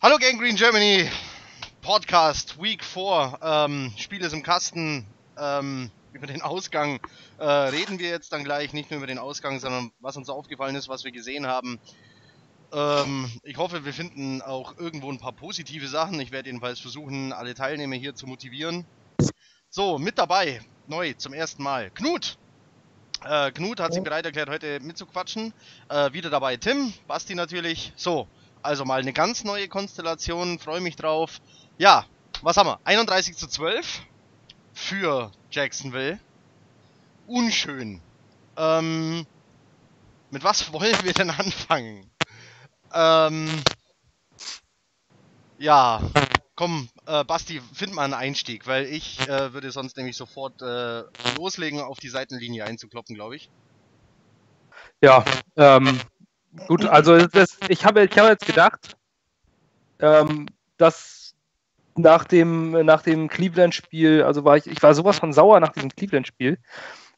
Hallo Gang Green Germany, Podcast Week 4, ähm, Spiel ist im Kasten, ähm, über den Ausgang äh, reden wir jetzt dann gleich, nicht nur über den Ausgang, sondern was uns aufgefallen ist, was wir gesehen haben. Ähm, ich hoffe, wir finden auch irgendwo ein paar positive Sachen. Ich werde jedenfalls versuchen, alle Teilnehmer hier zu motivieren. So, mit dabei, neu zum ersten Mal, Knut. Äh, Knut hat sich bereit erklärt, heute mitzuquatschen. Äh, wieder dabei Tim, Basti natürlich. So, also mal eine ganz neue Konstellation, freue mich drauf. Ja, was haben wir? 31 zu 12 für Jacksonville. Unschön. Ähm, mit was wollen wir denn anfangen? Ähm, ja, komm, äh, Basti, find mal einen Einstieg, weil ich äh, würde sonst nämlich sofort äh, loslegen, auf die Seitenlinie einzukloppen, glaube ich. Ja, ähm, gut, also das, ich habe ich hab jetzt gedacht, ähm, dass nach dem, nach dem Cleveland-Spiel, also war ich, ich war sowas von sauer nach diesem Cleveland-Spiel.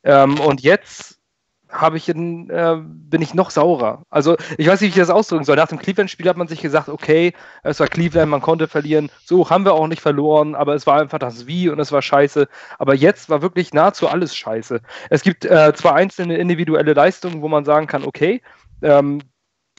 Ähm, und jetzt habe ich in, äh, bin ich noch saurer. Also ich weiß nicht, wie ich das ausdrücken soll. Nach dem Cleveland-Spiel hat man sich gesagt, okay, es war Cleveland, man konnte verlieren. So haben wir auch nicht verloren, aber es war einfach das Wie und es war scheiße. Aber jetzt war wirklich nahezu alles scheiße. Es gibt äh, zwar einzelne individuelle Leistungen, wo man sagen kann, okay, ähm,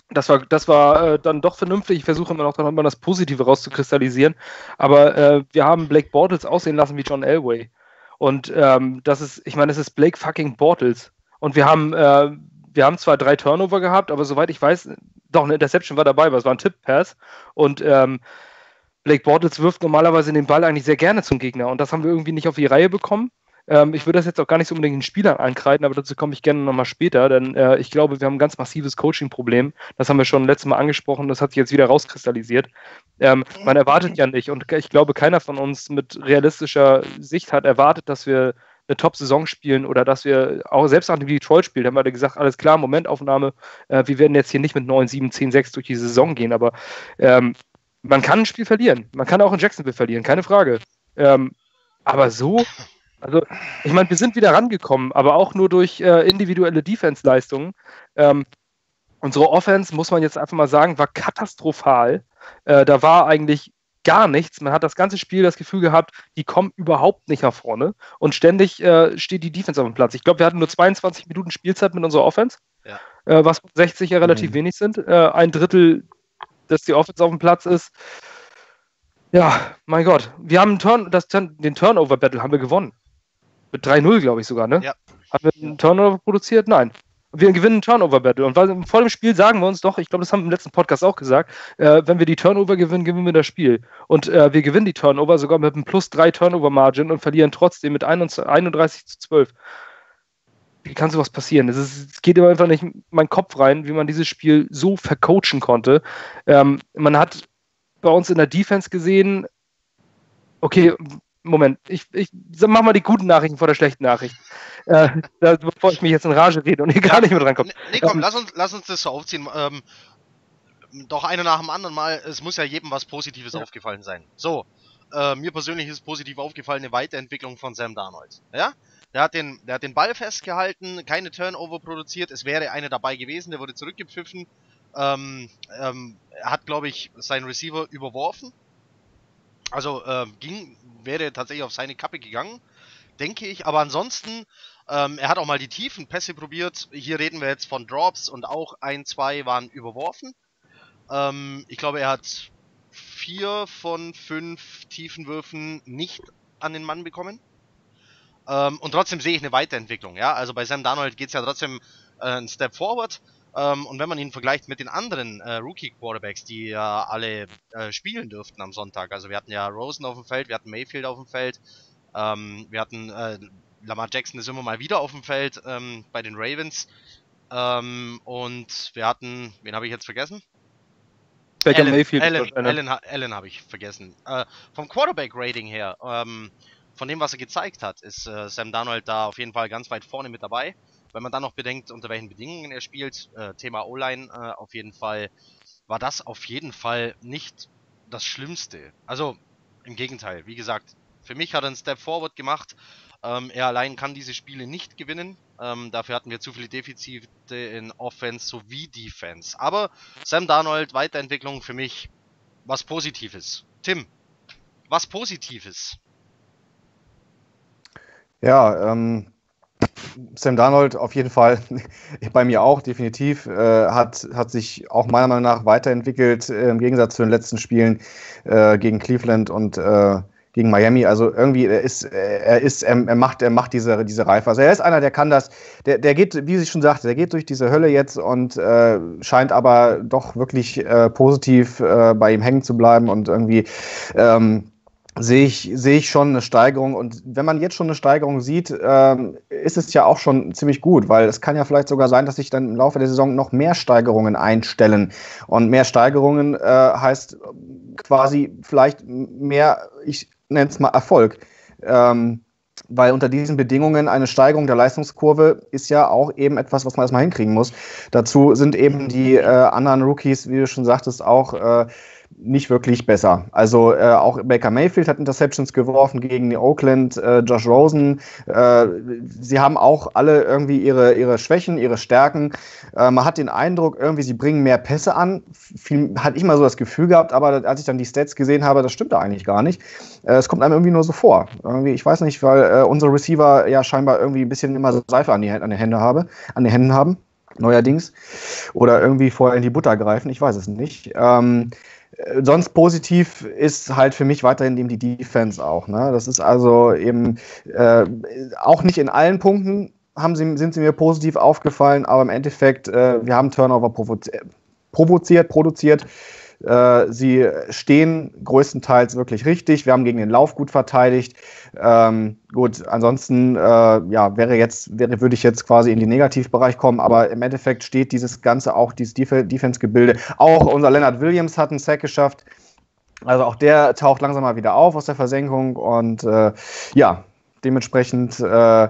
das war, das war äh, dann doch vernünftig. Ich versuche immer noch dann immer das Positive rauszukristallisieren. Aber äh, wir haben Blake Bortles aussehen lassen wie John Elway. Und ähm, das ist, ich meine, es ist Blake fucking Bortles. Und wir haben, äh, wir haben zwar drei Turnover gehabt, aber soweit ich weiß, doch eine Interception war dabei, aber es war ein Tip-Pass. Und ähm, Blake Bortles wirft normalerweise den Ball eigentlich sehr gerne zum Gegner. Und das haben wir irgendwie nicht auf die Reihe bekommen. Ähm, ich würde das jetzt auch gar nicht so unbedingt den Spielern ankreiden, aber dazu komme ich gerne nochmal später, denn äh, ich glaube, wir haben ein ganz massives Coaching-Problem. Das haben wir schon letztes Mal angesprochen, das hat sich jetzt wieder rauskristallisiert. Ähm, man erwartet ja nicht, und ich glaube, keiner von uns mit realistischer Sicht hat erwartet, dass wir eine Top-Saison spielen oder dass wir auch selbst nach dem Detroit-Spiel, haben wir gesagt, alles klar, Momentaufnahme, äh, wir werden jetzt hier nicht mit 9, 7, 10, 6 durch die Saison gehen, aber ähm, man kann ein Spiel verlieren. Man kann auch in Jacksonville verlieren, keine Frage. Ähm, aber so, also ich meine, wir sind wieder rangekommen, aber auch nur durch äh, individuelle Defense-Leistungen. Ähm, unsere Offense, muss man jetzt einfach mal sagen, war katastrophal. Äh, da war eigentlich gar nichts. Man hat das ganze Spiel das Gefühl gehabt, die kommen überhaupt nicht nach vorne. Und ständig äh, steht die Defense auf dem Platz. Ich glaube, wir hatten nur 22 Minuten Spielzeit mit unserer Offense, ja. äh, was 60 ja relativ mhm. wenig sind. Äh, ein Drittel, dass die Offense auf dem Platz ist. Ja, mein Gott. Wir haben Turn das, den Turnover-Battle haben wir gewonnen. Mit 3-0, glaube ich sogar, ne? Ja. Haben wir einen Turnover produziert? Nein wir gewinnen ein Turnover-Battle. Und vor dem Spiel sagen wir uns doch, ich glaube, das haben wir im letzten Podcast auch gesagt, äh, wenn wir die Turnover gewinnen, gewinnen wir das Spiel. Und äh, wir gewinnen die Turnover sogar mit einem plus 3 Turnover-Margin und verlieren trotzdem mit 31 zu 12. Wie kann sowas passieren? Es, ist, es geht immer einfach nicht in meinen Kopf rein, wie man dieses Spiel so vercoachen konnte. Ähm, man hat bei uns in der Defense gesehen, okay, Moment, ich, ich mach mal die guten Nachrichten vor der schlechten Nachricht. Äh, bevor ich mich jetzt in Rage rede und hier gar nicht mehr drankomme. Nee, komm, ähm, lass, uns, lass uns das so aufziehen. Ähm, doch eine nach dem anderen Mal, es muss ja jedem was Positives ja. aufgefallen sein. So, äh, mir persönlich ist positiv aufgefallen eine Weiterentwicklung von Sam Darnold. Ja? Der hat, den, der hat den Ball festgehalten, keine Turnover produziert, es wäre eine dabei gewesen, der wurde zurückgepfiffen. Ähm, ähm, er hat, glaube ich, seinen Receiver überworfen. Also äh, ging, wäre tatsächlich auf seine Kappe gegangen, denke ich. Aber ansonsten, ähm, er hat auch mal die tiefen Pässe probiert. Hier reden wir jetzt von Drops und auch ein, zwei waren überworfen. Ähm, ich glaube, er hat vier von fünf tiefen Würfen nicht an den Mann bekommen. Ähm, und trotzdem sehe ich eine Weiterentwicklung. Ja, also bei Sam Darnold geht es ja trotzdem äh, einen Step forward. Ähm, und wenn man ihn vergleicht mit den anderen äh, Rookie-Quarterbacks, die ja alle äh, spielen dürften am Sonntag, also wir hatten ja Rosen auf dem Feld, wir hatten Mayfield auf dem Feld, ähm, wir hatten äh, Lamar Jackson ist immer mal wieder auf dem Feld ähm, bei den Ravens ähm, und wir hatten, wen habe ich jetzt vergessen? Baker Allen, Mayfield. Allen, Allen, Allen habe ich vergessen. Äh, vom Quarterback-Rating her, ähm, von dem, was er gezeigt hat, ist äh, Sam Darnold da auf jeden Fall ganz weit vorne mit dabei. Wenn man dann noch bedenkt, unter welchen Bedingungen er spielt, äh, Thema O-Line äh, auf jeden Fall, war das auf jeden Fall nicht das Schlimmste. Also im Gegenteil, wie gesagt, für mich hat er einen Step Forward gemacht. Ähm, er allein kann diese Spiele nicht gewinnen. Ähm, dafür hatten wir zu viele Defizite in Offense sowie Defense. Aber Sam Darnold, Weiterentwicklung für mich was Positives. Tim, was Positives. Ja, ähm, Sam Darnold auf jeden Fall, bei mir auch definitiv, äh, hat, hat sich auch meiner Meinung nach weiterentwickelt äh, im Gegensatz zu den letzten Spielen äh, gegen Cleveland und äh, gegen Miami. Also irgendwie, er ist, er ist, er, macht, er macht diese, diese Reife. Also er ist einer, der kann das, der, der geht, wie sie schon sagte, der geht durch diese Hölle jetzt und äh, scheint aber doch wirklich äh, positiv äh, bei ihm hängen zu bleiben und irgendwie ähm, sehe ich, sehe ich schon eine Steigerung. Und wenn man jetzt schon eine Steigerung sieht, ähm, ist es ja auch schon ziemlich gut, weil es kann ja vielleicht sogar sein, dass sich dann im Laufe der Saison noch mehr Steigerungen einstellen. Und mehr Steigerungen äh, heißt quasi vielleicht mehr, ich nenne es mal Erfolg. Ähm, weil unter diesen Bedingungen eine Steigerung der Leistungskurve ist ja auch eben etwas, was man erstmal hinkriegen muss. Dazu sind eben die äh, anderen Rookies, wie du schon sagtest, auch äh, nicht wirklich besser. Also äh, auch Baker Mayfield hat Interceptions geworfen gegen Oakland, äh, Josh Rosen. Äh, sie haben auch alle irgendwie ihre, ihre Schwächen, ihre Stärken. Äh, man hat den Eindruck, irgendwie sie bringen mehr Pässe an. Viel, hatte ich mal so das Gefühl gehabt, aber als ich dann die Stats gesehen habe, das stimmt da eigentlich gar nicht. Äh, es kommt einem irgendwie nur so vor. Irgendwie, ich weiß nicht, weil äh, unsere Receiver ja scheinbar irgendwie ein bisschen immer Seife an, die, an, die Hände habe, an den Händen haben neuerdings. Oder irgendwie vorher in die Butter greifen, ich weiß es nicht. Ähm, äh, sonst positiv ist halt für mich weiterhin eben die Defense auch. Ne? Das ist also eben äh, auch nicht in allen Punkten haben sie, sind sie mir positiv aufgefallen, aber im Endeffekt, äh, wir haben Turnover provoziert, produziert. Äh, sie stehen größtenteils wirklich richtig. Wir haben gegen den Lauf gut verteidigt. Ähm, gut, ansonsten äh, ja, wäre jetzt, wäre, würde ich jetzt quasi in den Negativbereich kommen, aber im Endeffekt steht dieses Ganze auch, dieses Def Defense-Gebilde. Auch unser Leonard Williams hat einen Sack geschafft. Also auch der taucht langsam mal wieder auf aus der Versenkung und äh, ja, dementsprechend äh,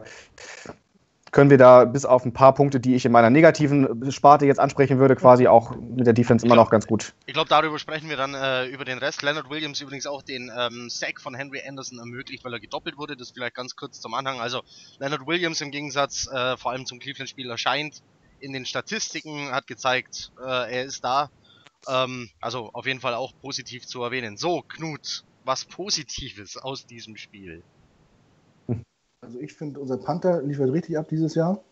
können wir da bis auf ein paar Punkte, die ich in meiner negativen Sparte jetzt ansprechen würde, quasi auch mit der Defense immer glaub, noch ganz gut. Ich glaube, darüber sprechen wir dann äh, über den Rest. Leonard Williams übrigens auch den ähm, Sack von Henry Anderson ermöglicht, weil er gedoppelt wurde. Das vielleicht ganz kurz zum Anhang. Also Leonard Williams im Gegensatz äh, vor allem zum Cleveland-Spiel erscheint in den Statistiken, hat gezeigt, äh, er ist da. Ähm, also auf jeden Fall auch positiv zu erwähnen. So, Knut, was Positives aus diesem Spiel? Also ich finde, unser Panther liefert richtig ab dieses Jahr.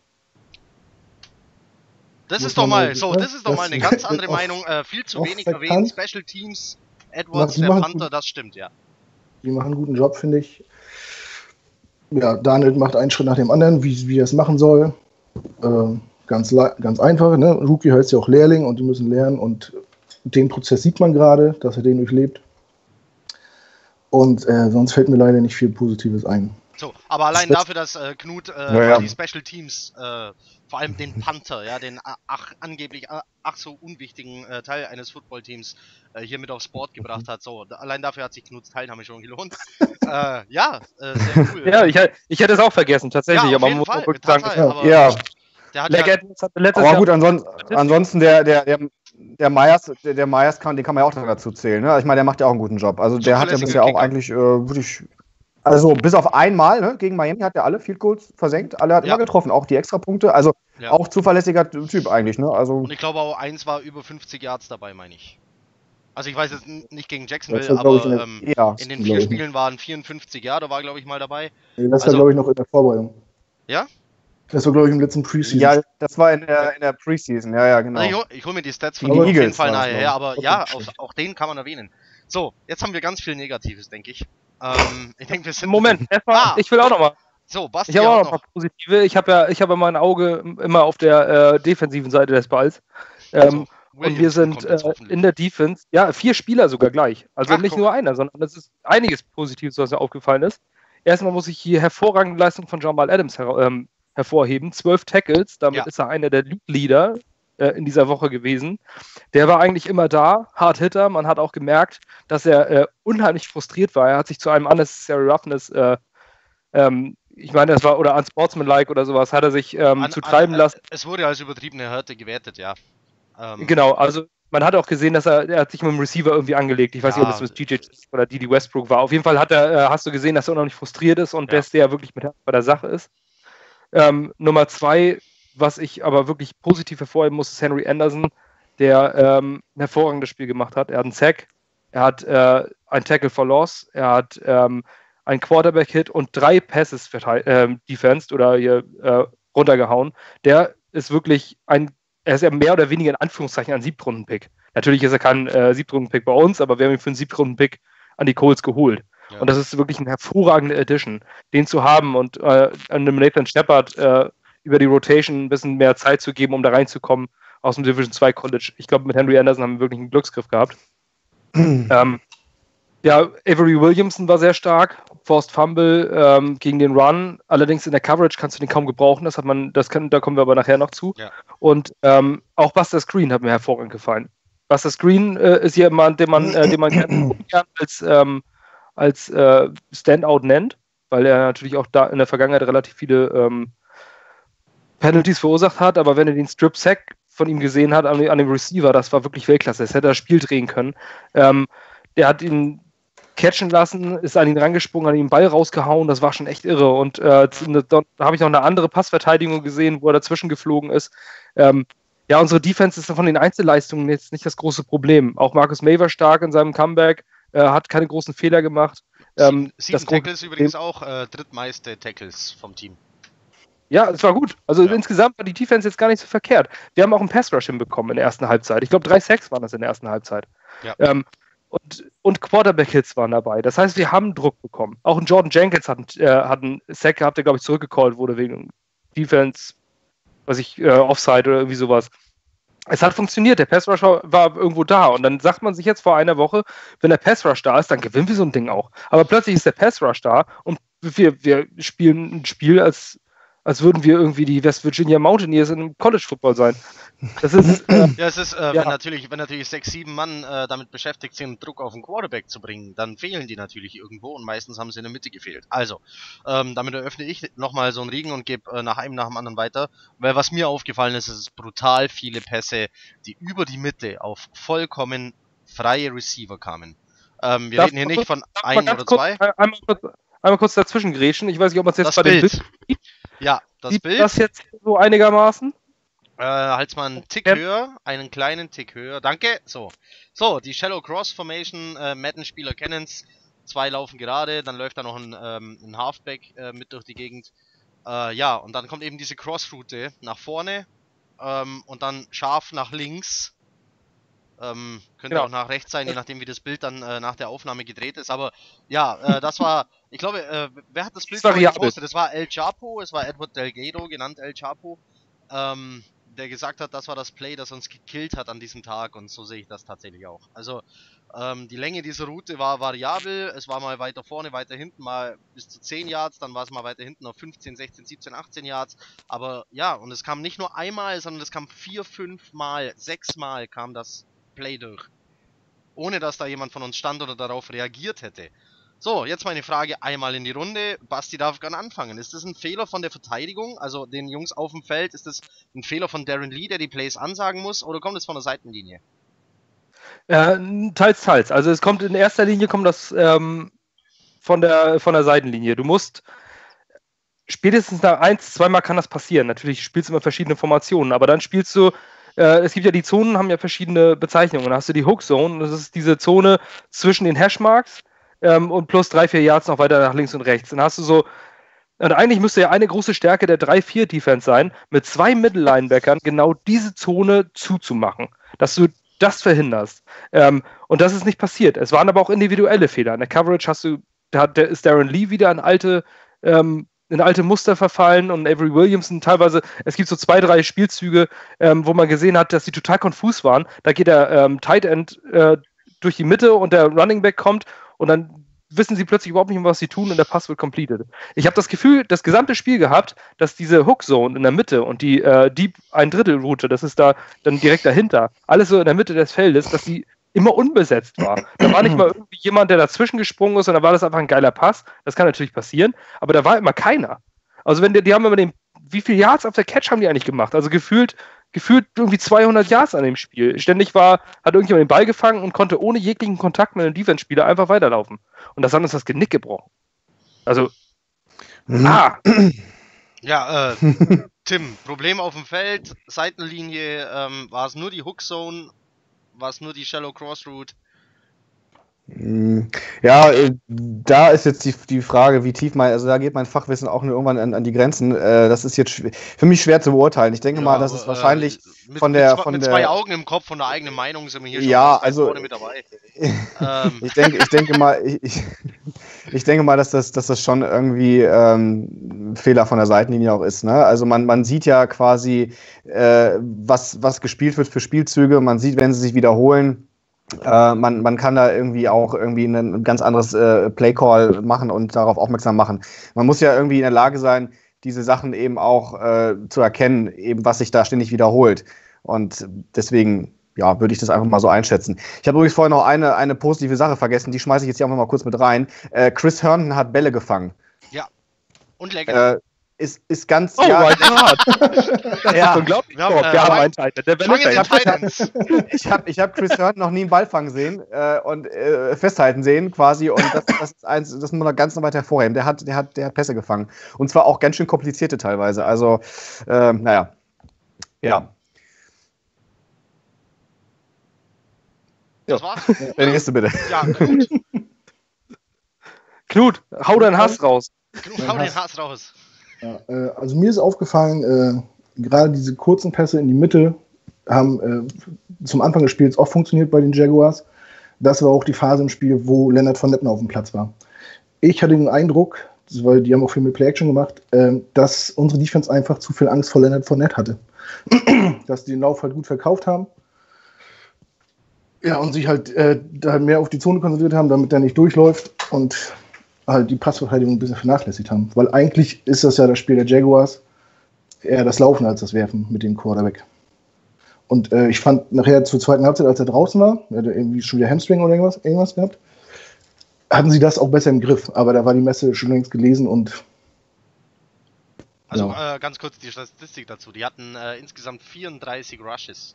Das ist doch mal, so, das ist doch mal eine ganz andere Meinung. Äh, viel zu wenig erwähnt. Special Teams, Edwards, der Panther, das stimmt, ja. Die machen einen guten Job, finde ich. Ja, Daniel macht einen Schritt nach dem anderen, wie, wie er es machen soll. Äh, ganz, ganz einfach, ne? Rookie heißt ja auch Lehrling und die müssen lernen und den Prozess sieht man gerade, dass er den durchlebt. Und äh, sonst fällt mir leider nicht viel Positives ein. So, aber allein dafür, dass äh, Knut äh, ja, ja. die Special Teams, äh, vor allem den Panther, ja, den ach, angeblich ach so unwichtigen äh, Teil eines Footballteams äh, hier mit aufs Board gebracht hat. So, allein dafür hat sich Knuts Teilnahme schon gelohnt. äh, ja, äh, sehr cool. ja, ich, ich hätte es auch vergessen, tatsächlich. Ja, aber man muss Fall, wirklich sagen, aber ja. Der hat ja, aber gut, ansonsten, ansonsten der, der, der, der Meyers, der, der Meyers kann, den kann man ja auch dazu zählen. Ne? Ich meine, der macht ja auch einen guten Job. Also der hat ja bisher auch eigentlich äh, wirklich also bis auf einmal, ne, gegen Miami hat er alle Field Goals versenkt, alle hat ja. immer getroffen, auch die Extrapunkte. Also ja. auch zuverlässiger Typ eigentlich, ne? Also Und ich glaube auch eins war über 50 Yards dabei, meine ich. Also ich weiß jetzt nicht gegen Jacksonville, aber ich, ähm, ja, in den vier Spielen waren 54 Jahre, da war glaube ich mal dabei. das also, war glaube ich noch in der Vorbereitung. Ja? Das war glaube ich im letzten Preseason. Ja, das war in der, in der Preseason, ja, ja, genau. Also ich, ich hole mir die Stats von ihm auf jeden Fall nachher her, aber ja, auch, auch den kann man erwähnen. So, jetzt haben wir ganz viel Negatives, denke ich. Ähm, ich denke, wir sind. Moment, ah. ich will auch nochmal. So, Basti. Ich habe auch noch ein paar positive. Ich habe ja, ich habe mein Auge immer auf der äh, defensiven Seite des Balls. Ähm, also, und wir sind äh, in der Defense, ja, vier Spieler sogar gleich. Also Ach, nicht guck. nur einer, sondern es ist einiges Positives, was mir aufgefallen ist. Erstmal muss ich hier hervorragende Leistung von Jamal Adams her ähm, hervorheben. Zwölf Tackles, damit ja. ist er einer der Lead-Leader äh, in dieser Woche gewesen. Der war eigentlich immer da, Hard Hitter. Man hat auch gemerkt, dass er äh, unheimlich frustriert war. Er hat sich zu einem unnecessary Roughness, äh, ähm, ich meine, das war, oder unsportsmanlike oder sowas, hat er sich ähm, an, zu treiben an, lassen. Es wurde als übertriebene Härte gewertet, ja. Ähm. Genau, also man hat auch gesehen, dass er, er hat sich mit dem Receiver irgendwie angelegt. Ich weiß ja, nicht, ob es mit DJ oder Didi Westbrook war. Auf jeden Fall hat er, äh, hast du gesehen, dass er unheimlich frustriert ist und ja. dass der wirklich mit bei der Sache ist. Ähm, Nummer zwei, was ich aber wirklich positiv hervorheben muss, ist Henry Anderson, der ähm, ein hervorragendes Spiel gemacht hat. Er hat einen Sack, er hat äh, ein Tackle for Loss, er hat ähm, ein Quarterback-Hit und drei Passes äh, defensed oder hier äh, runtergehauen. Der ist wirklich ein, er ist ja mehr oder weniger in Anführungszeichen ein Siebtrunden-Pick. Natürlich ist er kein äh, Siebtrunden-Pick bei uns, aber wir haben ihn für einen Siebtrunden-Pick an die Colts geholt. Ja. Und das ist wirklich eine hervorragende Edition, den zu haben und äh, einem Nathan Shepard äh, über die Rotation ein bisschen mehr Zeit zu geben, um da reinzukommen aus dem Division 2 College. Ich glaube, mit Henry Anderson haben wir wirklich einen Glücksgriff gehabt. ähm, ja, Avery Williamson war sehr stark. Forced Fumble ähm, gegen den Run. Allerdings in der Coverage kannst du den kaum gebrauchen. Das hat man, das kann, da kommen wir aber nachher noch zu. Ja. Und ähm, auch Buster Screen hat mir hervorragend gefallen. Buster Screen äh, ist jemand, den man, äh, den man gerne als, ähm, als äh, Standout nennt, weil er natürlich auch da in der Vergangenheit relativ viele ähm, Penalties verursacht hat. Aber wenn er den Strip Sack von ihm gesehen hat an, an, dem Receiver, das war wirklich Weltklasse. Es hätte das Spiel drehen können. Ähm, der hat ihn catchen lassen, ist an ihn rangesprungen, hat ihn den Ball rausgehauen, das war schon echt irre. Und äh, da habe ich noch eine andere Passverteidigung gesehen, wo er dazwischen geflogen ist. Ähm, ja, unsere Defense ist von den Einzelleistungen jetzt nicht das große Problem. Auch Markus May war stark in seinem Comeback, äh, hat keine großen Fehler gemacht. Ähm, sieben, sieben Tackles übrigens auch äh, drittmeiste Tackles vom Team. Ja, es war gut. Also ja. insgesamt war die Defense jetzt gar nicht so verkehrt. Wir haben auch einen Pass Rush hinbekommen in der ersten Halbzeit. Ich glaube, drei Sacks waren das in der ersten Halbzeit. Ja. Ähm, und, und Quarterback-Hits waren dabei. Das heißt, wir haben Druck bekommen. Auch ein Jordan Jenkins hat, äh, hat einen Sack gehabt, der, glaube ich, zurückgecallt wurde wegen Defense, was ich, äh, Offside oder irgendwie sowas. Es hat funktioniert, der Pass Rush war, irgendwo da. Und dann sagt man sich jetzt vor einer Woche, wenn der Pass Rush da ist, dann gewinnen wir so ein Ding auch. Aber plötzlich ist der Pass Rush da und wir, wir spielen ein Spiel, als als würden wir irgendwie die West Virginia Mountaineers in einem College Football sein. Das ist äh, ja, es ist, äh, ja. wenn natürlich, wenn natürlich sechs, sieben Mann äh, damit beschäftigt sind, Druck auf den Quarterback zu bringen, dann fehlen die natürlich irgendwo und meistens haben sie in der Mitte gefehlt. Also, ähm, damit eröffne ich nochmal so einen Riegen und gebe äh, nach einem nach dem anderen weiter, weil was mir aufgefallen ist, ist brutal viele Pässe, die über die Mitte auf vollkommen freie Receiver kamen. Ähm, wir Darf reden hier nicht von ein oder kurz, zwei. Einmal kurz, einmal kurz dazwischen grätschen. Ich weiß nicht, ob man es jetzt das bei Bild. dem Bild ja, das Sieht Bild. das jetzt so einigermaßen? Äh, halt's mal einen Tick ja. höher, einen kleinen Tick höher. Danke. So. So, die Shallow Cross Formation, äh, Madden-Spieler kennen's. Zwei laufen gerade, dann läuft da noch ein, ähm, ein Halfback äh, mit durch die Gegend. Äh, ja, und dann kommt eben diese Cross-Route nach vorne ähm, und dann scharf nach links. Ähm, könnte genau. auch nach rechts sein, je nachdem wie das Bild dann äh, nach der Aufnahme gedreht ist. Aber ja, äh, das war ich glaube, äh, wer hat das Bild gepostet? Das war El Chapo, es war Edward Delgado, genannt El Chapo, ähm, der gesagt hat, das war das Play, das uns gekillt hat an diesem Tag und so sehe ich das tatsächlich auch. Also ähm, die Länge dieser Route war variabel, es war mal weiter vorne, weiter hinten, mal bis zu 10 Yards, dann war es mal weiter hinten auf 15, 16, 17, 18 Yards, aber ja, und es kam nicht nur einmal, sondern es kam vier, fünf Mal, sechs Mal kam das Play durch. Ohne dass da jemand von uns stand oder darauf reagiert hätte. So, jetzt meine Frage einmal in die Runde. Basti darf gerne anfangen. Ist das ein Fehler von der Verteidigung, also den Jungs auf dem Feld? Ist das ein Fehler von Darren Lee, der die Plays ansagen muss, oder kommt es von der Seitenlinie? Äh, teils, teils. Also es kommt in erster Linie kommt das ähm, von, der, von der Seitenlinie. Du musst spätestens nach eins, zweimal kann das passieren. Natürlich spielst du immer verschiedene Formationen, aber dann spielst du äh, es gibt ja die Zonen, haben ja verschiedene Bezeichnungen. Da hast du die Hook Zone, das ist diese Zone zwischen den Hashmarks ähm, und plus drei, vier Yards noch weiter nach links und rechts. Dann hast du so, und eigentlich müsste ja eine große Stärke der 3-4-Defense sein, mit zwei Middle-Linebackern genau diese Zone zuzumachen. Dass du das verhinderst. Ähm, und das ist nicht passiert. Es waren aber auch individuelle Fehler. In der Coverage hast du, da ist Darren Lee wieder an alte, ähm, in alte Muster verfallen und Avery Williamson teilweise, es gibt so zwei, drei Spielzüge, ähm, wo man gesehen hat, dass sie total konfus waren. Da geht der ähm, Tight End äh, durch die Mitte und der Running Back kommt und dann wissen sie plötzlich überhaupt nicht mehr, was sie tun und der Pass wird completed. Ich habe das Gefühl, das gesamte Spiel gehabt, dass diese Hook Zone in der Mitte und die äh, Deep ein Drittel Route, das ist da dann direkt dahinter, alles so in der Mitte des Feldes, dass die immer unbesetzt war. Da war nicht mal irgendwie jemand, der dazwischen gesprungen ist, sondern war das einfach ein geiler Pass. Das kann natürlich passieren, aber da war immer keiner. Also wenn die, die haben immer den, wie viele Yards auf der Catch haben die eigentlich gemacht? Also gefühlt gefühlt irgendwie 200 Yards an dem Spiel. Ständig war, hat irgendjemand den Ball gefangen und konnte ohne jeglichen Kontakt mit dem Defense-Spieler einfach weiterlaufen. Und das hat uns das Genick gebrochen. Also, mhm. ah. Ja, äh, Tim, Problem auf dem Feld, Seitenlinie, ähm, war es nur die Hook Zone, war es nur die Shallow Cross Route? Mm, ja, äh, da ist jetzt die, die Frage, wie tief mein, also da geht mein Fachwissen auch nur irgendwann an, an die Grenzen. Äh, das ist jetzt für mich schwer zu beurteilen. Ich denke ja, mal, das ist wahrscheinlich äh, mit, von der. Mit, von mit der, zwei Augen im Kopf, von der eigenen Meinung sind wir hier schon ja, also, mit dabei. ähm. ich, denke, ich denke mal, ich, ich denke mal, dass das, dass das schon irgendwie ähm, ein Fehler von der Seitenlinie auch ist. Ne? Also man, man sieht ja quasi, äh, was, was gespielt wird für Spielzüge. Man sieht, wenn sie sich wiederholen äh, man, man kann da irgendwie auch irgendwie ein ganz anderes äh, Playcall machen und darauf aufmerksam machen. Man muss ja irgendwie in der Lage sein, diese Sachen eben auch äh, zu erkennen, eben was sich da ständig wiederholt. Und deswegen, ja, würde ich das einfach mal so einschätzen. Ich habe übrigens vorher noch eine, eine positive Sache vergessen, die schmeiße ich jetzt hier einfach mal kurz mit rein. Äh, Chris Herndon hat Bälle gefangen. Ja. Und lecker. Äh, ist, ist ganz. Oh ja, mein Gott! Das Ja. ist unglaublich. Wir haben, Wir, äh, wir haben einen Titan. Der ich habe ich hab Chris Herndon noch nie einen Ball fangen sehen äh, und äh, festhalten sehen quasi und das, das ist eins, das muss man ganz noch weiter hervorheben. Der hat, der hat, der hat Pässe gefangen und zwar auch ganz schön komplizierte teilweise. Also ähm, naja, ja. Das war's. Der nächste bitte. Ja, gut. Knut, hau deinen Hass raus. Genug, hau den Hass raus. Ja, äh, also mir ist aufgefallen, äh, gerade diese kurzen Pässe in die Mitte haben äh, zum Anfang des Spiels auch funktioniert bei den Jaguars. Das war auch die Phase im Spiel, wo Leonard von Netten auf dem Platz war. Ich hatte den Eindruck, weil die haben auch viel mit Play-Action gemacht, äh, dass unsere Defense einfach zu viel Angst vor Leonard von Nett hatte. dass die den Lauf halt gut verkauft haben. Ja, und sich halt äh, da mehr auf die Zone konzentriert haben, damit der nicht durchläuft und halt die Passverteidigung ein bisschen vernachlässigt haben. Weil eigentlich ist das ja das Spiel der Jaguars eher das Laufen als das Werfen mit dem Quarterback. Und äh, ich fand nachher zur zweiten Halbzeit, als er draußen war, er hatte irgendwie schon wieder Hamstring oder irgendwas, irgendwas gehabt, hatten sie das auch besser im Griff. Aber da war die Messe schon längst gelesen und Also Ja. äh, ganz kurz die Statistik dazu. Die hatten äh, insgesamt 34 Rushes.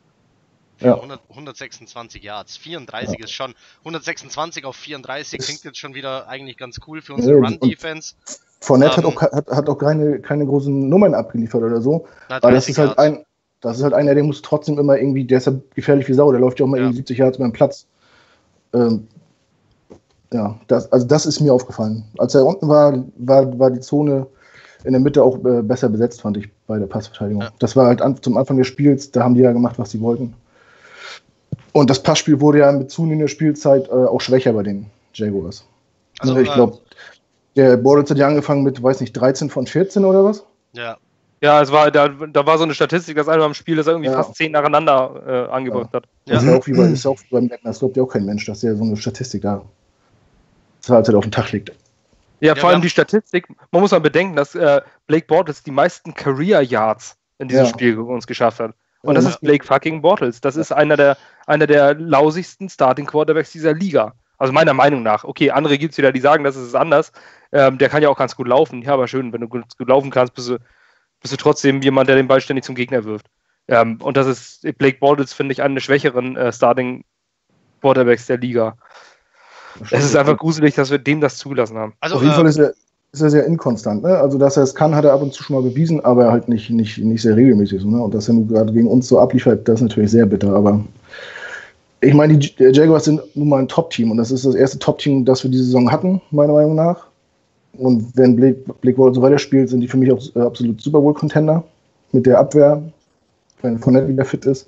Ja. 100, 126 Yards. 34 ist schon. 126 auf 34 klingt jetzt schon wieder eigentlich ganz cool für unsere Ja, und- Run-Defense. Fournette Ähm. hat, auch, hat, hat auch keine, keine großen Nummern abgeliefert oder so. Na, Aber das 30 ist halt Yards. ein, das ist halt einer, der muss trotzdem immer irgendwie, der ist ja gefährlich wie Sau, der läuft ja auch mal Ja. irgendwie 70 Yards beim Platz. Ähm, ja, das, also das ist mir aufgefallen. Als er unten war, war, war die Zone in der Mitte auch äh, besser besetzt, fand ich, bei der Passverteidigung. Ja. Das war halt an, zum Anfang des Spiels, da haben die ja gemacht, was sie wollten. Und das Passspiel wurde ja mit zunehmender Spielzeit äh, auch schwächer bei den Jaguars. Also, ich äh, glaube, der Bortles hat ja angefangen mit, weiß nicht, 13 von 14 oder was? Ja, Ja, es war, da, da war so eine Statistik, dass einmal im Spiel, dass er irgendwie Ja. fast zehn nacheinander äh, angebracht hat. Das Ja. ist ja auch wie bei, ist ja auch wie beim das glaubt ja auch kein Mensch, dass der so eine Statistik da zur Halbzeit auf dem Tag liegt. Ja, Ja, vor allem die Statistik, man muss mal bedenken, dass äh, Blake Bortles die meisten Career Yards in diesem Ja. Spiel uns geschafft hat. Und das Ja. ist Blake fucking Bortles. Das ist einer der, einer der lausigsten Starting Quarterbacks dieser Liga. Also meiner Meinung nach. Okay, andere gibt es wieder, die sagen, das ist anders. Ähm, der kann ja auch ganz gut laufen. Ja, aber schön, wenn du gut, gut laufen kannst, bist du, bist du trotzdem jemand, der den Ball ständig zum Gegner wirft. Ähm, und das ist Blake Bortles, finde ich, einer der schwächeren äh, Starting Quarterbacks der Liga. Es ist einfach gruselig, dass wir dem das zugelassen haben. also auf jeden äh, Fall ist er, ist er sehr inkonstant. Ne? Also, dass er es kann, hat er ab und zu schon mal bewiesen, aber halt nicht, nicht, nicht sehr regelmäßig. So, ne? Und dass er nun gerade gegen uns so abliefert, das ist natürlich sehr bitter. Aber ich meine, die Jaguars sind nun mal ein Top-Team und das ist das erste Top-Team, das wir diese Saison hatten, meiner Meinung nach. Und wenn Blake, Blake Wall so weiterspielt, sind die für mich auch äh, absolut Super Bowl-Contender mit der Abwehr, wenn Fournette wieder fit ist.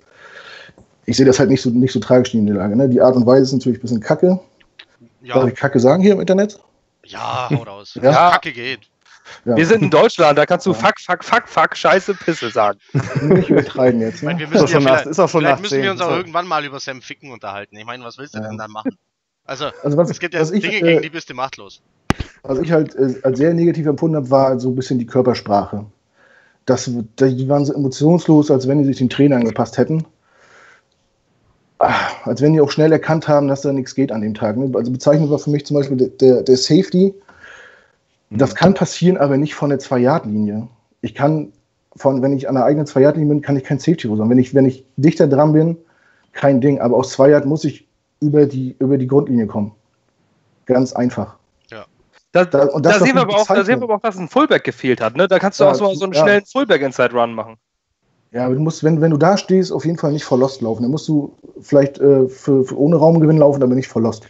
Ich sehe das halt nicht so, nicht so tragisch, die Niederlage. Ne? Die Art und Weise ist natürlich ein bisschen kacke. Darf ja, ich kacke sagen hier im Internet? Ja, hau raus. Ja. Ja. Kacke geht. Ja. Wir sind in Deutschland, da kannst du Ja. fuck, fuck, fuck, fuck, scheiße, Pisse sagen. Nicht übertreiben jetzt. Ich meine, Ne? wir Ist auch müssen ja schon nach, vielleicht, ist auch schon vielleicht müssen wir 10. uns auch So. irgendwann mal über Sam Ficken unterhalten. Ich meine, was willst du Ja. denn dann machen? Also, Also was, es gibt ja ich, Dinge, äh, gegen die bist du machtlos. was ich halt äh, als sehr negativ empfunden habe, war so ein bisschen die Körpersprache. Das, die waren so emotionslos, als wenn die sich dem Trainer angepasst hätten. Ah, Als wenn die auch schnell erkannt haben, dass da nichts geht an dem Tag. ne? Also bezeichnend war für mich zum Beispiel der, der, der Safety. Das kann passieren, aber nicht von der Zwei-Yard-Linie. Ich kann, von, wenn ich an der eigenen Zwei-Yard-Linie bin, kann ich kein Safety sein. Wenn ich, wenn ich dichter dran bin, kein Ding. Aber aus zwei Yard muss ich über die, über die Grundlinie kommen. Ganz einfach. Da, Da- und das da, ist sehen wir aber auch, da sehen wir aber auch, dass ein Fullback gefehlt hat. Ne? Da kannst du Ja, auch so, so einen ja. schnellen Fullback-Inside-Run machen. Ja, aber du musst, wenn, wenn du da stehst, auf jeden Fall nicht vor Lost laufen. Dann musst du vielleicht äh, für, für ohne Raumgewinn laufen, aber nicht vor Lost.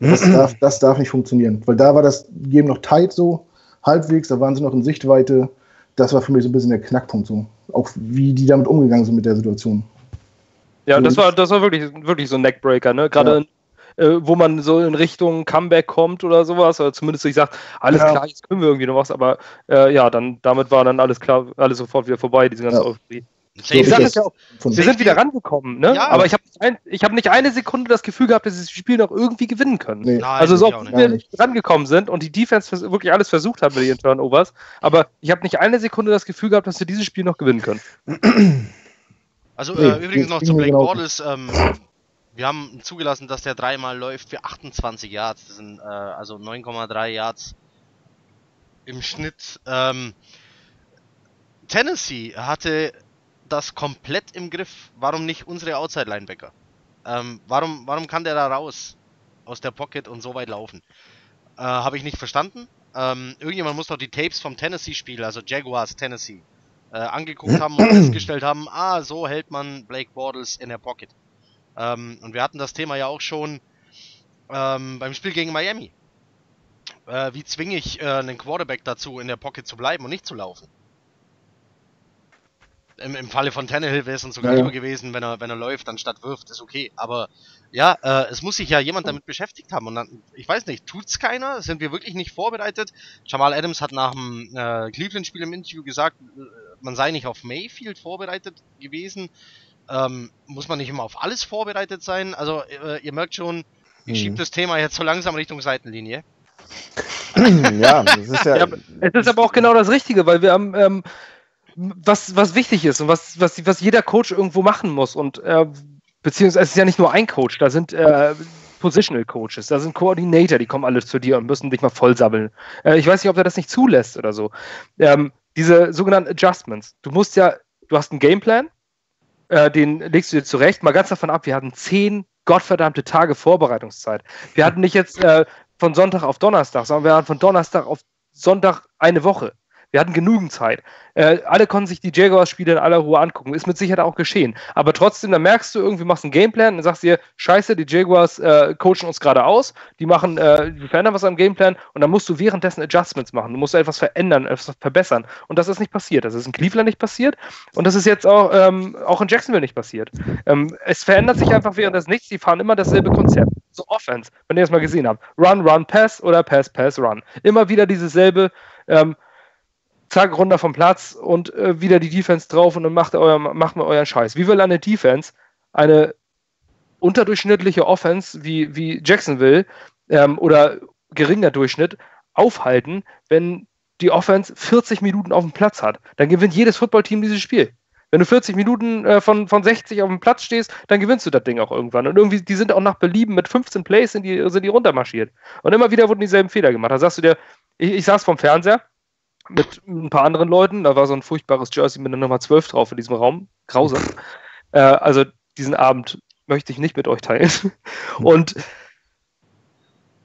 Das darf, das darf nicht funktionieren. Weil da war das Game noch tight so, halbwegs, da waren sie noch in Sichtweite. Das war für mich so ein bisschen der Knackpunkt so. Auch wie die damit umgegangen sind mit der Situation. Ja, das war, das war wirklich, wirklich so ein Neckbreaker, ne? Gerade ja. äh, wo man so in Richtung Comeback kommt oder sowas, oder zumindest ich sag, alles ja. klar, jetzt können wir irgendwie noch was, aber äh, ja, dann damit war dann alles klar, alles sofort wieder vorbei, diese ganze ja. Euphorie. So, ja auch, wir sind wieder rangekommen, ne? Ja. Aber ich habe nicht, hab nicht eine Sekunde das Gefühl gehabt, dass sie das Spiel noch irgendwie gewinnen können. Nee. Nein, also so, ob wir nicht rangekommen sind und die Defense wirklich alles versucht haben mit ihren Turnovers, aber ich habe nicht eine Sekunde das Gefühl gehabt, dass wir dieses Spiel noch gewinnen können. Also nee, äh, übrigens noch zu Blake Bortles, ähm, wir haben zugelassen, dass der dreimal läuft für 28 Yards. Das sind äh, also 9,3 Yards im Schnitt. Ähm, Tennessee hatte das komplett im Griff. Warum nicht unsere Outside-Linebacker? Ähm, warum, warum kann der da raus aus der Pocket und so weit laufen? Äh, Habe ich nicht verstanden. Ähm, irgendjemand muss doch die Tapes vom Tennessee-Spiel, also Jaguars Tennessee, äh, angeguckt haben und festgestellt haben, ah, so hält man Blake Bortles in der Pocket. Ähm, und wir hatten das Thema ja auch schon ähm, beim Spiel gegen Miami. Äh, wie zwinge ich äh, einen Quarterback dazu, in der Pocket zu bleiben und nicht zu laufen? Im, Im Falle von Tannehill wäre es dann sogar ja, lieber gewesen, wenn er, wenn er läuft, anstatt wirft, ist okay. Aber ja, äh, es muss sich ja jemand damit beschäftigt haben. Und dann, ich weiß nicht, tut's keiner? Sind wir wirklich nicht vorbereitet? Jamal Adams hat nach dem äh, Cleveland-Spiel im Interview gesagt, äh, man sei nicht auf Mayfield vorbereitet gewesen. Ähm, muss man nicht immer auf alles vorbereitet sein? Also, äh, ihr merkt schon, ich hm. schiebe das Thema jetzt so langsam Richtung Seitenlinie. ja, das ist ja, ja. Es ist aber auch genau das Richtige, weil wir haben. Ähm, was, was wichtig ist und was, was, was jeder Coach irgendwo machen muss. Und äh, beziehungsweise es ist ja nicht nur ein Coach, da sind äh, Positional Coaches, da sind Coordinator, die kommen alle zu dir und müssen dich mal vollsabbeln. Äh, ich weiß nicht, ob er das nicht zulässt oder so. Ähm, diese sogenannten Adjustments. Du musst ja, du hast einen Gameplan, äh, den legst du dir zurecht. Mal ganz davon ab, wir hatten zehn gottverdammte Tage Vorbereitungszeit. Wir hatten nicht jetzt äh, von Sonntag auf Donnerstag, sondern wir hatten von Donnerstag auf Sonntag eine Woche. Wir hatten genügend Zeit. Äh, alle konnten sich die Jaguars-Spiele in aller Ruhe angucken. Ist mit Sicherheit auch geschehen. Aber trotzdem, dann merkst du irgendwie, machst einen Gameplan und sagst dir, scheiße, die Jaguars äh, coachen uns gerade aus, die machen, äh, die verändern was am Gameplan und dann musst du währenddessen Adjustments machen. Du musst etwas verändern, etwas verbessern. Und das ist nicht passiert. Das ist in Cleveland nicht passiert und das ist jetzt auch, ähm, auch in Jacksonville nicht passiert. Ähm, es verändert sich einfach währenddessen nichts. Die fahren immer dasselbe Konzept. So Offense, wenn ihr das mal gesehen habt. Run, Run, Pass oder Pass, Pass, Run. Immer wieder dieses selbe. Ähm, zack, runter vom Platz und äh, wieder die Defense drauf und dann macht, euer, macht mal euren Scheiß. Wie will eine Defense eine unterdurchschnittliche Offense wie, wie Jacksonville ähm, oder geringer Durchschnitt aufhalten, wenn die Offense 40 Minuten auf dem Platz hat? Dann gewinnt jedes Footballteam dieses Spiel. Wenn du 40 Minuten äh, von, von 60 auf dem Platz stehst, dann gewinnst du das Ding auch irgendwann. Und irgendwie, die sind auch nach Belieben mit 15 Plays sind die, sind die runtermarschiert. Und immer wieder wurden dieselben Fehler gemacht. Da sagst du dir, ich, ich saß vom Fernseher, mit ein paar anderen Leuten. Da war so ein furchtbares Jersey mit der Nummer 12 drauf in diesem Raum. Grausam. Äh, also diesen Abend möchte ich nicht mit euch teilen. Und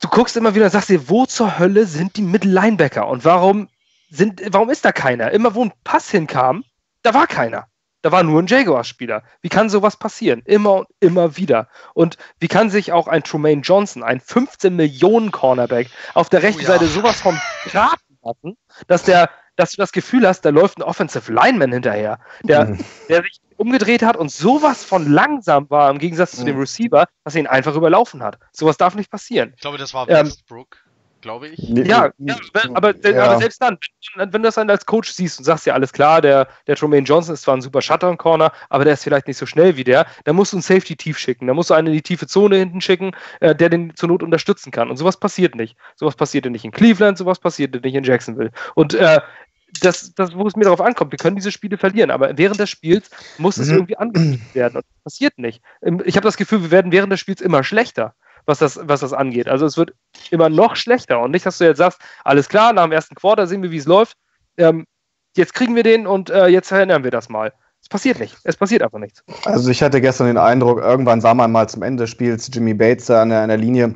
du guckst immer wieder und sagst dir, wo zur Hölle sind die Mittellinebacker und warum sind, warum ist da keiner? Immer wo ein Pass hinkam, da war keiner. Da war nur ein Jaguar-Spieler. Wie kann sowas passieren? Immer und immer wieder. Und wie kann sich auch ein Trumaine Johnson, ein 15 Millionen Cornerback, auf der rechten oh ja. Seite sowas vom Graten lassen, dass der, dass du das Gefühl hast, da läuft ein Offensive Lineman hinterher, der, mhm. der sich umgedreht hat und sowas von langsam war im Gegensatz zu dem mhm. Receiver, dass er ihn einfach überlaufen hat. Sowas darf nicht passieren. Ich glaube, das war ähm, Westbrook. Ähm, glaube ich. Ja, ja aber, ja. aber, selbst dann, wenn du das dann als Coach siehst und sagst ja, alles klar, der, der Tremaine Johnson ist zwar ein super Shutter-Corner, aber der ist vielleicht nicht so schnell wie der, dann musst du einen Safety tief schicken, dann musst du einen in die tiefe Zone hinten schicken, äh, der den zur Not unterstützen kann. Und sowas passiert nicht. Sowas passierte nicht in Cleveland, sowas passierte nicht in Jacksonville. Und äh, das, das, wo es mir darauf ankommt, wir können diese Spiele verlieren, aber während des Spiels muss es mhm. irgendwie angekündigt werden. Und das passiert nicht. Ich habe das Gefühl, wir werden während des Spiels immer schlechter was das, was das angeht. Also es wird immer noch schlechter. Und nicht, dass du jetzt sagst, alles klar, nach dem ersten Quarter sehen wir, wie es läuft. Ähm, jetzt kriegen wir den und äh, jetzt verändern wir das mal. Es passiert nicht. Es passiert einfach nichts. Also ich hatte gestern den Eindruck, irgendwann sah man mal zum Ende des Spiels Jimmy Bates an der, an der Linie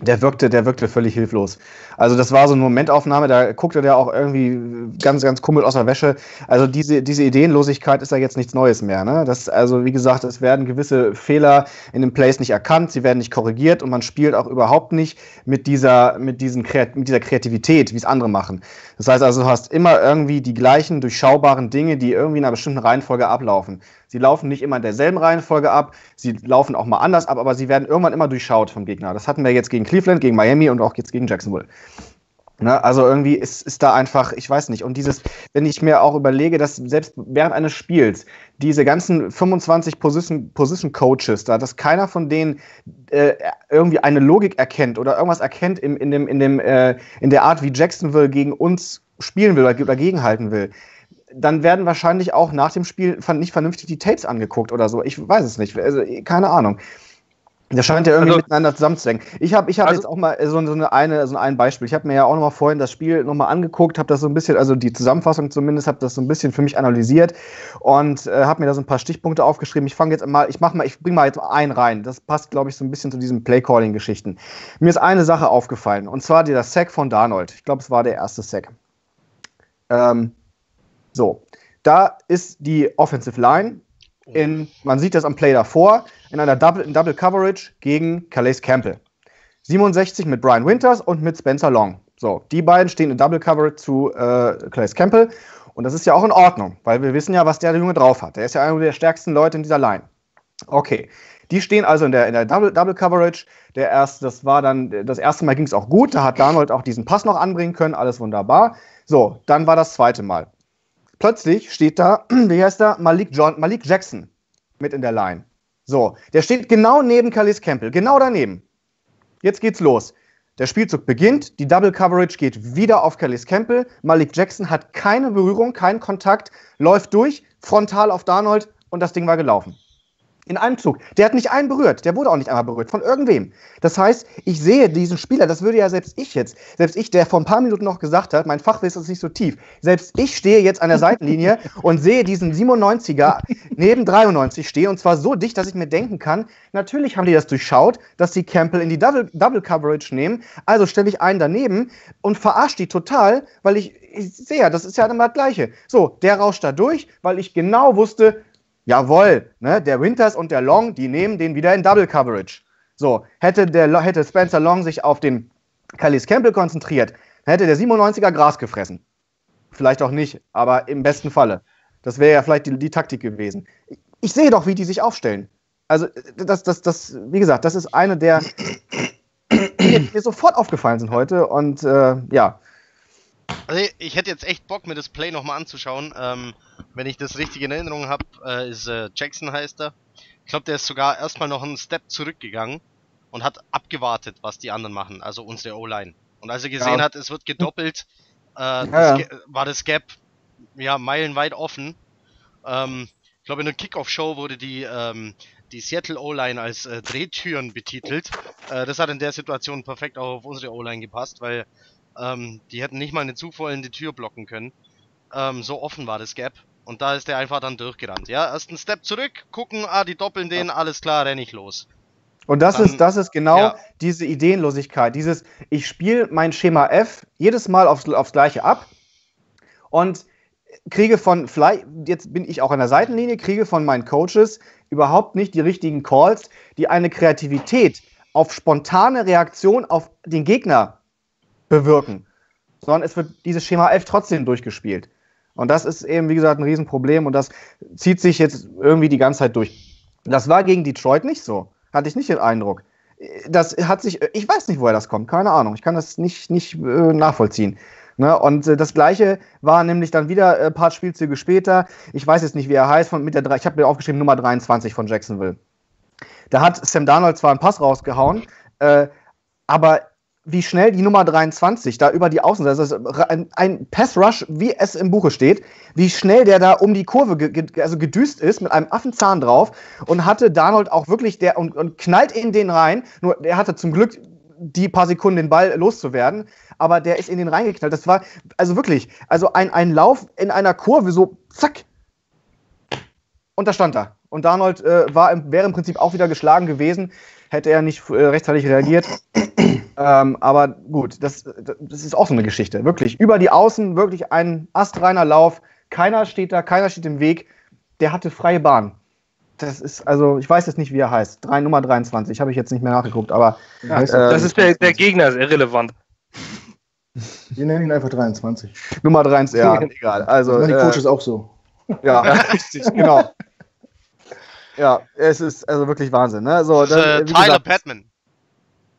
der wirkte, der wirkte völlig hilflos. Also das war so eine Momentaufnahme, da guckte der auch irgendwie ganz, ganz kummel aus der Wäsche. Also diese, diese Ideenlosigkeit ist ja jetzt nichts Neues mehr. Ne? Das, also wie gesagt, es werden gewisse Fehler in den Plays nicht erkannt, sie werden nicht korrigiert und man spielt auch überhaupt nicht mit dieser, mit diesen, mit dieser Kreativität, wie es andere machen. Das heißt also, du hast immer irgendwie die gleichen durchschaubaren Dinge, die irgendwie in einer bestimmten Reihenfolge ablaufen. Sie laufen nicht immer in derselben Reihenfolge ab, sie laufen auch mal anders ab, aber sie werden irgendwann immer durchschaut vom Gegner. Das hatten wir jetzt gegen Cleveland, gegen Miami und auch jetzt gegen Jacksonville. Ne, also irgendwie ist, ist da einfach, ich weiß nicht. Und dieses, wenn ich mir auch überlege, dass selbst während eines Spiels diese ganzen 25 Position, Position Coaches da, dass keiner von denen äh, irgendwie eine Logik erkennt oder irgendwas erkennt in, in, dem, in, dem, äh, in der Art, wie Jacksonville gegen uns spielen will oder dagegenhalten will dann werden wahrscheinlich auch nach dem Spiel nicht vernünftig die Tapes angeguckt oder so. Ich weiß es nicht. Also, keine Ahnung. Das scheint ja irgendwie also, miteinander zusammenzuhängen. Ich habe ich hab also, jetzt auch mal so, so, eine, eine, so ein Beispiel. Ich habe mir ja auch noch mal vorhin das Spiel noch mal angeguckt, habe das so ein bisschen, also die Zusammenfassung zumindest, habe das so ein bisschen für mich analysiert und äh, habe mir da so ein paar Stichpunkte aufgeschrieben. Ich fange jetzt mal, ich mache mal, ich bringe mal jetzt einen rein. Das passt, glaube ich, so ein bisschen zu diesen Playcalling-Geschichten. Mir ist eine Sache aufgefallen und zwar der Sack von Darnold. Ich glaube, es war der erste Sack. Ähm, so, da ist die Offensive Line in, man sieht das am Play davor, in einer Double, in Double Coverage gegen Calais Campbell. 67 mit Brian Winters und mit Spencer Long. So, die beiden stehen in Double Coverage zu äh, Calais Campbell. Und das ist ja auch in Ordnung, weil wir wissen ja, was der Junge drauf hat. Der ist ja einer der stärksten Leute in dieser Line. Okay. Die stehen also in der, in der Double, Double Coverage. Der erste, das war dann, das erste Mal ging es auch gut. Da hat Darnold auch diesen Pass noch anbringen können. Alles wunderbar. So, dann war das zweite Mal plötzlich steht da, wie heißt er, Malik, John, Malik Jackson mit in der Line. So, der steht genau neben Calais Campbell, genau daneben. Jetzt geht's los. Der Spielzug beginnt, die Double Coverage geht wieder auf Calais Campbell. Malik Jackson hat keine Berührung, keinen Kontakt, läuft durch, frontal auf Darnold und das Ding war gelaufen. In einem Zug. Der hat nicht einen berührt. Der wurde auch nicht einmal berührt. Von irgendwem. Das heißt, ich sehe diesen Spieler, das würde ja selbst ich jetzt, selbst ich, der vor ein paar Minuten noch gesagt hat, mein Fachwissen ist nicht so tief. Selbst ich stehe jetzt an der Seitenlinie und sehe diesen 97er neben 93 stehen und zwar so dicht, dass ich mir denken kann, natürlich haben die das durchschaut, dass sie Campbell in die Double, Double Coverage nehmen. Also stelle ich einen daneben und verarsche die total, weil ich, ich sehe ja, das ist ja immer das Gleiche. So, der rauscht da durch, weil ich genau wusste, Jawohl, ne, der Winters und der Long, die nehmen den wieder in Double Coverage. So, hätte, der, hätte Spencer Long sich auf den Callis Campbell konzentriert, hätte der 97er Gras gefressen. Vielleicht auch nicht, aber im besten Falle. Das wäre ja vielleicht die, die Taktik gewesen. Ich, ich sehe doch, wie die sich aufstellen. Also, das, das, das, wie gesagt, das ist eine der, die mir sofort aufgefallen sind heute. Und äh, ja, also ich hätte jetzt echt Bock, mir das Play nochmal anzuschauen. Ähm, wenn ich das richtig in Erinnerung habe, äh, ist äh, Jackson heißt er. Ich glaube, der ist sogar erstmal noch einen Step zurückgegangen und hat abgewartet, was die anderen machen, also unsere O-Line. Und als er gesehen ja. hat, es wird gedoppelt, äh, ja, das ja. war das Gap ja meilenweit offen. Ähm, ich glaube, in der Kickoff-Show wurde die, ähm, die Seattle O-Line als äh, Drehtüren betitelt. Äh, das hat in der Situation perfekt auch auf unsere O-Line gepasst, weil ähm, die hätten nicht mal eine zufallende Tür blocken können. Ähm, so offen war das Gap. Und da ist der einfach dann durchgerannt. Ja, erst einen Step zurück, gucken, ah, die doppeln den, alles klar, renn ich los. Und das dann, ist, das ist genau ja. diese Ideenlosigkeit, dieses, ich spiele mein Schema F jedes Mal aufs, aufs gleiche ab und kriege von, jetzt bin ich auch an der Seitenlinie, kriege von meinen Coaches überhaupt nicht die richtigen Calls, die eine Kreativität auf spontane Reaktion auf den Gegner bewirken, sondern es wird dieses Schema 11 trotzdem durchgespielt. Und das ist eben, wie gesagt, ein Riesenproblem und das zieht sich jetzt irgendwie die ganze Zeit durch. Das war gegen Detroit nicht so. Hatte ich nicht den Eindruck. Das hat sich, ich weiß nicht, woher das kommt, keine Ahnung. Ich kann das nicht, nicht äh, nachvollziehen. Ne? Und äh, das gleiche war nämlich dann wieder ein äh, paar Spielzüge später. Ich weiß jetzt nicht, wie er heißt, von, mit der, ich habe mir aufgeschrieben, Nummer 23 von Jacksonville. Da hat Sam Darnold zwar einen Pass rausgehauen, äh, aber wie schnell die Nummer 23 da über die Außen, das ist ein, ein Pass-Rush, wie es im Buche steht, wie schnell der da um die Kurve ge, also gedüst ist mit einem Affenzahn drauf und hatte Darnold auch wirklich der und, und knallt in den rein. Nur er hatte zum Glück die paar Sekunden den Ball loszuwerden, aber der ist in den reingeknallt. Das war also wirklich, also ein, ein Lauf in einer Kurve, so zack. Und da stand er. Und Darnold äh, war im, wäre im Prinzip auch wieder geschlagen gewesen, hätte er nicht äh, rechtzeitig reagiert. ähm, aber gut, das, das ist auch so eine Geschichte. Wirklich, über die Außen, wirklich ein astreiner Lauf. Keiner steht da, keiner steht im Weg. Der hatte freie Bahn. Das ist, also, ich weiß jetzt nicht, wie er heißt. Drei, Nummer 23, habe ich jetzt nicht mehr nachgeguckt, aber. Ja, äh, das ist der, der Gegner, ist irrelevant. Wir nennen ihn einfach 23. Nummer 23, ja, egal. Also, das die Coaches äh, auch so. Ja, richtig, genau. Ja, es ist also wirklich Wahnsinn. Ne? So, das ist, äh, Tyler Patman.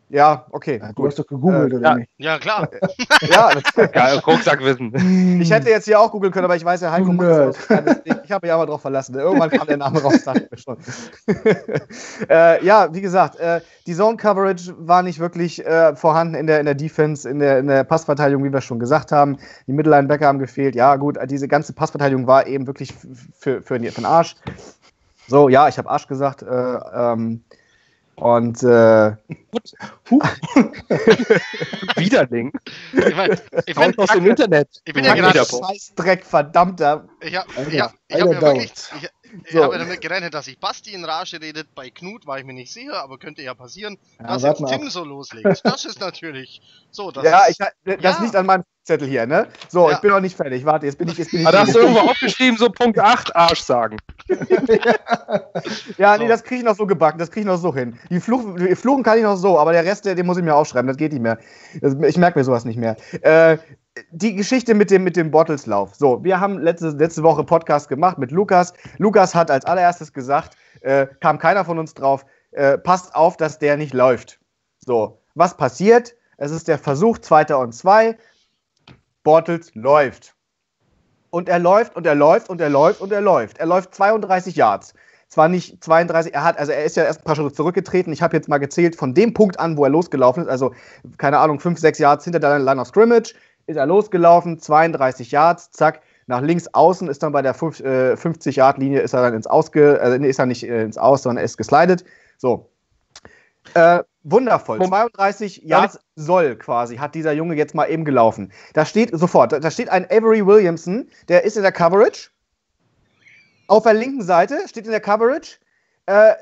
Ja, okay. Ja, du hast doch gegoogelt, äh, oder ja. nicht? Ja, klar. ja, das Geil, Rucksackwissen. Ich hätte jetzt hier auch googeln können, aber ich weiß ja, Heiko muss Ich habe mich aber drauf verlassen. Irgendwann kam der Name raus, dachte ich schon. äh, ja, wie gesagt, äh, die Zone Coverage war nicht wirklich äh, vorhanden in der, in der Defense, in der, in der Passverteidigung, wie wir schon gesagt haben. Die Mittellinebacker haben gefehlt. Ja, gut, diese ganze Passverteidigung war eben wirklich für, für, für den Arsch. So, ja, ich habe Arsch gesagt. Äh, ähm, und äh, Widerling. Ich, mein, ich bin aus dem Internet. Ich bin ja gerade Scheißdreck, verdammter. Ich habe ich hab, ich hab ja wirklich. Ich, ich so. habe damit gerechnet, dass sich Basti in Rage redet. Bei Knut war ich mir nicht sicher, aber könnte ja passieren, ja, dass jetzt Tim ab. so loslegt. Das ist natürlich so. Das ja, ist, ich, das ja. liegt an meinem Zettel hier, ne? So, ja. ich bin noch nicht fertig. Warte, jetzt bin ich. Jetzt bin ich da hast du irgendwo aufgeschrieben, so Punkt 8 Arsch sagen. ja, nee, das kriege ich noch so gebacken. Das kriege ich noch so hin. Die, Fluch, die Fluchen kann ich noch so, aber der Rest, den muss ich mir aufschreiben. Das geht nicht mehr. Ich merke mir sowas nicht mehr. Äh, die Geschichte mit dem, mit dem Bottleslauf. So, wir haben letzte, letzte Woche Podcast gemacht mit Lukas. Lukas hat als allererstes gesagt, äh, kam keiner von uns drauf, äh, passt auf, dass der nicht läuft. So, was passiert? Es ist der Versuch, zweiter und zwei. Bortles läuft. Und er läuft und er läuft und er läuft und er läuft. Er läuft 32 Yards. Zwar nicht 32, er hat, also er ist ja erst ein paar Schritte zurückgetreten. Ich habe jetzt mal gezählt, von dem Punkt an, wo er losgelaufen ist, also keine Ahnung, 5, 6 Yards hinter der Line of Scrimmage, ist er losgelaufen, 32 Yards, zack, nach links außen ist dann bei der 50-Yard-Linie ist er dann ins Ausge, also ist er nicht äh, ins Aus, sondern er ist geslidet. So. Äh, wundervoll. 32 Yards soll quasi, hat dieser Junge jetzt mal eben gelaufen. Da steht sofort, da steht ein Avery Williamson, der ist in der Coverage. Auf der linken Seite steht in der Coverage. Äh,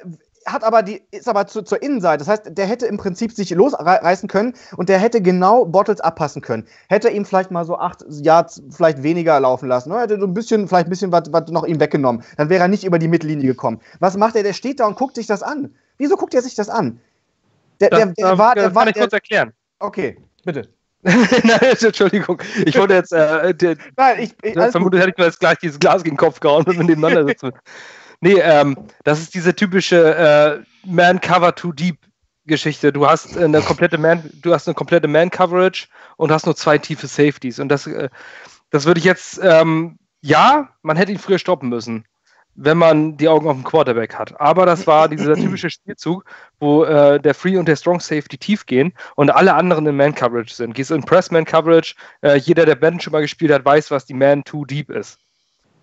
hat aber die, ist aber zu, zur Innenseite. Das heißt, der hätte im Prinzip sich losreißen können und der hätte genau Bottles abpassen können. Hätte ihm vielleicht mal so acht Yards vielleicht weniger laufen lassen. Ne? Hätte so ein bisschen, vielleicht ein bisschen was, noch ihm weggenommen. Dann wäre er nicht über die Mittellinie gekommen. Was macht er? Der steht da und guckt sich das an. Wieso guckt er sich das an? Der, der, der, der war, der kann war, ich kurz erklären. Okay, bitte. Nein, Entschuldigung. Ich wollte jetzt. Äh, der, Nein, ich. ich vermutlich hätte ich mir jetzt gleich dieses Glas gegen den Kopf gehauen, wenn wir nebeneinander sitzen. Nee, ähm, das ist diese typische äh, Man Cover Too Deep Geschichte. Du hast eine komplette Man, du hast eine komplette Man Coverage und hast nur zwei tiefe Safeties. Und das, äh, das würde ich jetzt, ähm, ja, man hätte ihn früher stoppen müssen, wenn man die Augen auf dem Quarterback hat. Aber das war dieser typische Spielzug, wo äh, der Free und der Strong Safety tief gehen und alle anderen in Man Coverage sind. Gehst in Press Man Coverage. Äh, jeder, der Ben schon mal gespielt hat, weiß, was die Man Too Deep ist.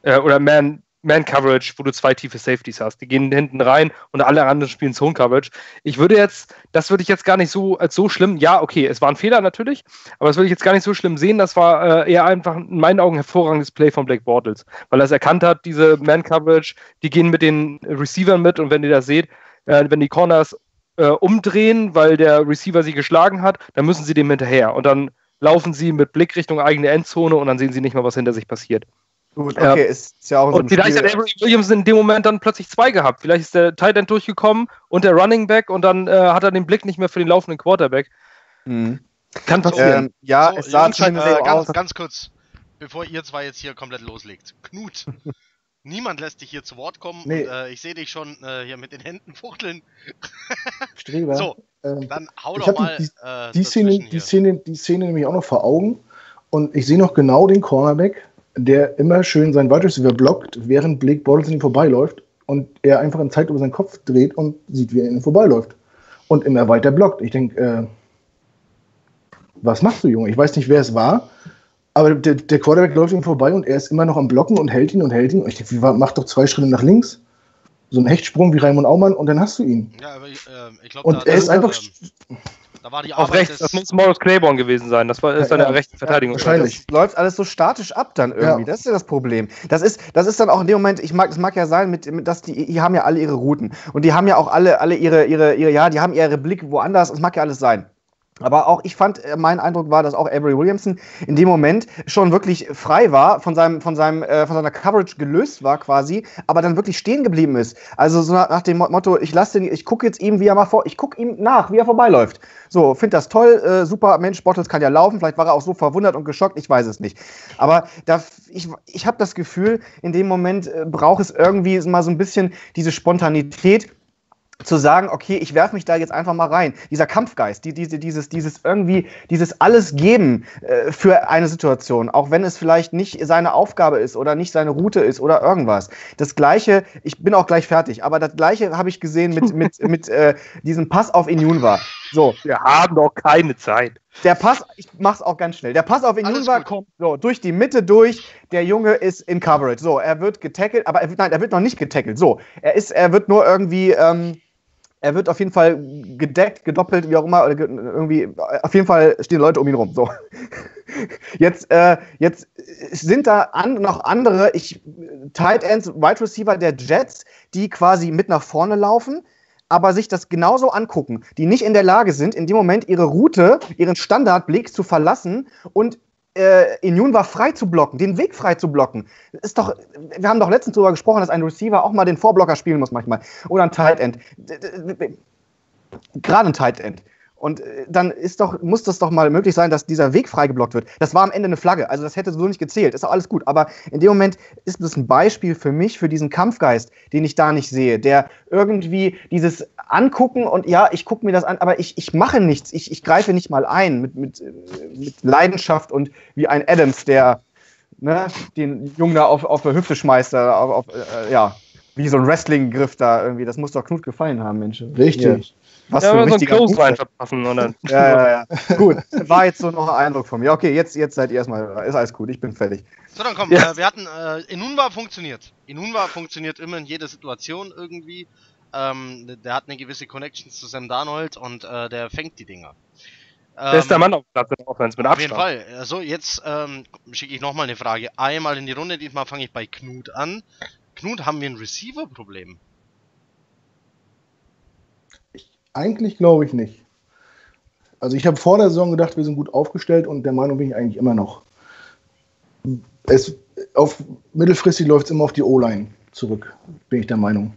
Äh, oder Man man-Coverage, wo du zwei tiefe Safeties hast. Die gehen hinten rein und alle anderen spielen Zone-Coverage. Ich würde jetzt, das würde ich jetzt gar nicht so als so schlimm, ja, okay, es war ein Fehler natürlich, aber das würde ich jetzt gar nicht so schlimm sehen. Das war äh, eher einfach in meinen Augen ein hervorragendes Play von Blake Bortles, weil er es erkannt hat, diese Man-Coverage, die gehen mit den Receivern mit und wenn ihr das seht, äh, wenn die Corners äh, umdrehen, weil der Receiver sie geschlagen hat, dann müssen sie dem hinterher und dann laufen sie mit Blick Richtung eigene Endzone und dann sehen sie nicht mehr, was hinter sich passiert. Gut, okay, ja. ist ja auch so Und vielleicht Spiel. hat Avery Williams in dem Moment dann plötzlich zwei gehabt. Vielleicht ist der Tight End durchgekommen und der Running Back und dann äh, hat er den Blick nicht mehr für den laufenden Quarterback. Mhm. Kann passieren. Ähm, ja, so, es sah Jungs, äh, so ganz, aus. ganz kurz, bevor ihr zwei jetzt hier komplett loslegt. Knut, niemand lässt dich hier zu Wort kommen. Nee. Und, äh, ich sehe dich schon äh, hier mit den Händen fuchteln. Streber. So, ähm, dann hau doch mal. Die, äh, die, Szene, die, Szene, die Szene nämlich auch noch vor Augen. Und ich sehe noch genau den Cornerback, der immer schön seinen Wide Receiver blockt, während Blake Bortles an ihm vorbeiläuft und er einfach in Zeit über seinen Kopf dreht und sieht, wie er ihn vorbeiläuft. Und immer weiter blockt. Ich denke, äh, was machst du, Junge? Ich weiß nicht, wer es war, aber der, der Quarterback läuft ihm vorbei und er ist immer noch am Blocken und hält ihn und hält ihn. Und ich denke, mach doch zwei Schritte nach links. So ein Hechtsprung wie Raimund Aumann und dann hast du ihn. Ja, aber ich, äh, ich glaube, Und er ist einfach. Ähm, Da war die Auf Arbeit rechts, das muss Morris Claiborne gewesen sein. Das war, ist Ja, dann der ja. rechte Verteidigung. wahrscheinlich. Das läuft alles so statisch ab dann irgendwie. Ja. Das ist ja das Problem. Das ist, das ist dann auch in dem Moment, ich mag, das mag ja sein, mit, mit, dass die, die haben ja alle ihre Routen. Und die haben ja auch alle, alle ihre, ihre, ihre, ja, die haben ihre Blick woanders. Das mag ja alles sein. Aber auch ich fand, äh, mein Eindruck war, dass auch Avery Williamson in dem Moment schon wirklich frei war, von seinem, von seinem, äh, von seiner Coverage gelöst war quasi, aber dann wirklich stehen geblieben ist. Also so nach, nach dem Motto, ich lasse den, ich gucke jetzt ihm, wie er mal vor, ich gucke ihm nach, wie er vorbeiläuft. So, finde das toll, äh, super, Mensch, Bottles kann ja laufen, vielleicht war er auch so verwundert und geschockt, ich weiß es nicht. Aber da, ich, ich habe das Gefühl, in dem Moment äh, braucht es irgendwie mal so ein bisschen diese Spontanität, zu sagen, okay, ich werfe mich da jetzt einfach mal rein. Dieser Kampfgeist, die, diese, dieses, dieses irgendwie, dieses alles geben äh, für eine Situation, auch wenn es vielleicht nicht seine Aufgabe ist oder nicht seine Route ist oder irgendwas. Das gleiche, ich bin auch gleich fertig, aber das gleiche habe ich gesehen mit, mit, mit äh, diesem Pass auf Injunwa. So, Wir haben doch keine Zeit. der Pass, ich mach's auch ganz schnell. Der Pass auf gut. kommt so durch die Mitte durch. Der Junge ist in Coverage. So, er wird getackelt, aber er, wird- nein, er wird noch nicht getackelt. So, er ist, er wird nur irgendwie, ähm, er wird auf jeden Fall gedeckt, gedoppelt, wie auch immer, irgendwie, auf jeden Fall stehen Leute um ihn rum. So. Jetzt, äh, jetzt sind da an, noch andere, ich, Tight Ends, Wide Receiver der Jets, die quasi mit nach vorne laufen, aber sich das genauso angucken, die nicht in der Lage sind, in dem Moment ihre Route, ihren Standardblick zu verlassen und äh, Injun war frei zu blocken, den Weg frei zu blocken. Ist doch, wir haben doch letztens darüber gesprochen, dass ein Receiver auch mal den Vorblocker spielen muss manchmal. Oder ein Tight End. Gerade ein Tight End. Und äh, dann ist doch, muss das doch mal möglich sein, dass dieser Weg frei geblockt wird. Das war am Ende eine Flagge, also das hätte so nicht gezählt. Ist doch alles gut. Aber in dem Moment ist das ein Beispiel für mich, für diesen Kampfgeist, den ich da nicht sehe, der irgendwie dieses Angucken und ja, ich gucke mir das an, aber ich, ich mache nichts. Ich, ich greife nicht mal ein mit, mit, äh, mit Leidenschaft und wie ein Adams, der ne, den Jungen da auf, auf der Hüfte schmeißt, da, auf, auf, äh, ja, wie so ein Wrestling-Griff da irgendwie. Das muss doch Knut gefallen haben, Mensch. Richtig. Was Ja, für ein so ein richtiger Close Move. rein verpassen und dann. Ja, ja, ja. gut, war jetzt so noch ein Eindruck von mir. Okay, jetzt, jetzt seid ihr erstmal, ist alles gut, ich bin fertig. So, dann komm, Ja. äh, wir hatten, äh, Inunwa funktioniert. Inunwa funktioniert immer in jeder Situation irgendwie. Ähm, der hat eine gewisse Connection zu Sam Darnold und äh, der fängt die Dinger. Ähm, Bester Mann auf dem Platz in der Offense mit Auf jeden Abstand. Fall. Also jetzt ähm, schicke ich nochmal eine Frage. Einmal in die Runde, diesmal fange ich bei Knut an. Knut, haben wir ein Receiver-Problem? Eigentlich glaube ich nicht. Also ich habe vor der Saison gedacht, wir sind gut aufgestellt und der Meinung bin ich eigentlich immer noch. Es, auf mittelfristig läuft es immer auf die O-Line zurück, bin ich der Meinung.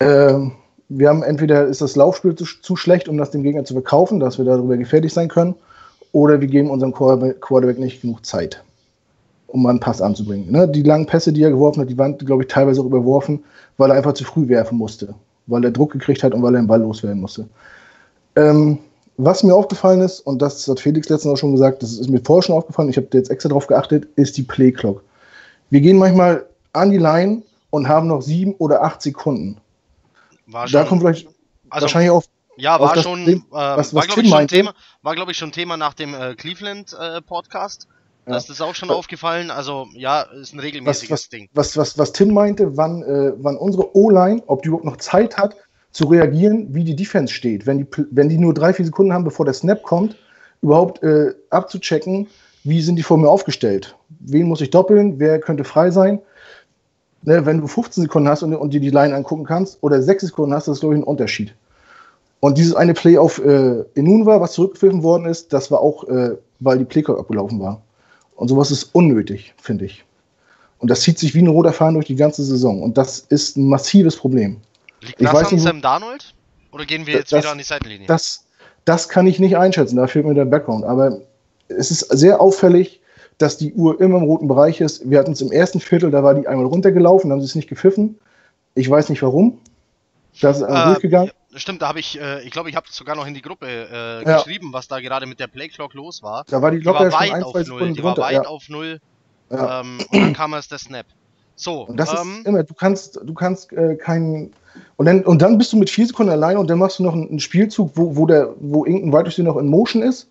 Ähm, wir haben entweder ist das Laufspiel zu, zu schlecht, um das dem Gegner zu verkaufen, dass wir darüber gefährlich sein können, oder wir geben unserem Quarterback nicht genug Zeit, um einen Pass anzubringen. Ne? Die langen Pässe, die er geworfen hat, die waren, glaube ich, teilweise auch überworfen, weil er einfach zu früh werfen musste, weil er Druck gekriegt hat und weil er den Ball loswerden musste. Ähm, was mir aufgefallen ist, und das hat Felix letztens auch schon gesagt, das ist mir vorher schon aufgefallen, ich habe jetzt extra drauf geachtet, ist die Play Clock. Wir gehen manchmal an die Line und haben noch sieben oder acht Sekunden. War Da kommt vielleicht also, wahrscheinlich auch ja, auf war schon, Problem, äh, was- war was glaube ich schon. Thema, war glaube ich schon Thema nach dem äh, Cleveland Podcast. Da Ja. ist das auch schon Was- aufgefallen. Also ja, ist ein regelmäßiges was- Ding. was, was, was Tim meinte, wann, äh, wann unsere O-Line, ob die überhaupt noch Zeit hat, zu reagieren, wie die Defense steht. Wenn die, wenn die nur drei, vier Sekunden haben, bevor der Snap kommt, überhaupt äh, abzuchecken, wie sind die vor mir aufgestellt. Wen muss ich doppeln, wer könnte frei sein. Ne, wenn du 15 Sekunden hast und, und dir die Line angucken kannst, oder 6 Sekunden hast, das ist, glaube ich, ein Unterschied. Und dieses eine Play auf äh, Inunwa, was zurückgepfiffen worden ist, das war auch, äh, weil die Playclock abgelaufen war. Und sowas ist unnötig, finde ich. Und das zieht sich wie ein roter Faden durch die ganze Saison. Und das ist ein massives Problem. Liegt ich das weiß an nicht, Sam Darnold? Oder gehen wir Das- jetzt wieder an die Seitenlinie? Das, das kann ich nicht einschätzen, da fehlt mir der Background. Aber es ist sehr auffällig, dass die Uhr immer im roten Bereich ist. Wir hatten es im ersten Viertel, da war die einmal runtergelaufen, haben sie es nicht gepfiffen. Ich weiß nicht warum. Das ist einmal Äh, durchgegangen. Ja, Stimmt, da habe ich, äh, ich glaube, ich habe sogar noch in die Gruppe äh, Ja. geschrieben, was da gerade mit der Playclock los war. Da war die Die locker war schon weit ein, auf zwei null, Sekunden die war weit Ja, auf null. ja. Ähm, und dann kam erst der Snap. So, Und das ähm, ist immer, du kannst, du kannst äh, keinen. Und dann, und dann bist du mit vier Sekunden alleine und dann machst du noch einen, einen Spielzug, wo, wo, der, wo irgendein Receiver noch in Motion ist.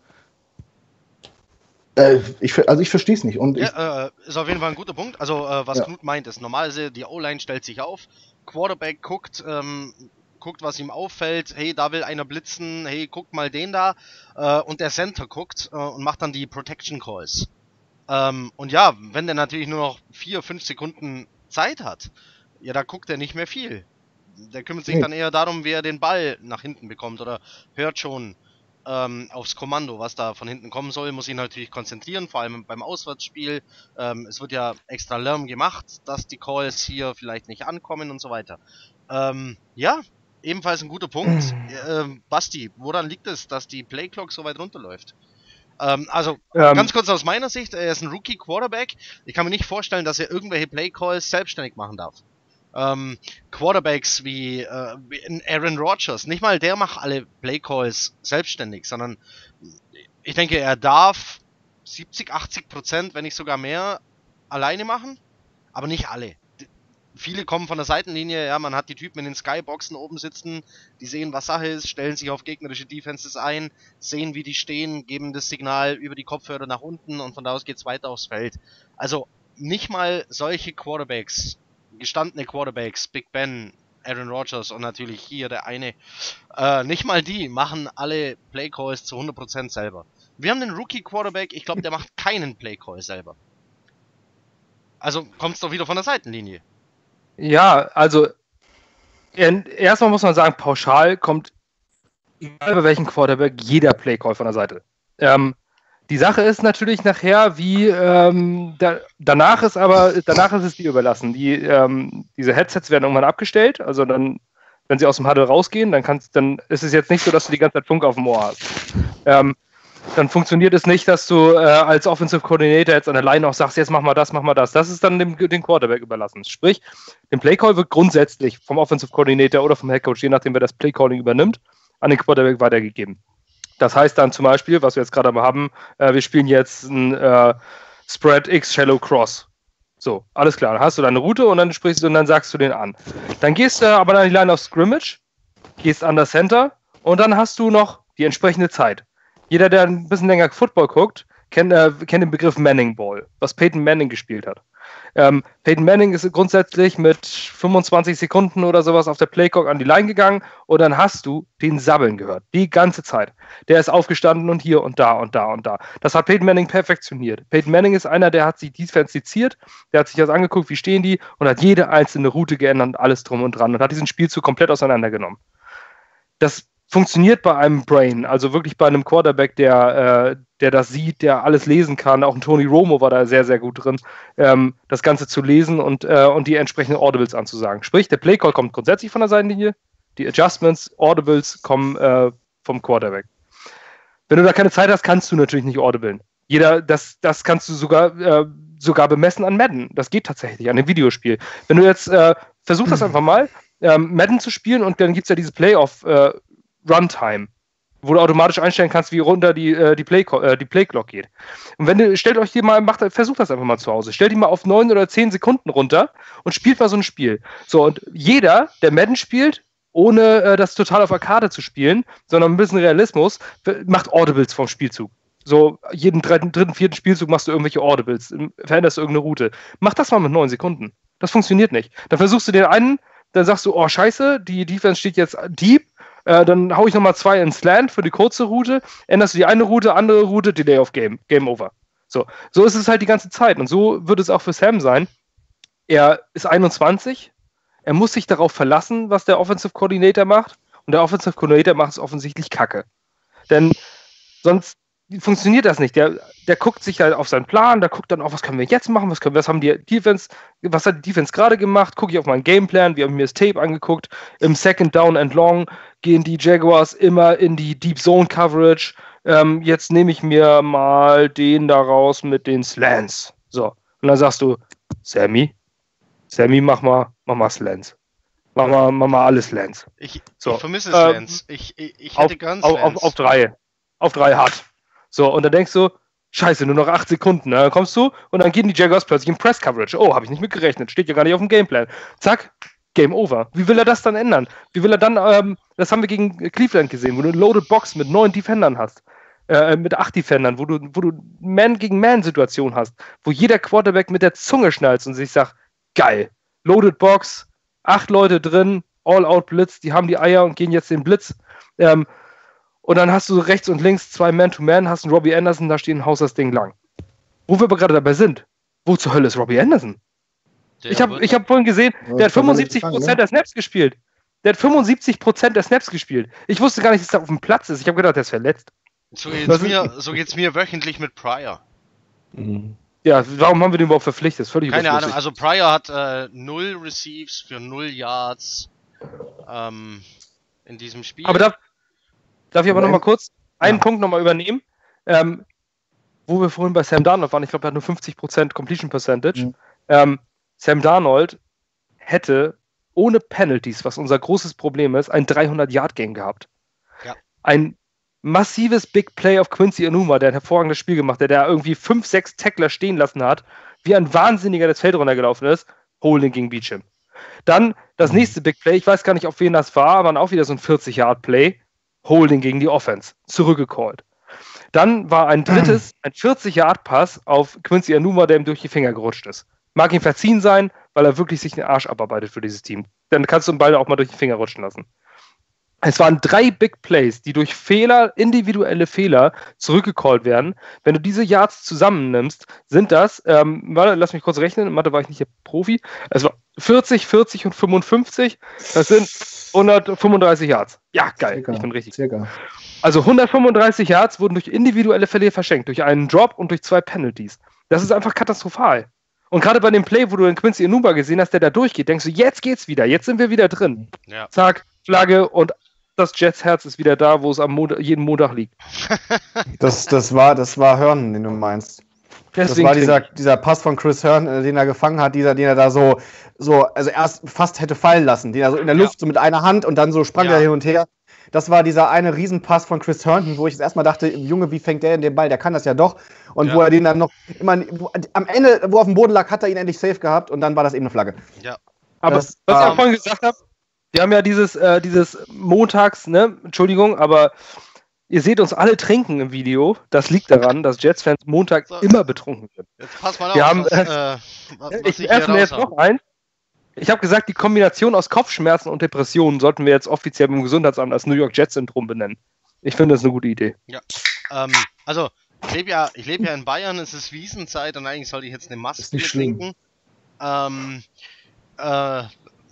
Äh, ich, also ich verstehe es nicht. Und ja, äh, ist auf jeden Fall ein guter Punkt. Also, äh, was Ja. Knut meint, ist normalerweise die O-Line stellt sich auf, Quarterback guckt, ähm, guckt, was ihm auffällt. Hey, da will einer blitzen. Hey, guckt mal den da. Äh, und der Center guckt äh, und macht dann die Protection Calls. Ähm, und ja, wenn der natürlich nur noch vier, fünf Sekunden Zeit hat, ja, da guckt er nicht mehr viel. Der kümmert sich Nee. dann eher darum, wie er den Ball nach hinten bekommt oder hört schon ähm, aufs Kommando, was da von hinten kommen soll, muss ihn natürlich konzentrieren, vor allem beim Auswärtsspiel. Ähm, es wird ja extra Lärm gemacht, dass die Calls hier vielleicht nicht ankommen und so weiter. Ähm, ja, ebenfalls ein guter Punkt. ähm, Basti, woran liegt es, dass die Playclock so weit runterläuft? Ähm, also, Ähm, ganz kurz aus meiner Sicht, er ist ein Rookie-Quarterback. Ich kann mir nicht vorstellen, dass er irgendwelche Play-Calls selbstständig machen darf. Ähm, Quarterbacks wie, äh, wie Aaron Rodgers, nicht mal der macht alle Play-Calls selbstständig, sondern ich denke, er darf 70, 80 Prozent, wenn nicht sogar mehr, alleine machen, aber nicht alle. Viele kommen von der Seitenlinie, ja, man hat die Typen in den Skyboxen oben sitzen, die sehen, was Sache ist, stellen sich auf gegnerische Defenses ein, sehen, wie die stehen, geben das Signal über die Kopfhörer nach unten und von da aus geht's weiter aufs Feld. Also nicht mal solche Quarterbacks, gestandene Quarterbacks, Big Ben, Aaron Rodgers und natürlich hier der eine, äh, nicht mal die machen alle Playcalls zu 100% selber. Wir haben den Rookie Quarterback, ich glaube, der macht keinen Playcall selber. Also kommt's doch wieder von der Seitenlinie. Ja, also er- erstmal muss man sagen, pauschal kommt, egal bei welchem Quarterback, jeder Playcall von der Seite. Ähm, die Sache ist natürlich nachher, wie ähm, da, danach ist aber danach ist es dir überlassen. Die, ähm, diese Headsets werden irgendwann abgestellt, also dann, wenn sie aus dem Huddle rausgehen, dann kannst, dann ist es jetzt nicht so, dass du die ganze Zeit Funk auf dem Ohr hast. Dann funktioniert es nicht, dass du äh, als Offensive Coordinator jetzt an der Line auch sagst, jetzt mach mal das, mach mal das. Das ist dann dem, dem Quarterback überlassen. Sprich, den Playcall wird grundsätzlich vom Offensive Coordinator oder vom Headcoach, je nachdem wer das Playcalling übernimmt, an den Quarterback weitergegeben. Das heißt dann zum Beispiel, was wir jetzt gerade haben, äh, wir spielen jetzt ein äh, Spread X Shallow Cross. So, alles klar. Dann hast du deine Route und dann sprichst du und dann sagst du den an. Dann gehst du aber an die Line of Scrimmage, gehst an das Center und dann hast du noch die entsprechende Zeit. Jeder, der ein bisschen länger Football guckt, kennt, äh, kennt den Begriff Manning Ball, was Peyton Manning gespielt hat. Ähm, Peyton Manning ist grundsätzlich mit 25 Sekunden oder sowas auf der Playcock an die Line gegangen und dann hast du den Sabbeln gehört. Die ganze Zeit. Der ist aufgestanden und hier und da und da und da. Das hat Peyton Manning perfektioniert. Peyton Manning ist einer, der hat sich defensiziert, der hat sich das angeguckt, wie stehen die und hat jede einzelne Route geändert und alles drum und dran und hat diesen Spielzug komplett auseinandergenommen. Das funktioniert bei einem Brain, also wirklich bei einem Quarterback, der, äh, der das sieht, der alles lesen kann. Auch ein Tony Romo war da sehr, sehr gut drin, ähm, das Ganze zu lesen und, äh, und die entsprechenden Audibles anzusagen. Sprich, der Playcall kommt grundsätzlich von der Seitenlinie, die Adjustments, Audibles kommen äh, vom Quarterback. Wenn du da keine Zeit hast, kannst du natürlich nicht audiblen. Jeder, das, das kannst du sogar, äh, sogar bemessen an Madden. Das geht tatsächlich an dem Videospiel. Wenn du jetzt, äh, versuch das einfach mal, ähm, Madden zu spielen und dann gibt es ja diese Playoff äh, Runtime, wo du automatisch einstellen kannst, wie runter die, äh, die, Play, äh, die Playclock geht. Und wenn du, stellt euch die mal, macht, versucht das einfach mal zu Hause. Stellt die mal auf neun oder zehn Sekunden runter und spielt mal so ein Spiel. So, und jeder, der Madden spielt, ohne äh, das total auf Arcade zu spielen, sondern ein bisschen Realismus, macht Audibles vom Spielzug. So, jeden dritten, dritten, vierten Spielzug machst du irgendwelche Audibles, ähm, veränderst du irgendeine Route. Mach das mal mit neun Sekunden. Das funktioniert nicht. Dann versuchst du den einen, dann sagst du, oh scheiße, die Defense steht jetzt deep, äh, dann hau ich nochmal zwei ins Slant für die kurze Route, änderst du die eine Route, andere Route, Delay of Game, Game Over. So, so ist es halt die ganze Zeit. Und so wird es auch für Sam sein. Er ist 21, er muss sich darauf verlassen, was der Offensive Coordinator macht. Und der Offensive Coordinator macht es offensichtlich kacke. Denn sonst funktioniert das nicht. Der, der guckt sich halt auf seinen Plan, der guckt dann auch, was können wir jetzt machen, was können was haben die Defense, was hat die Defense gerade gemacht, gucke ich auf meinen Gameplan, wir haben mir das Tape angeguckt, im Second Down and Long gehen die Jaguars immer in die Deep Zone Coverage. Ähm, jetzt nehme ich mir mal den daraus mit den Slants. So. Und dann sagst du, Sammy, Sammy, mach mal, mach mal Slants. Mach mal, mach mal alles Slants. Ich, So, ich vermisse ähm, Slants. ich, ich, ich Auf, hätte auf, Slants. auf, auf drei. Auf drei hart. So, und dann denkst du, scheiße, nur noch acht Sekunden. Ne? Dann kommst du und dann gehen die Jaguars plötzlich in Press Coverage. Oh, habe ich nicht mitgerechnet. Steht ja gar nicht auf dem Gameplan. Zack, Game Over. Wie will er das dann ändern? Wie will er dann, ähm, das haben wir gegen Cleveland gesehen, wo du eine Loaded Box mit neun Defendern hast. Äh, mit acht Defendern, wo du, wo du Man gegen Man-Situation hast, wo jeder Quarterback mit der Zunge schnalzt und sich sagt, geil, Loaded Box, acht Leute drin, All-Out-Blitz, die haben die Eier und gehen jetzt den Blitz. Ähm, und dann hast du rechts und links zwei Man-to-Man, hast einen Robbie Anderson, da stehen Haus das Ding lang. Wo wir aber gerade dabei sind, wo zur Hölle ist Robbie Anderson? Der ich habe ich hab vorhin gesehen, Ja, der hat das war 75% wirklich krank, der Snaps gespielt. Der hat 75% der Snaps gespielt. Ich wusste gar nicht, dass er auf dem Platz ist. Ich habe gedacht, der ist verletzt. so geht's mir, so geht's mir wöchentlich mit Pryor. Mhm. Ja, warum haben wir den überhaupt verpflichtet? Das ist völlig Keine Ahnung, also Pryor hat äh, null Receives für null Yards ähm, in diesem Spiel. Aber darf, darf ich aber Aber noch mal kurz einen Ja. Punkt noch mal übernehmen? Ähm, wo wir vorhin bei Sam Darnold waren, ich glaube, er hat nur 50% Completion Percentage. Mhm. Ähm, Sam Darnold hätte ohne Penalties, was unser großes Problem ist, ein 300-Yard-Game gehabt. Ja. Ein massives Big Play auf Quincy Enuma, der ein hervorragendes Spiel gemacht hat, der irgendwie 5, 6 Tackler stehen lassen hat, wie ein Wahnsinniger das Feld runtergelaufen ist, Holding gegen Beecham. Dann das nächste Big Play, ich weiß gar nicht, auf wen das war, aber auch wieder so ein 40-Yard-Play, Holding gegen die Offense, zurückgecallt. Dann war ein drittes, ein 40-Yard-Pass auf Quincy Enuma, der ihm durch die Finger gerutscht ist. Mag ihm verziehen sein, weil er wirklich sich den Arsch abarbeitet für dieses Team. Dann kannst du den Ball auch mal durch die Finger rutschen lassen. Es waren drei Big Plays, die durch Fehler, individuelle Fehler zurückgecallt werden. Wenn du diese Yards zusammennimmst, sind das, ähm, warte, lass mich kurz rechnen, in Mathe war ich nicht der Profi, es war 40, 40 und 55, das sind 135 Yards. Ja, geil, Circa. ich bin richtig. Circa. Also 135 Yards wurden durch individuelle Fälle verschenkt, durch einen Drop und durch zwei Penalties. Das ist einfach katastrophal. Und gerade bei dem Play, wo du den Quincy Enumba gesehen hast, der da durchgeht, denkst du, jetzt geht's wieder, jetzt sind wir wieder drin. Ja. Zack, Flagge und das Jets Herz ist wieder da, wo es am Montag, jeden Montag liegt. Das, das, war, das war Hörn, den du meinst. Das war dieser, dieser Pass von Chris Hearn, äh, den er gefangen hat, dieser, den er da so, so, also erst fast hätte fallen lassen, den er so in der Ja. Luft so mit einer Hand und dann so sprang Ja. er hin und her. Das war dieser eine Riesenpass von Chris Herndon, wo ich das erstmal dachte, Junge, wie fängt der denn den Ball? Der kann das ja doch. Und Ja. wo er den dann noch, immer, wo, am Ende, wo er auf dem Boden lag, hat er ihn endlich safe gehabt und dann war das eben eine Flagge. Ja. Aber Das was war- ich auch vorhin gesagt habe, wir haben ja dieses, äh, dieses Montags, ne, Entschuldigung, aber ihr seht uns alle trinken im Video. Das liegt daran, dass Jets-Fans Montag So. immer betrunken sind. Jetzt pass mal Wir auf, haben, was, äh, was, was ich öffne jetzt raus noch eins. Ich habe gesagt, die Kombination aus Kopfschmerzen und Depressionen sollten wir jetzt offiziell beim Gesundheitsamt als New York Jets-Syndrom benennen. Ich finde das eine gute Idee. Ähm, also, ich lebe ja, ich lebe ja in Bayern, es ist Wiesenzeit und eigentlich sollte ich jetzt eine schlimm. trinken. Ähm, äh,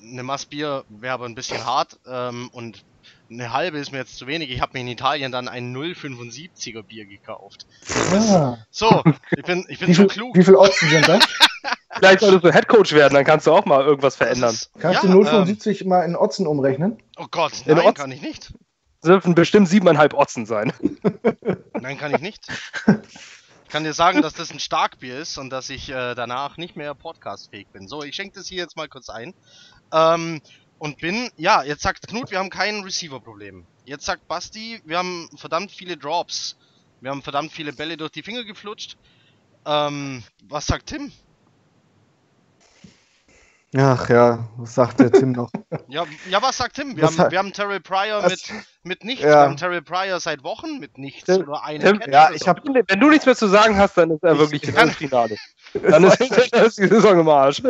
eine Massbier wäre aber ein bisschen hart ähm, und eine halbe ist mir jetzt zu wenig. Ich habe mir in Italien dann ein 0,75er Bier gekauft. Ah, So, ich bin, ich bin wie, so viel, klug. wie viel Otzen sind das? Vielleicht solltest du Headcoach werden, dann kannst du auch mal irgendwas verändern. ist- Kannst ja, du ähm, 0,75 mal in Otzen umrechnen? Oh Gott, In nein, Otz- kann ich nicht. Das dürfen bestimmt siebeneinhalb Otzen sein. Nein, kann ich nicht. Ich kann dir sagen, dass das ein Starkbier ist und dass ich äh, danach nicht mehr podcastfähig bin. So, ich schenke das hier jetzt mal kurz ein. Ähm, und bin, ja, jetzt sagt Knut, wir haben kein Receiver-Problem. Jetzt sagt Basti, wir haben verdammt viele Drops. Wir haben verdammt viele Bälle durch die Finger geflutscht. Ähm, was sagt Tim? Ach ja, was sagt der Tim noch? Ja, ja, was sagt Tim? Wir, Was haben, hat- wir haben Terrell Pryor mit, mit nichts. Ja. Wir haben Terrell Pryor seit Wochen mit nichts. Tim- Oder eine Tim- ja, ich hab- Wenn du nichts mehr zu sagen hast, dann ist er Ich- wirklich ich das Finale. Dann ist, dann ist die Saison im Arsch.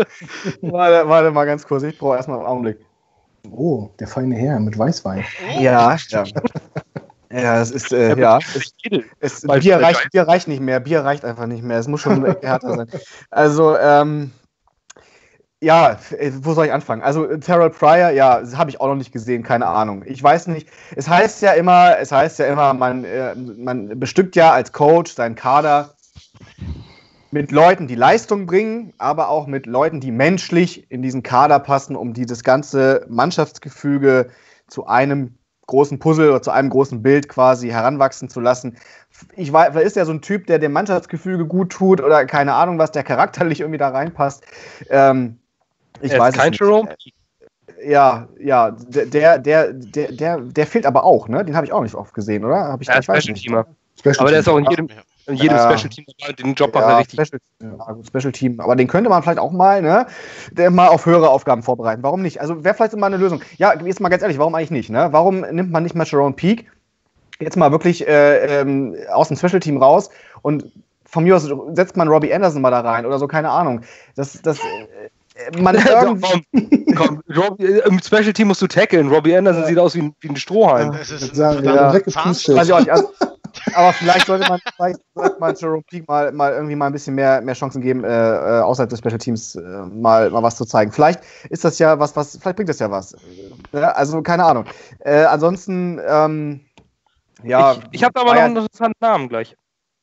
warte, warte mal ganz kurz, ich brauche erstmal einen Augenblick. Oh, der feine Herr mit Weißwein. Oh, Ja, ja. Ja, es ist, äh, ja. Es, Weil- Bier, reicht, Bier reicht nicht mehr. Bier reicht einfach nicht mehr. Es muss schon härter sein. Also, ähm, ja, äh, wo soll ich anfangen? Also, äh, Terrell Pryor, ja, habe ich auch noch nicht gesehen, keine Ahnung. Ich weiß nicht. Es heißt ja immer, es heißt ja immer, man, äh, man bestückt ja als Coach seinen Kader mit Leuten, die Leistung bringen, aber auch mit Leuten, die menschlich in diesen Kader passen, um dieses ganze Mannschaftsgefüge zu einem großen Puzzle oder zu einem großen Bild quasi heranwachsen zu lassen. Ich weiß, vielleicht ist er so ein Typ, der dem Mannschaftsgefüge gut tut oder keine Ahnung, was der charakterlich irgendwie da reinpasst. Ähm, ich Er ist weiß kein es Jerome. nicht. Ja, ja, der, der, der, der, der, fehlt aber auch, ne? Den habe ich auch nicht oft gesehen, oder? Hab ich, Er ist ich Special nicht. Teamer. Special Aber der ist auch in jedem, Ja. in jedem Ja. Special Team dabei. Den Job macht er Ja, richtig. Special, ja, gut, Special Team. Aber den könnte man vielleicht auch mal, ne, der mal auf höhere Aufgaben vorbereiten. Warum nicht? Also wäre vielleicht mal eine Lösung. Ja, jetzt mal ganz ehrlich, warum eigentlich nicht? Ne? Warum nimmt man nicht mal Sharon Peak jetzt mal wirklich äh, ähm, aus dem Special Team raus und von mir aus setzt man Robbie Anderson mal da rein oder so, keine Ahnung. Das, das, äh, man irgendwie. komm, Rob, im Special Team musst du tackeln. Robbie Anderson Ja. sieht aus wie ein, wie ein Strohhalm. Das ist ein ja. Weiß ich auch nicht. Also, aber vielleicht sollte man, vielleicht sollte man Jerome Peak mal, mal irgendwie mal ein bisschen mehr, mehr Chancen geben, äh, äh, außerhalb des Special Teams äh, mal, mal was zu zeigen. Vielleicht ist das ja was, was, vielleicht bringt das ja was. Ja, also keine Ahnung. Äh, ansonsten, ähm, ja. ich ich habe aber noch einen interessanten Namen gleich.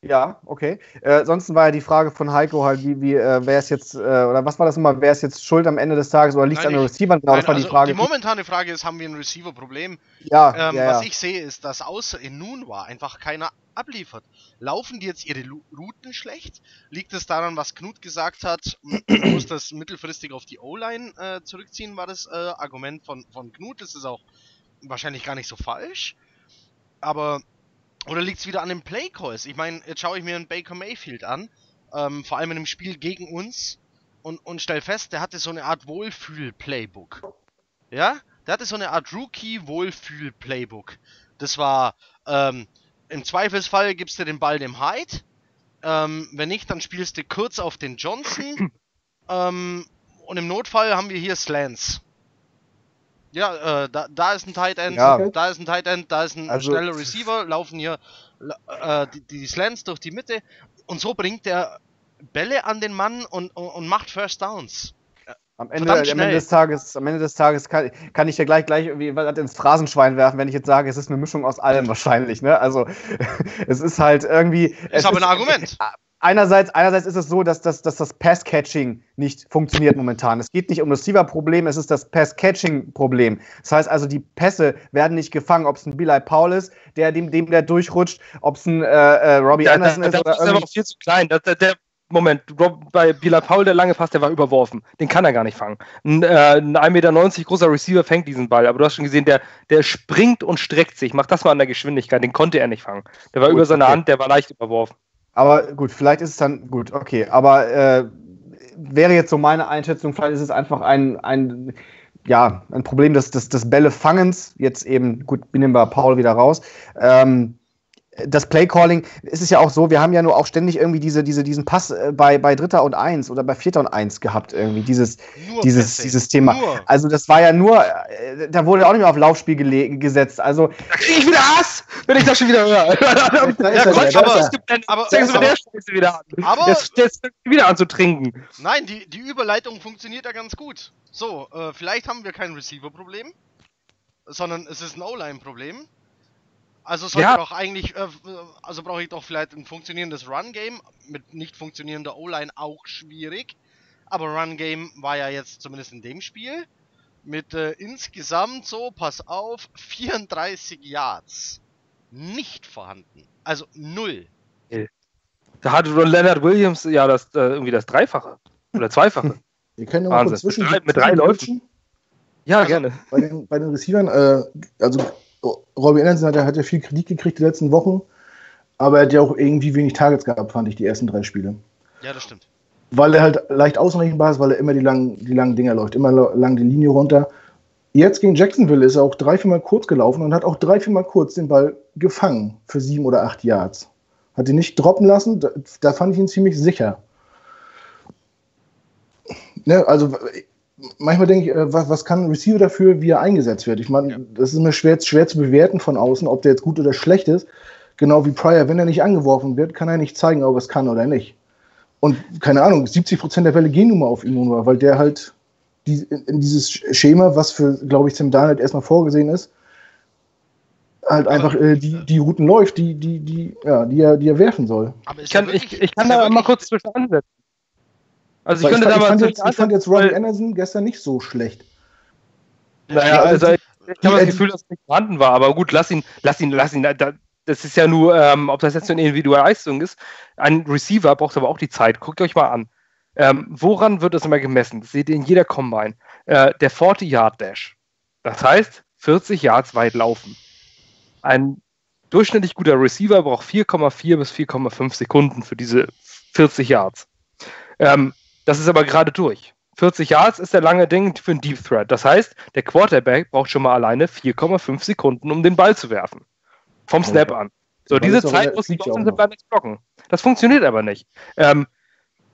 Ja, okay. Äh, ansonsten war ja die Frage von Heiko halt, wie, wie äh, wer ist jetzt, äh, oder was war das nochmal, wer ist jetzt schuld am Ende des Tages oder liegt es an den Receivern? Genau, Nein, das war die also Frage. Die momentane Frage ist, haben wir ein Receiver-Problem? ja, Ähm, ja, Was ja. ich sehe, ist, dass außer in Nunwa einfach keiner abliefert. Laufen die jetzt ihre Lu Routen schlecht? Liegt es daran, was Knut gesagt hat? Man muss das mittelfristig auf die O-Line äh, zurückziehen, war das äh, Argument von, von Knut. Das ist auch wahrscheinlich gar nicht so falsch. Aber, oder liegt es wieder an den Play-Calls? Ich meine, jetzt schaue ich mir einen Baker Mayfield an, ähm, vor allem in einem Spiel gegen uns, und, und stell fest, der hatte so eine Art Wohlfühl-Playbook. Ja? Der hatte so eine Art Rookie-Wohlfühl-Playbook. Das war, ähm, im Zweifelsfall gibst du den Ball dem Hyde. Ähm, wenn nicht, dann spielst du kurz auf den Johnson. ähm, und im Notfall haben wir hier Slants. Ja, äh, da, da ist ein Tight End, Ja. da ist ein Tight End, da ist ein Also- schneller Receiver, laufen hier äh, die, die Slants durch die Mitte und so bringt er Bälle an den Mann und, und, und macht First Downs. Am Ende, am Ende des Tages, am Ende des Tages kann, kann ich ja gleich gleich irgendwie was ins Phrasenschwein werfen, wenn ich jetzt sage, es ist eine Mischung aus allem wahrscheinlich. Ne? Also es ist halt irgendwie. Ist aber ein Argument. Einerseits, einerseits ist es so, dass, das- dass das Pass-Catching nicht funktioniert momentan. Es geht nicht um das Receiver-Problem, es ist das Pass-Catching-Problem. Das heißt also, die Pässe werden nicht gefangen, ob es ein Billy Paul ist, der dem, dem der durchrutscht, ob es ein äh, äh, Robbie Da, Anderson da, ist da ist aber irgendwie. auch viel zu klein. Da, da, der, Moment, Rob, bei Bila Paul, der lange Pass, der war überworfen. Den kann er gar nicht fangen. Ein, äh, ein 1,90 Meter großer Receiver fängt diesen Ball, aber du hast schon gesehen, der, der springt und streckt sich. Mach das mal an der Geschwindigkeit, den konnte er nicht fangen. Der war Gut, über seine okay. Hand, der war leicht überworfen. Aber gut, vielleicht ist es dann gut, okay. Aber äh, wäre jetzt so meine Einschätzung, vielleicht ist es einfach ein, ein, ja, ein Problem des, des, des Bällefangens. Jetzt eben, gut, nehmen wir Paul wieder raus. Ähm, das Playcalling, es ist ja auch so, wir haben ja nur auch ständig irgendwie diese, diese, diesen Pass äh, bei, bei Dritter und Eins oder bei Vierter und Eins gehabt, irgendwie, dieses, Nur dieses, Pässe. dieses Thema. Nur. Also das war ja nur, äh, da wurde auch nicht mehr auf Laufspiel gesetzt. Also Da krieg ich wieder Hass, wenn ich das schon wieder höre. Da ist er, Ja, Gott, aber- er. aber- du mit aber- der Scheiße wieder an. Aber- Jetzt, jetzt fängt sie wieder an zu trinken. Nein, die, die Überleitung funktioniert ja ganz gut. So, äh, vielleicht haben wir kein Receiver-Problem, sondern es ist ein O-Line-Problem. Also sollte Ja. doch eigentlich, äh, also brauche ich doch vielleicht ein funktionierendes Run-Game. Mit nicht funktionierender O-Line auch schwierig. Aber Run-Game war ja jetzt zumindest in dem Spiel mit äh, insgesamt so, pass auf, 34 Yards. Nicht vorhanden. Also null. Da hatte Leonard Williams ja das, äh, irgendwie das Dreifache. Oder Zweifache. Wir können kurz zwischen, Mit drei- mit drei Läufen. Ja, Also- gerne. bei den, bei den Receivern, äh, also Robbie Anderson hat, ja- hat ja viel Kritik gekriegt die letzten Wochen, aber er hat ja auch irgendwie wenig Targets gehabt, fand ich, die ersten drei Spiele. Ja, das stimmt. Weil er halt leicht ausrechenbar ist, weil er immer die langen, die langen Dinger läuft, immer lang die Linie runter. Jetzt gegen Jacksonville ist er auch drei, viermal kurz gelaufen und hat auch drei, viermal kurz den Ball gefangen für sieben oder acht Yards. Hat ihn nicht droppen lassen, da, da fand ich ihn ziemlich sicher. Ne, also manchmal denke ich, äh, was, was kann ein Receiver dafür, wie er eingesetzt wird? Ich meine, Ja. das ist immer schwer, schwer zu bewerten von außen, ob der jetzt gut oder schlecht ist. Genau wie Pryor, wenn er nicht angeworfen wird, kann er nicht zeigen, ob er es kann oder nicht. Und keine Ahnung, 70% der Fälle gehen nun mal auf ihn nur, weil der halt die, in, dieses Schema, was für, glaube ich, Tim Darnold erstmal vorgesehen ist, halt Aber- einfach äh, die, die Routen läuft, die, die, die, ja, die, er, die er werfen soll. Ich kann, ich, ich kann da mal kurz zwischen ansetzen. Also ich könnte ich, da fand, ich, fand jetzt, ich fand jetzt weil- Anderson gestern nicht so schlecht. Naja, Also ich, ich habe das Gefühl, dass es nicht vorhanden war, aber gut, lass ihn, lass ihn, lass ihn. Da, das ist ja nur, ähm, ob das jetzt so eine individuelle Leistung ist. Ein Receiver braucht aber auch die Zeit. Guckt euch mal an. Ähm, woran wird das immer gemessen? Das seht ihr in jeder Combine. Äh, der 40-Yard-Dash. Das heißt, 40 Yards weit laufen. Ein durchschnittlich guter Receiver braucht 4,4 bis 4,5 Sekunden für diese 40 Yards. Ähm, das ist aber gerade durch. 40 Yards ist der lange Ding für einen Deep Threat. Das heißt, der Quarterback braucht schon mal alleine 4,5 Sekunden, um den Ball zu werfen. Vom Snap an. So, diese Zeit muss die noch. Line jetzt blocken. Das funktioniert aber nicht. Ähm,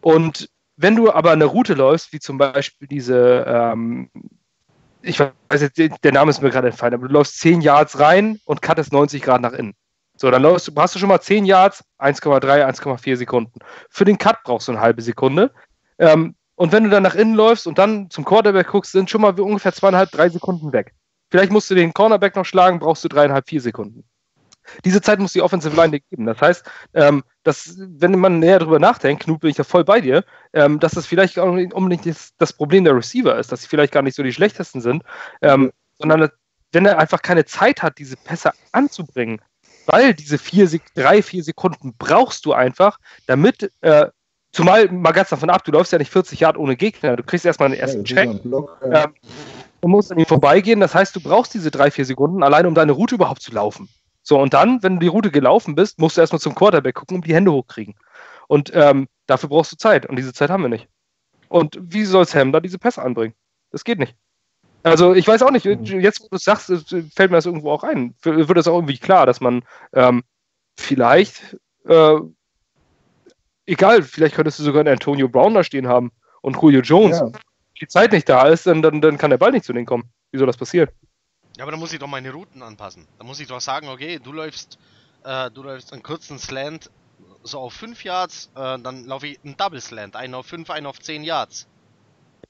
und wenn du aber eine Route läufst, wie zum Beispiel diese, ähm, ich weiß jetzt, der Name ist mir gerade entfallen, aber du läufst 10 Yards rein und cuttest 90 Grad nach innen. So, dann läufst, hast du schon mal 10 Yards, 1,3, 1,4 Sekunden. Für den Cut brauchst du eine halbe Sekunde. Ähm, und wenn du dann nach innen läufst und dann zum Quarterback guckst, sind schon mal ungefähr zweieinhalb, drei Sekunden weg. Vielleicht musst du den Cornerback noch schlagen, brauchst du dreieinhalb, vier Sekunden. Diese Zeit muss die Offensive Line dir geben. Das heißt, ähm, dass, wenn man näher drüber nachdenkt, Knut, bin ich da voll bei dir, ähm, dass das vielleicht auch nicht unbedingt das, das, Problem der Receiver ist, dass sie vielleicht gar nicht so die schlechtesten sind, ähm, sondern wenn er einfach keine Zeit hat, diese Pässe anzubringen, weil diese vier, drei, vier Sekunden brauchst du einfach, damit, äh, zumal mal ganz davon ab, du läufst ja nicht 40 Jahre ohne Gegner, du kriegst erstmal einen ersten Check. Ja. ähm, du musst an ihm vorbeigehen, das heißt, du brauchst diese drei, vier Sekunden allein, um deine Route überhaupt zu laufen. So, und dann, wenn du die Route gelaufen bist, musst du erstmal zum Quarterback gucken und die Hände hochkriegen. Und ähm, dafür brauchst du Zeit. Und diese Zeit haben wir nicht. Und wie soll Sam da diese Pässe anbringen? Das geht nicht. Also ich weiß auch nicht, jetzt wo du es sagst, fällt mir das irgendwo auch ein. Wird das auch irgendwie klar, dass man ähm, vielleicht, äh, egal, vielleicht könntest du sogar einen Antonio Brown da stehen haben und Julio Jones. Ja. Die Zeit nicht da ist, dann, dann, dann kann der Ball nicht zu denen kommen. Wie soll das passieren? Ja, aber dann muss ich doch meine Routen anpassen. Da muss ich doch sagen, okay, du läufst, äh, du läufst einen kurzen Slant so auf 5 Yards, äh, dann laufe ich einen Double Slant, einen auf 5, einen auf 10 Yards.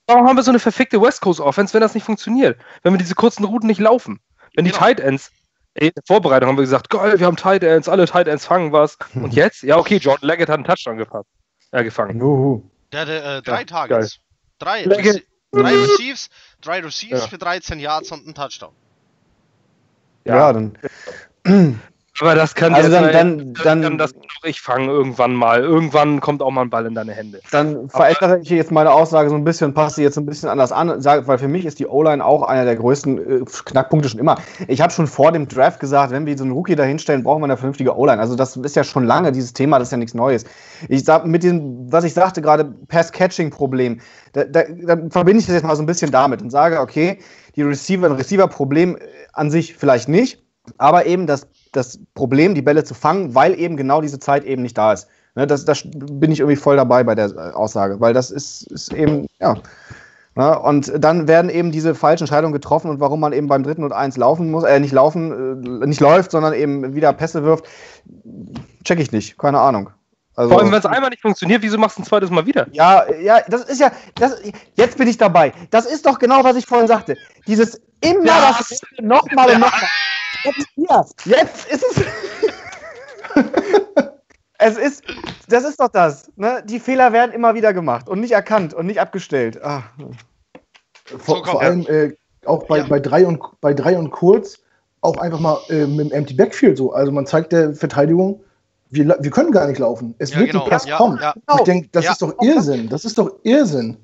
Warum haben wir so eine verfickte West Coast Offense, wenn das nicht funktioniert? Wenn wir diese kurzen Routen nicht laufen? Wenn genau. die Tight Ends, in der Vorbereitung haben wir gesagt, geil, wir haben Tight Ends, alle Tight Ends fangen was. Und jetzt? Ja, okay, Jordan Leggett hat einen Touchdown gefasst, äh, gefangen. Juhu. Der hatte äh, drei ja, Targets. Drei, drei Receives, drei Receives ja. für 13 Yards und einen Touchdown. Ja, ja dann. Aber das kann also dann, dann, dann, dann das auch ich fangen irgendwann mal. Irgendwann kommt auch mal ein Ball in deine Hände. Dann verändere ich jetzt meine Aussage so ein bisschen, passe sie jetzt ein bisschen anders an, sage, weil für mich ist die O-Line auch einer der größten äh, Knackpunkte schon immer. Ich habe schon vor dem Draft gesagt, wenn wir so einen Rookie da hinstellen, brauchen wir eine vernünftige O-Line. Also das ist ja schon lange dieses Thema, das ist ja nichts Neues. Ich sag mit dem, was ich sagte gerade, Pass-Catching-Problem, da, da, da verbinde ich das jetzt mal so ein bisschen damit und sage, okay, die Receiver, ein Receiver-Problem an sich vielleicht nicht, aber eben das, das Problem, die Bälle zu fangen, weil eben genau diese Zeit eben nicht da ist. Ne, das, das bin ich irgendwie voll dabei bei der äh, Aussage, weil das ist, ist eben, ja. Ja, und dann werden eben diese falschen Entscheidungen getroffen und warum man eben beim dritten und eins laufen muss, äh, nicht laufen, äh, nicht läuft, sondern eben wieder Pässe wirft, check ich nicht, keine Ahnung. Also, Vor allem, wenn es einmal nicht funktioniert, wieso machst du ein zweites Mal wieder? Ja, ja, das ist ja, das, jetzt bin ich dabei. Das ist doch genau, was ich vorhin sagte. Dieses immer ja. das nochmal und nochmal. Jetzt, hier, jetzt ist es. es ist, das ist doch das. Ne? Die Fehler werden immer wieder gemacht und nicht erkannt und nicht abgestellt. Ah. Vor, vor allem äh, auch bei, ja. bei, drei und, bei drei und kurz auch einfach mal äh, mit dem Empty Backfield so. Also man zeigt der Verteidigung, wir, wir können gar nicht laufen. Es ja, wird genau. ein Pass ja, kommen. Ja. Ich denke, das ist doch Irrsinn. Das ist doch Irrsinn.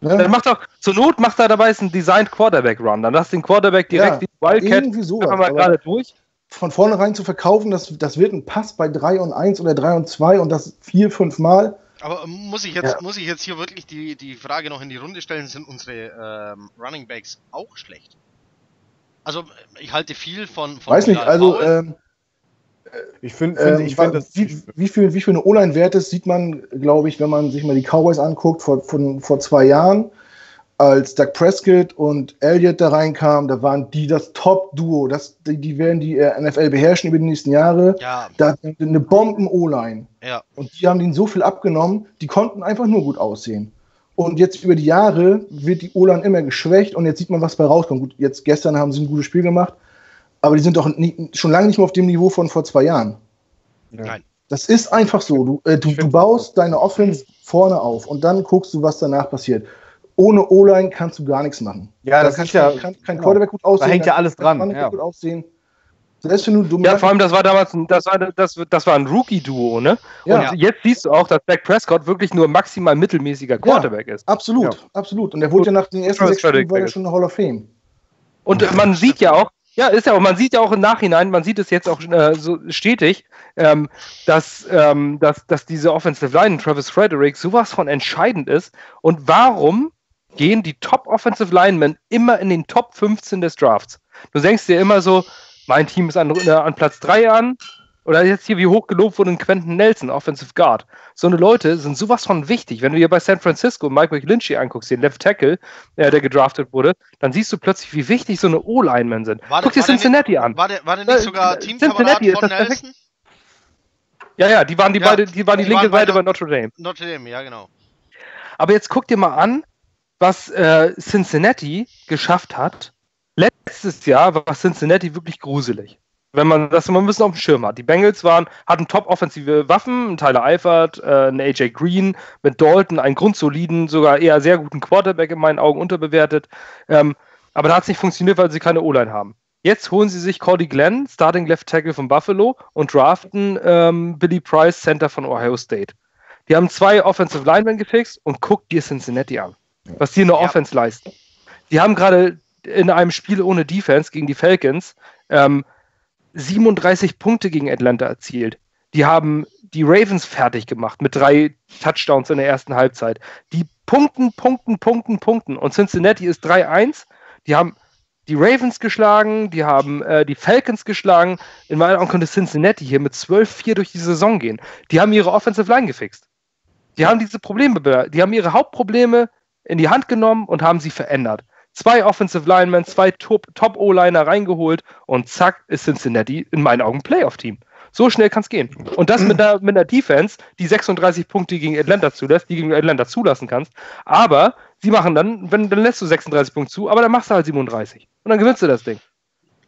Ne? Dann macht doch, zur Not macht er dabei einen Designed Quarterback Run. Dann lass den Quarterback direkt wie Wildcat irgendwie sowas, mal gerade durch. Von vornherein zu verkaufen, das, das wird ein Pass bei 3 und 1 oder 3 und 2 und das vier, fünf Mal. Aber muss ich jetzt, muss ich jetzt hier wirklich die, die Frage noch in die Runde stellen, sind unsere ähm, Running Backs auch schlecht? Also ich halte viel von, von Weiß nicht, also ähm, ich finde, find, ich finde, wie, wie, viel, wie viel eine O-Line wert ist, sieht man, glaube ich, wenn man sich mal die Cowboys anguckt vor, von, vor zwei Jahren, als Doug Prescott und Elliott da reinkamen, da waren die das Top-Duo. Die, die werden die äh, NFL beherrschen über die nächsten Jahre. Ja. Da eine Bomben-O-Line. Ja. Und die haben ihnen so viel abgenommen, die konnten einfach nur gut aussehen. Und jetzt über die Jahre wird die O-Line immer geschwächt und jetzt sieht man, was bei rauskommt. Gut, jetzt gestern haben sie ein gutes Spiel gemacht, aber die sind doch nie, schon lange nicht mehr auf dem Niveau von vor zwei Jahren. Nein. Das ist einfach so. Du, äh, du, du baust deine Offense vorne auf und dann guckst du, was danach passiert. Ohne O-Line kannst du gar nichts machen. Ja, das ist ja. Kann, kein genau. Quarterback gut aussehen. Da hängt ja alles dran. Ja. Gut aussehen. Selbst wenn du ja, vor allem, das war damals ein, das war, das, das war ein Rookie-Duo, ne? Ja. Und jetzt siehst du auch, dass Dak Prescott wirklich nur maximal mittelmäßiger Quarterback ja, ist. Absolut, ja. absolut. Und er wurde ja nach den ersten sechs Spielen war ja schon eine Hall of Fame. Und man sieht ja auch, ja, ist ja auch, man sieht ja auch im Nachhinein, man sieht es jetzt auch äh, so stetig, ähm, dass, ähm, dass, dass diese Offensive Line, Travis Frederick, sowas von entscheidend ist. Und warum gehen die Top Offensive Linemen immer in den Top 15 des Drafts? Du denkst dir immer so, mein Team ist an, äh, an Platz 3 an, Oder jetzt hier, wie hoch gelobt wurde Quentin Nelson, Offensive Guard. So eine Leute sind sowas von wichtig. Wenn du dir bei San Francisco Mike McGlinchey anguckst, den Left Tackle, äh, der gedraftet wurde, dann siehst du plötzlich, wie wichtig so eine O-Linemen sind. War Guck dir Cincinnati nicht, an. War der, war der nicht Äh, sogar äh, Teamkamerad von Nelson? Ja, ja, die waren die Ja, beide, die waren die die linke Seite bei Notre Dame. Notre Dame, ja genau. Aber jetzt guck dir mal an, was äh, Cincinnati geschafft hat. Letztes Jahr war Cincinnati wirklich gruselig. Wenn man das mal ein bisschen auf dem Schirm hat. Die Bengals waren, hatten top-offensive Waffen, Tyler Eifert, äh, einen AJ Green, mit Dalton, einen grundsoliden, sogar eher sehr guten Quarterback in meinen Augen unterbewertet. Ähm, aber da hat es nicht funktioniert, weil sie keine O-Line haben. Jetzt holen sie sich Cody Glenn, Starting Left Tackle von Buffalo, und draften ähm, Billy Price, Center von Ohio State. Die haben zwei Offensive Linemen gefixt und guck dir Cincinnati an, was die in der Ja. Offense leisten. Die haben gerade in einem Spiel ohne Defense gegen die Falcons ähm, 37 Punkte gegen Atlanta erzielt. Die haben die Ravens fertig gemacht mit drei Touchdowns in der ersten Halbzeit. Die punkten, punkten, punkten, punkten. Und Cincinnati ist 3-1. Die haben die Ravens geschlagen, die haben äh, die Falcons geschlagen. In meinen Augen könnte Cincinnati hier mit 12-4 durch die Saison gehen. Die haben ihre Offensive Line gefixt. Die haben diese Probleme, die haben ihre Hauptprobleme in die Hand genommen und haben sie verändert. Zwei Offensive Linemen, zwei Top- Top-O-Liner reingeholt und zack ist Cincinnati in meinen Augen Playoff-Team. So schnell kann es gehen. Und das mit einer, mit einer Defense, die 36 Punkte gegen Atlanta zulässt, die gegen Atlanta zulassen kannst. Aber sie machen dann, wenn, dann lässt du 36 Punkte zu, aber dann machst du halt 37. Und dann gewinnst du das Ding.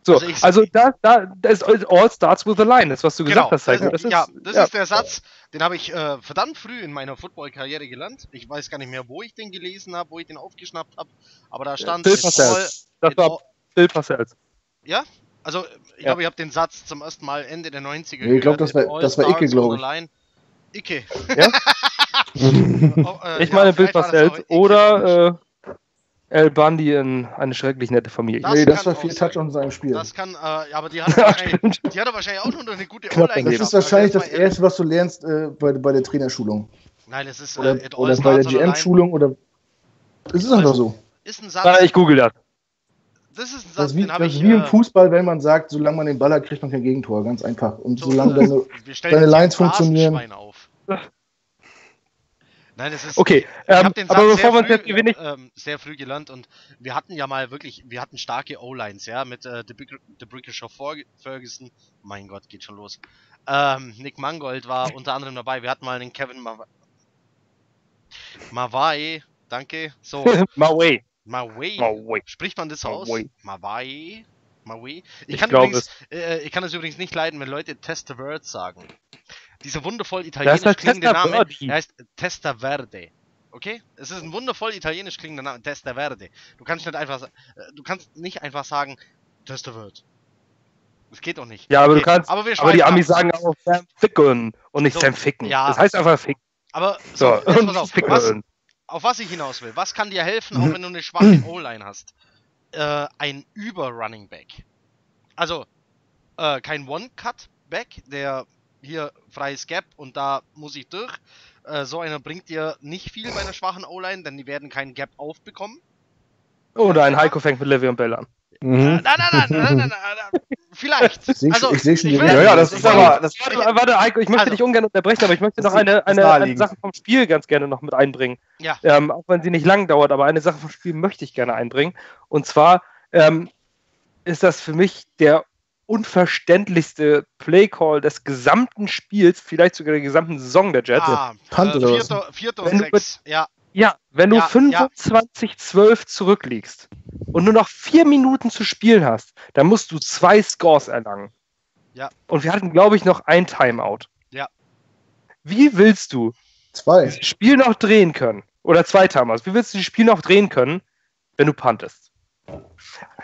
So, Also ich- also da, da, das all starts with the line, das was du gesagt Genau, hast, Heiko. das, Das ist, ja, das ja. ist der Satz, den habe ich äh, verdammt früh in meiner Football-Karriere gelernt. Ich weiß gar nicht mehr, wo ich den gelesen habe, wo ich den aufgeschnappt habe, aber da stand Bill all- Das war Bill Parcells. Ja? Also, ich Ja. glaube, ich habe den Satz zum ersten Mal Ende der 90er Nee, ich glaub, gehört. das war- das war Icke, starts glaub with ich. line. Icke. Ja? Oh, äh, Ich ja, meine Bill Icke. oder Al Bundy in eine schrecklich nette Familie. Das nee, das war sein. Touchdowns in seinem Spiel. Das kann, äh, aber die hat, er Ja, wahrscheinlich, die hat wahrscheinlich auch nur eine gute daneben. das ist wahrscheinlich Also das mal ehrlich. Erste, was du lernst äh, bei, bei der Trainerschulung. Nein, es ist, Oder, äh, oder bei der. GM-Schulung oder. Es ist einfach so. Ist ein Satz, Warte, ich google das. das ist ein Satz, Das ist wie, den habe das ich... wie im äh, Fußball, wenn man sagt, solange man den Ball hat, kriegt man kein Gegentor. Ganz einfach. Und so, solange äh, deine. wir stellen deine Lines funktionieren. Auf. Nein, es ist... Okay, Ich ähm, den aber bevor wir uns sehr jetzt wenig. ähm, sehr früh gelernt und wir hatten ja mal wirklich, wir hatten starke O-Lines, ja, mit äh, The, Big, The Brickisher Ferguson, mein Gott, geht schon los. Ähm, Nick Mangold war unter anderem dabei, wir hatten mal den Kevin Mav Mawai, danke, so, Maway. Mawai, Maway. spricht man das aus? Mawai. Mawai? Mawai? Ich, Ich kann übrigens, äh, ich kann es übrigens nicht leiden, wenn Leute Test the Words sagen. Dieser wundervoll heißt italienisch halt klingende Testa Name, Verdi. er heißt Testa Verde. Okay? Es ist ein wundervoll italienisch klingender Name, Testa Verde. Du kannst nicht einfach, äh, du kannst nicht einfach sagen, Testa Verde. Das geht doch nicht. Ja, aber okay. du kannst. aber, Aber die Amis sagen auch Sam Ficken und nicht So, Sam Ficken. ja. Das heißt einfach Ficken. Aber, So, so, pass auf. Was, auf was ich hinaus will. Was kann dir helfen, Mhm. auch wenn du eine schwache O-Line hast? Äh, ein Über-Running Back. Also, äh, kein One-Cut-Back, der hier freies Gap und da muss ich durch. Äh, so einer bringt dir nicht viel bei einer schwachen O-Line, denn die werden keinen Gap aufbekommen. Oder ein Heiko fängt mit Le'Veon Bell an. Mhm. nein, nein, nein, nein, nein, nein, nein, vielleicht. Ich seh- also, ich schon die will- Ja, ja, das ist aber. Das, Warte, warte, Heiko, ich möchte Also. dich ungern unterbrechen, aber ich möchte noch eine, eine. Sache vom Spiel ganz gerne noch mit einbringen. Ja. Ähm, auch wenn sie nicht lang dauert, aber eine Sache vom Spiel möchte ich gerne einbringen. Und zwar ähm, ist das für mich der unverständlichste Playcall des gesamten Spiels, vielleicht sogar der gesamten Saison der Jets. ah, Punt äh, vierter, vierter Wenn und du sechs. Ja, Ja, wenn du Ja, 25-12 zurückliegst und nur noch vier Minuten zu spielen hast, dann musst du zwei Scores erlangen. Ja. Und wir hatten, glaube ich, noch ein Timeout. Ja. Wie willst du Zwei. das Spiel noch drehen können? Oder zwei Timeouts. Wie willst du das Spiel noch drehen können, wenn du puntest?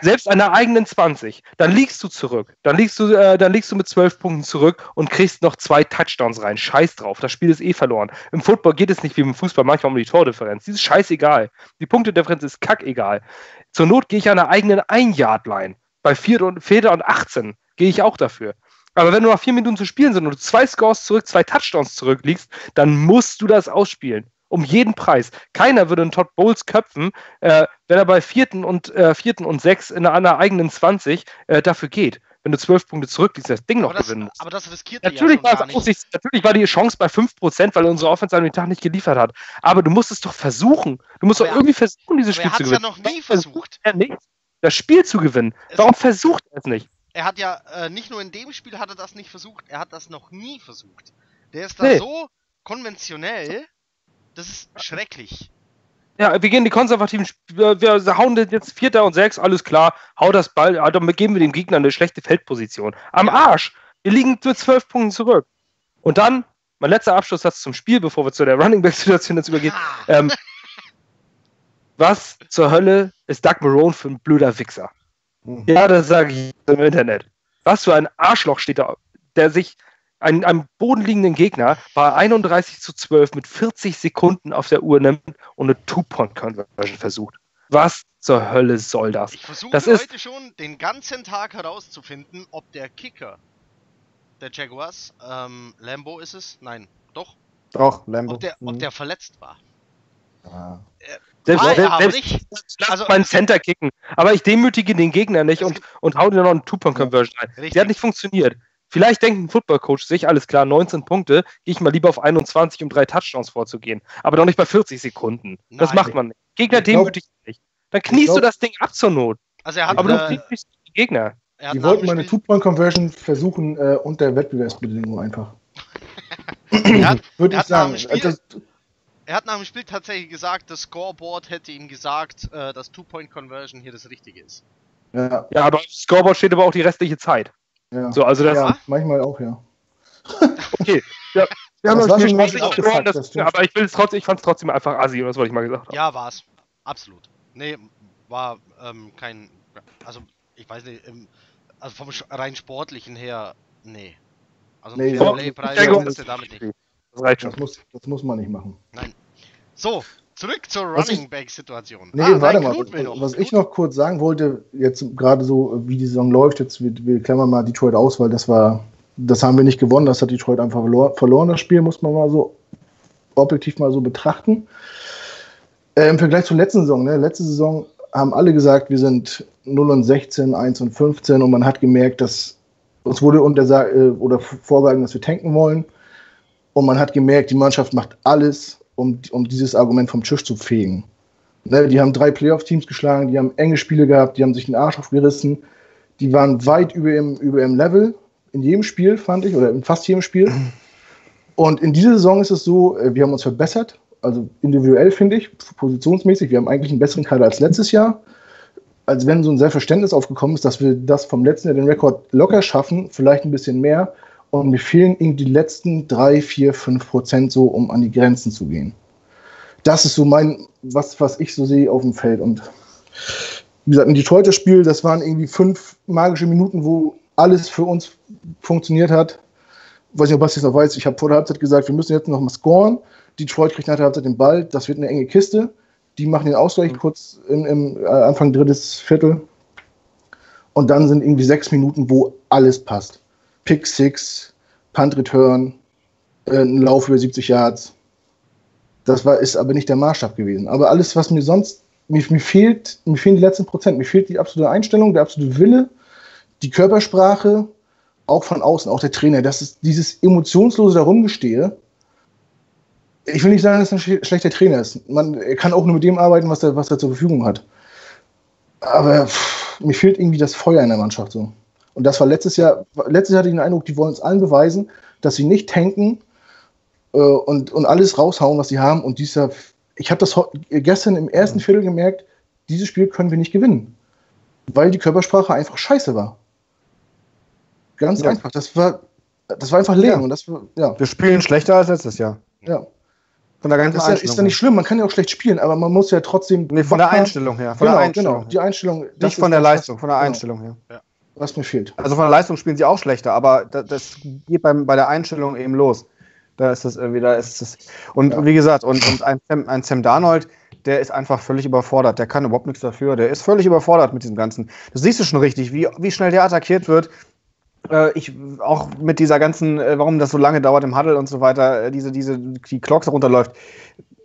Selbst an der eigenen 20, dann liegst du zurück. Dann liegst du, äh, dann liegst du mit 12 Punkten zurück und kriegst noch zwei Touchdowns rein. Scheiß drauf, das Spiel ist eh verloren. Im Football geht es nicht wie im Fußball manchmal um die Tordifferenz. Die ist scheißegal. Die Punktedifferenz ist kackegal. Zur Not gehe ich an der eigenen 1-Yard-Line. Bei Vierter und, Vierter und 18 gehe ich auch dafür. Aber wenn du noch vier Minuten zu spielen sind und du zwei Scores zurück, zwei Touchdowns zurückliegst, dann musst du das ausspielen. Um jeden Preis. Keiner würde einen Todd Bowles köpfen, äh, wenn er bei vierten und, äh, vierten und sechs in einer eigenen 20 äh, dafür geht. wenn du zwölf Punkte zurückliegst, das Ding noch aber, das, gewinnen musst. aber das riskiert Natürlich, ja war es nicht. natürlich war die Chance bei 5%, weil unsere Offense an dem Tag nicht geliefert hat. Aber du musst es doch versuchen. Du musst Aber doch er- irgendwie versuchen, dieses Spiel er zu hat es ja gewinnen. noch nie versucht. Er nicht, das Spiel zu gewinnen. Es- Warum versucht er es nicht? Er hat ja äh, nicht nur in dem Spiel hat er das nicht versucht, er hat das noch nie versucht. Der ist da Nee. so konventionell, das ist schrecklich. Ja, wir gehen die konservativen, wir, wir hauen jetzt Vierter und Sechs, alles klar, hau das Ball, ja, dann geben wir dem Gegner eine schlechte Feldposition. Am Arsch! Wir liegen mit zwölf Punkten zurück. Und dann, mein letzter Abschlusssatz zum Spiel, bevor wir zu der Running Back-Situation jetzt übergehen. Ah, Ähm, was zur Hölle ist Doug Marone für ein blöder Wichser? Mhm. Ja, das sage ich im Internet. Was für ein Arschloch steht da, der sich einen, einem bodenliegenden Gegner bei 31 zu 12 mit 40 Sekunden auf der Uhr nimmt und eine Two-Point-Conversion versucht. Was zur Hölle soll das? ich versuche das ist- heute schon den ganzen Tag herauszufinden, ob der Kicker der Jaguars, ähm, Lambo ist es? Nein, doch. Doch, Lambo. Ob der, ob Mhm. der verletzt war. Ja. Selbst, War er selbst, aber selbst nicht. lass Also- meinen Center kicken. Aber ich demütige den Gegner nicht und, und hau dir noch einen Two-Point-Conversion rein. Richtig. Der hat nicht funktioniert. Vielleicht denkt ein Football-Coach sich, alles klar, 19 Punkte, gehe ich mal lieber auf 21, um drei Touchdowns vorzugehen. Aber doch nicht bei 40 Sekunden. Das Nein. macht man nicht. Gegner demütigt nicht. Dann kniest glaub- du das Ding ab zur Not. Also er hat, Aber du äh, demütigst die Gegner. er Die nach wollten dem meine Spiel- Two-Point-Conversion versuchen äh, unter Wettbewerbsbedingungen einfach. hat, Würde ich sagen. Das, er hat nach dem Spiel tatsächlich gesagt, das Scoreboard hätte ihm gesagt, äh, dass Two-Point-Conversion hier das Richtige ist. ja, Ja, aber auf dem Scoreboard steht aber auch die restliche Zeit. Ja. So, also das, ja, manchmal auch, ja. okay. Ja, wir haben Das das war schon nicht abgefuckt, das, das aber ich will es trotzdem, ich fand es trotzdem einfach assi, das wollte ich mal gesagt haben. Ja, war's. Absolut. Nee, war ähm, kein. Also, ich weiß nicht, ähm, also vom rein sportlichen her, nee. Also Nee, kriegst du damit nicht. Das reicht schon. Das muss, das muss man nicht machen. So, zurück zur Was Running Back-Situation. Nee, Ah, warte nein, mal. Noch. Was ich noch kurz sagen wollte, jetzt gerade so, wie die Saison läuft, jetzt wir, wir klammern mal Detroit aus, weil das war, das haben wir nicht gewonnen, das hat Detroit einfach verlor, verloren, das Spiel, muss man mal so objektiv mal so betrachten. Äh, Im Vergleich zur letzten Saison, ne? letzte Saison haben alle gesagt, wir sind 0 und 16, 1 und 15 und man hat gemerkt, dass uns wurde untersagt, äh, oder vorgehalten, dass wir tanken wollen. Und man hat gemerkt, die Mannschaft macht alles, um, um dieses Argument vom Tisch zu fegen. Ne, die haben drei Playoff-Teams geschlagen, die haben enge Spiele gehabt, die haben sich den Arsch aufgerissen. Die waren weit über ihrem, über ihrem Level in jedem Spiel, fand ich, oder in fast jedem Spiel. Und in dieser Saison ist es so, äh, wir haben uns verbessert, also individuell finde ich, positionsmäßig. Wir haben eigentlich einen besseren Kader als letztes Jahr. Als wenn so ein Selbstverständnis aufgekommen ist, dass wir das vom letzten Jahr den Rekord locker schaffen, vielleicht ein bisschen mehr. Und mir fehlen irgendwie die letzten drei, vier, fünf Prozent so, um an die Grenzen zu gehen. Das ist so mein, was, was ich so sehe auf dem Feld. Und wie gesagt, ein Detroiter Spiel, das waren irgendwie fünf magische Minuten, wo alles für uns funktioniert hat. Weiß nicht, ob Basti es noch weiß, ich habe vor der Halbzeit gesagt, wir müssen jetzt noch mal scoren. Detroit kriegt nach der Halbzeit den Ball, das wird eine enge Kiste. Die machen den Ausgleich kurz im, im äh, Anfang drittes Viertel. Und dann sind irgendwie sechs Minuten, wo alles passt. Pick Six, Punt Return, äh, ein Lauf über 70 Yards. Das war, ist aber nicht der Maßstab gewesen. Aber alles, was mir sonst, mir, mir fehlt, mir fehlen die letzten Prozent. Mir fehlt die absolute Einstellung, der absolute Wille, die Körpersprache, auch von außen, auch der Trainer. Das ist dieses emotionslose Herumgestehe. Ich will nicht sagen, dass er ein schle- schlechter Trainer ist. Man er kann auch nur mit dem arbeiten, was er, was zur Verfügung hat. Aber pff, mir fehlt irgendwie das Feuer in der Mannschaft so. Und das war letztes Jahr, letztes Jahr hatte ich den Eindruck, die wollen uns allen beweisen, dass sie nicht tanken äh, und, und alles raushauen, was sie haben. Und dieser, ich habe das gestern im ersten Viertel gemerkt, dieses Spiel können wir nicht gewinnen. Weil die Körpersprache einfach scheiße war. Ganz Ja. einfach. Das war, das war einfach leer. Ja. Und das war, ja. Wir spielen schlechter als letztes Jahr. ja. Von der ganzen Das ist ja, Einstellung. ist ja nicht schlimm, man kann ja auch schlecht spielen, aber man muss ja trotzdem. nee, von der. Einstellung her. Von Genau, der Einstellung. genau. Die Einstellung. Nicht von der Leistung, von der genau, Einstellung her. Was mir fehlt. Also von der Leistung spielen sie auch schlechter, aber das, das geht beim, bei der Einstellung eben los. Da ist das irgendwie, da ist das. Und Ja. wie gesagt, und, und ein, Sam, ein Sam Darnold, der ist einfach völlig überfordert. Der kann überhaupt nichts dafür. Der ist völlig überfordert mit diesem Ganzen. Das siehst du schon richtig, wie, wie schnell der attackiert wird. Äh, ich auch mit dieser ganzen, äh, warum das so lange dauert im Huddle und so weiter, äh, diese, diese, die Clocks runterläuft.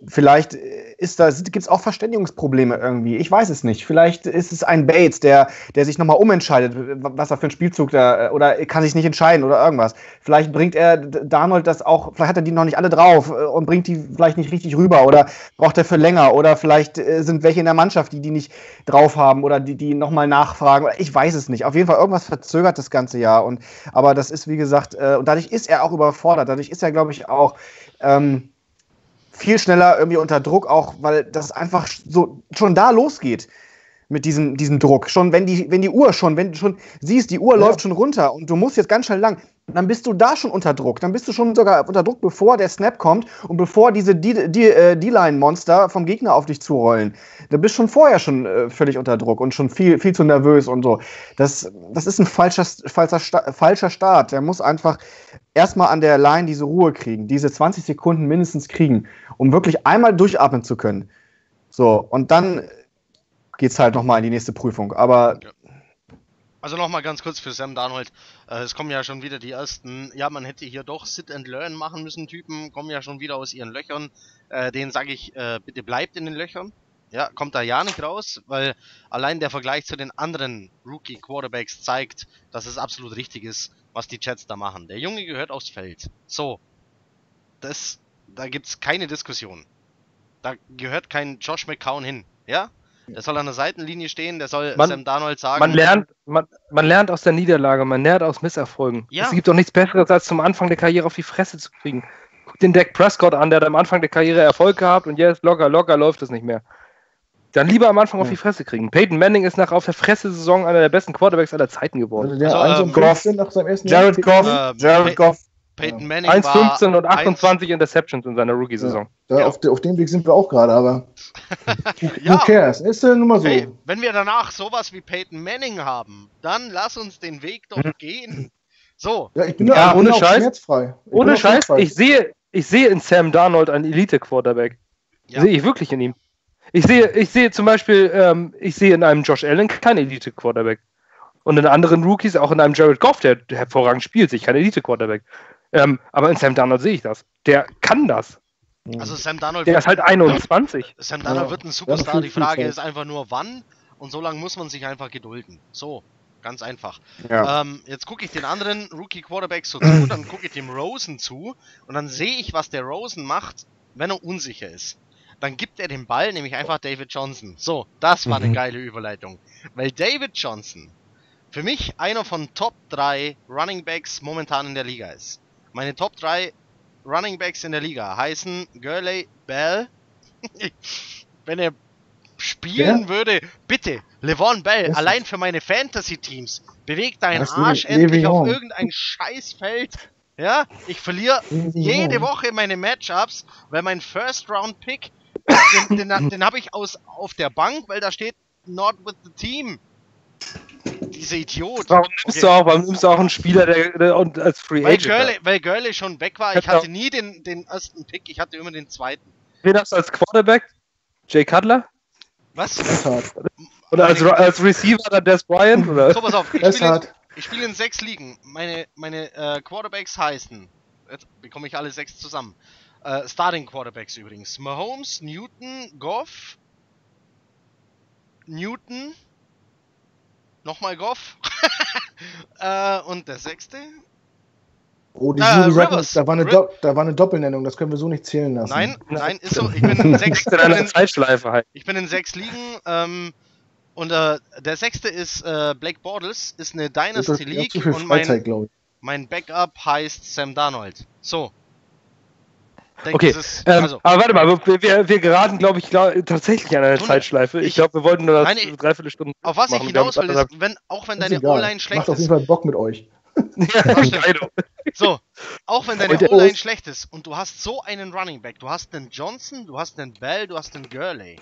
Vielleicht ist da, gibt es auch Verständigungsprobleme irgendwie. Ich weiß es nicht. Vielleicht ist es ein Bates, der, der sich nochmal umentscheidet, was er für einen Spielzug da, oder kann sich nicht entscheiden oder irgendwas. Vielleicht bringt er Darnold das auch, vielleicht hat er die noch nicht alle drauf äh, und bringt die vielleicht nicht richtig rüber oder braucht er für länger oder vielleicht äh, sind welche in der Mannschaft, die die nicht drauf haben oder die, die nochmal nachfragen. Ich weiß es nicht. Auf jeden Fall irgendwas verzögert das ganze Jahr. Und, aber das ist, wie gesagt, äh, und dadurch ist er auch überfordert. Dadurch ist er, glaube ich, auch ähm, viel schneller irgendwie unter Druck, auch weil das einfach so schon da losgeht mit diesem, diesem Druck. Schon wenn die, wenn die Uhr schon, wenn du schon siehst, die Uhr ja. läuft schon runter und du musst jetzt ganz schnell lang, dann bist du da schon unter Druck. Dann bist du schon sogar unter Druck, bevor der Snap kommt und bevor diese äh, D-Line-Monster vom Gegner auf dich zurollen. Da bist du schon vorher schon äh, völlig unter Druck und schon viel, viel zu nervös und so. Das, das ist ein falscher, falscher, falscher Start. Der muss einfach erstmal an der Line diese Ruhe kriegen, diese 20 Sekunden mindestens kriegen, um wirklich einmal durchatmen zu können. So, und dann geht es halt nochmal in die nächste Prüfung. Aber. Also nochmal ganz kurz für Sam Darnold. Äh, es kommen ja schon wieder die ersten, ja, man hätte hier doch Sit and Learn machen müssen, Typen, kommen ja schon wieder aus ihren Löchern. Äh, denen sage ich, äh, bitte bleibt in den Löchern. Ja, kommt da ja nicht raus, weil allein der Vergleich zu den anderen Rookie Quarterbacks zeigt, dass es absolut richtig ist, was die Jets da machen. Der Junge gehört aufs Feld. So. Das, da gibt's keine Diskussion. Da gehört kein Josh McCown hin. Ja? Der soll an der Seitenlinie stehen, der soll man, Sam Darnold sagen. Man lernt, man, man, lernt aus der Niederlage, man lernt aus Misserfolgen. Ja. Es gibt doch nichts Besseres, als zum Anfang der Karriere auf die Fresse zu kriegen. Guck den Dak Prescott an, der hat am Anfang der Karriere Erfolg gehabt und jetzt locker, locker läuft es nicht mehr. Dann lieber am Anfang ja. auf die Fresse kriegen. Peyton Manning ist nach auf der Fresse-Saison einer der besten Quarterbacks aller Zeiten geworden. Also der also, ähm, Goff, nach seinem ersten Jared Goff, äh, Jared Goff. Peyton Manning 1,15 und 28 Interceptions in seiner Rookie-Saison. Ja, ja. Auf, de, auf, dem Weg sind wir auch gerade, aber ja. who cares? Ist ja nun mal so. Hey, wenn wir danach sowas wie Peyton Manning haben, dann lass uns den Weg doch mhm. gehen. So. Ja, ich bin ja, ohne Scheiß. Schmerzfrei. Ich ohne Scheiß, ich sehe, ich sehe in Sam Darnold einen Elite-Quarterback. Ja. Sehe ich wirklich in ihm. Ich sehe, ich sehe zum Beispiel, ähm, ich sehe in einem Josh Allen keinen Elite-Quarterback. Und in anderen Rookies, auch in einem Jared Goff, der hervorragend spielt, sehe ich keinen Elite-Quarterback. Ähm, aber in Sam Darnold sehe ich das. Der kann das. Also Sam Darnold. Der ist halt 21. Sam Darnold ja, wird ein Superstar. Die Frage ist einfach nur, wann. Und so lange muss man sich einfach gedulden. So, ganz einfach. Ja. Ähm, jetzt gucke ich den anderen Rookie Quarterback so zu, dann gucke ich dem Rosen zu und dann sehe ich, was der Rosen macht, wenn er unsicher ist. Dann gibt er den Ball nämlich einfach David Johnson. So, das war mhm. eine geile Überleitung. Weil David Johnson für mich einer von Top 3 Running Backs momentan in der Liga ist. Meine Top 3 Running Backs in der Liga heißen Gurley Bell. Wenn er spielen ja? würde, bitte, Levon Bell, allein für meine Fantasy-Teams, bewegt deinen Arsch endlich auf irgendein Scheißfeld. Ja, ich verliere jede Woche meine Matchups, weil mein First-Round-Pick, den, den, den habe ich aus, auf der Bank, weil da steht Not with the Team. Dieser Idiot. Warum nimmst, okay. du, auch, warum nimmst du auch einen Spieler, der, der als Free weil Agent Gurley, Weil Gurley schon weg war. Ich hatte nie den, den ersten Pick, ich hatte immer den zweiten. Wen hast du als Quarterback? Jay Cutler? Was? Oder als, als Receiver dann Des Bryant? Oder? So, pass auf, ich spiele in, spiel in sechs Ligen. Meine, meine äh, Quarterbacks heißen, jetzt bekomme ich alle sechs zusammen. Äh, Starting Quarterbacks übrigens. Mahomes, Newton, Goff, Newton, Nochmal Goff. äh, und der sechste? Oh, die äh, Rivers. Da war, eine da war eine Doppelnennung, das können wir so nicht zählen lassen. Nein, nein, ist so. Ich bin in sechs, ich bin in, Zeitschleife halt. Ich bin in sechs Ligen. Ähm, und äh, der sechste ist äh, Blake Bortles, ist eine Dynasty League. und mein, mein Backup heißt Sam Darnold. So, denke, okay, ist, ähm, also, aber warte mal, wir, wir, wir geraten, glaube ich, glaub, tatsächlich an eine Zeitschleife. Ich glaube, wir wollten nur das dreiviertel Stunden. Auf was machen. ich hinaus will, ist, wenn, auch wenn deine O-Line schlecht Macht ist. Macht auf jeden Fall Bock mit euch. so, auch wenn deine O-Line schlecht ist und du hast so einen Running Back, du hast einen Johnson, du hast einen Bell, du hast einen Gurley.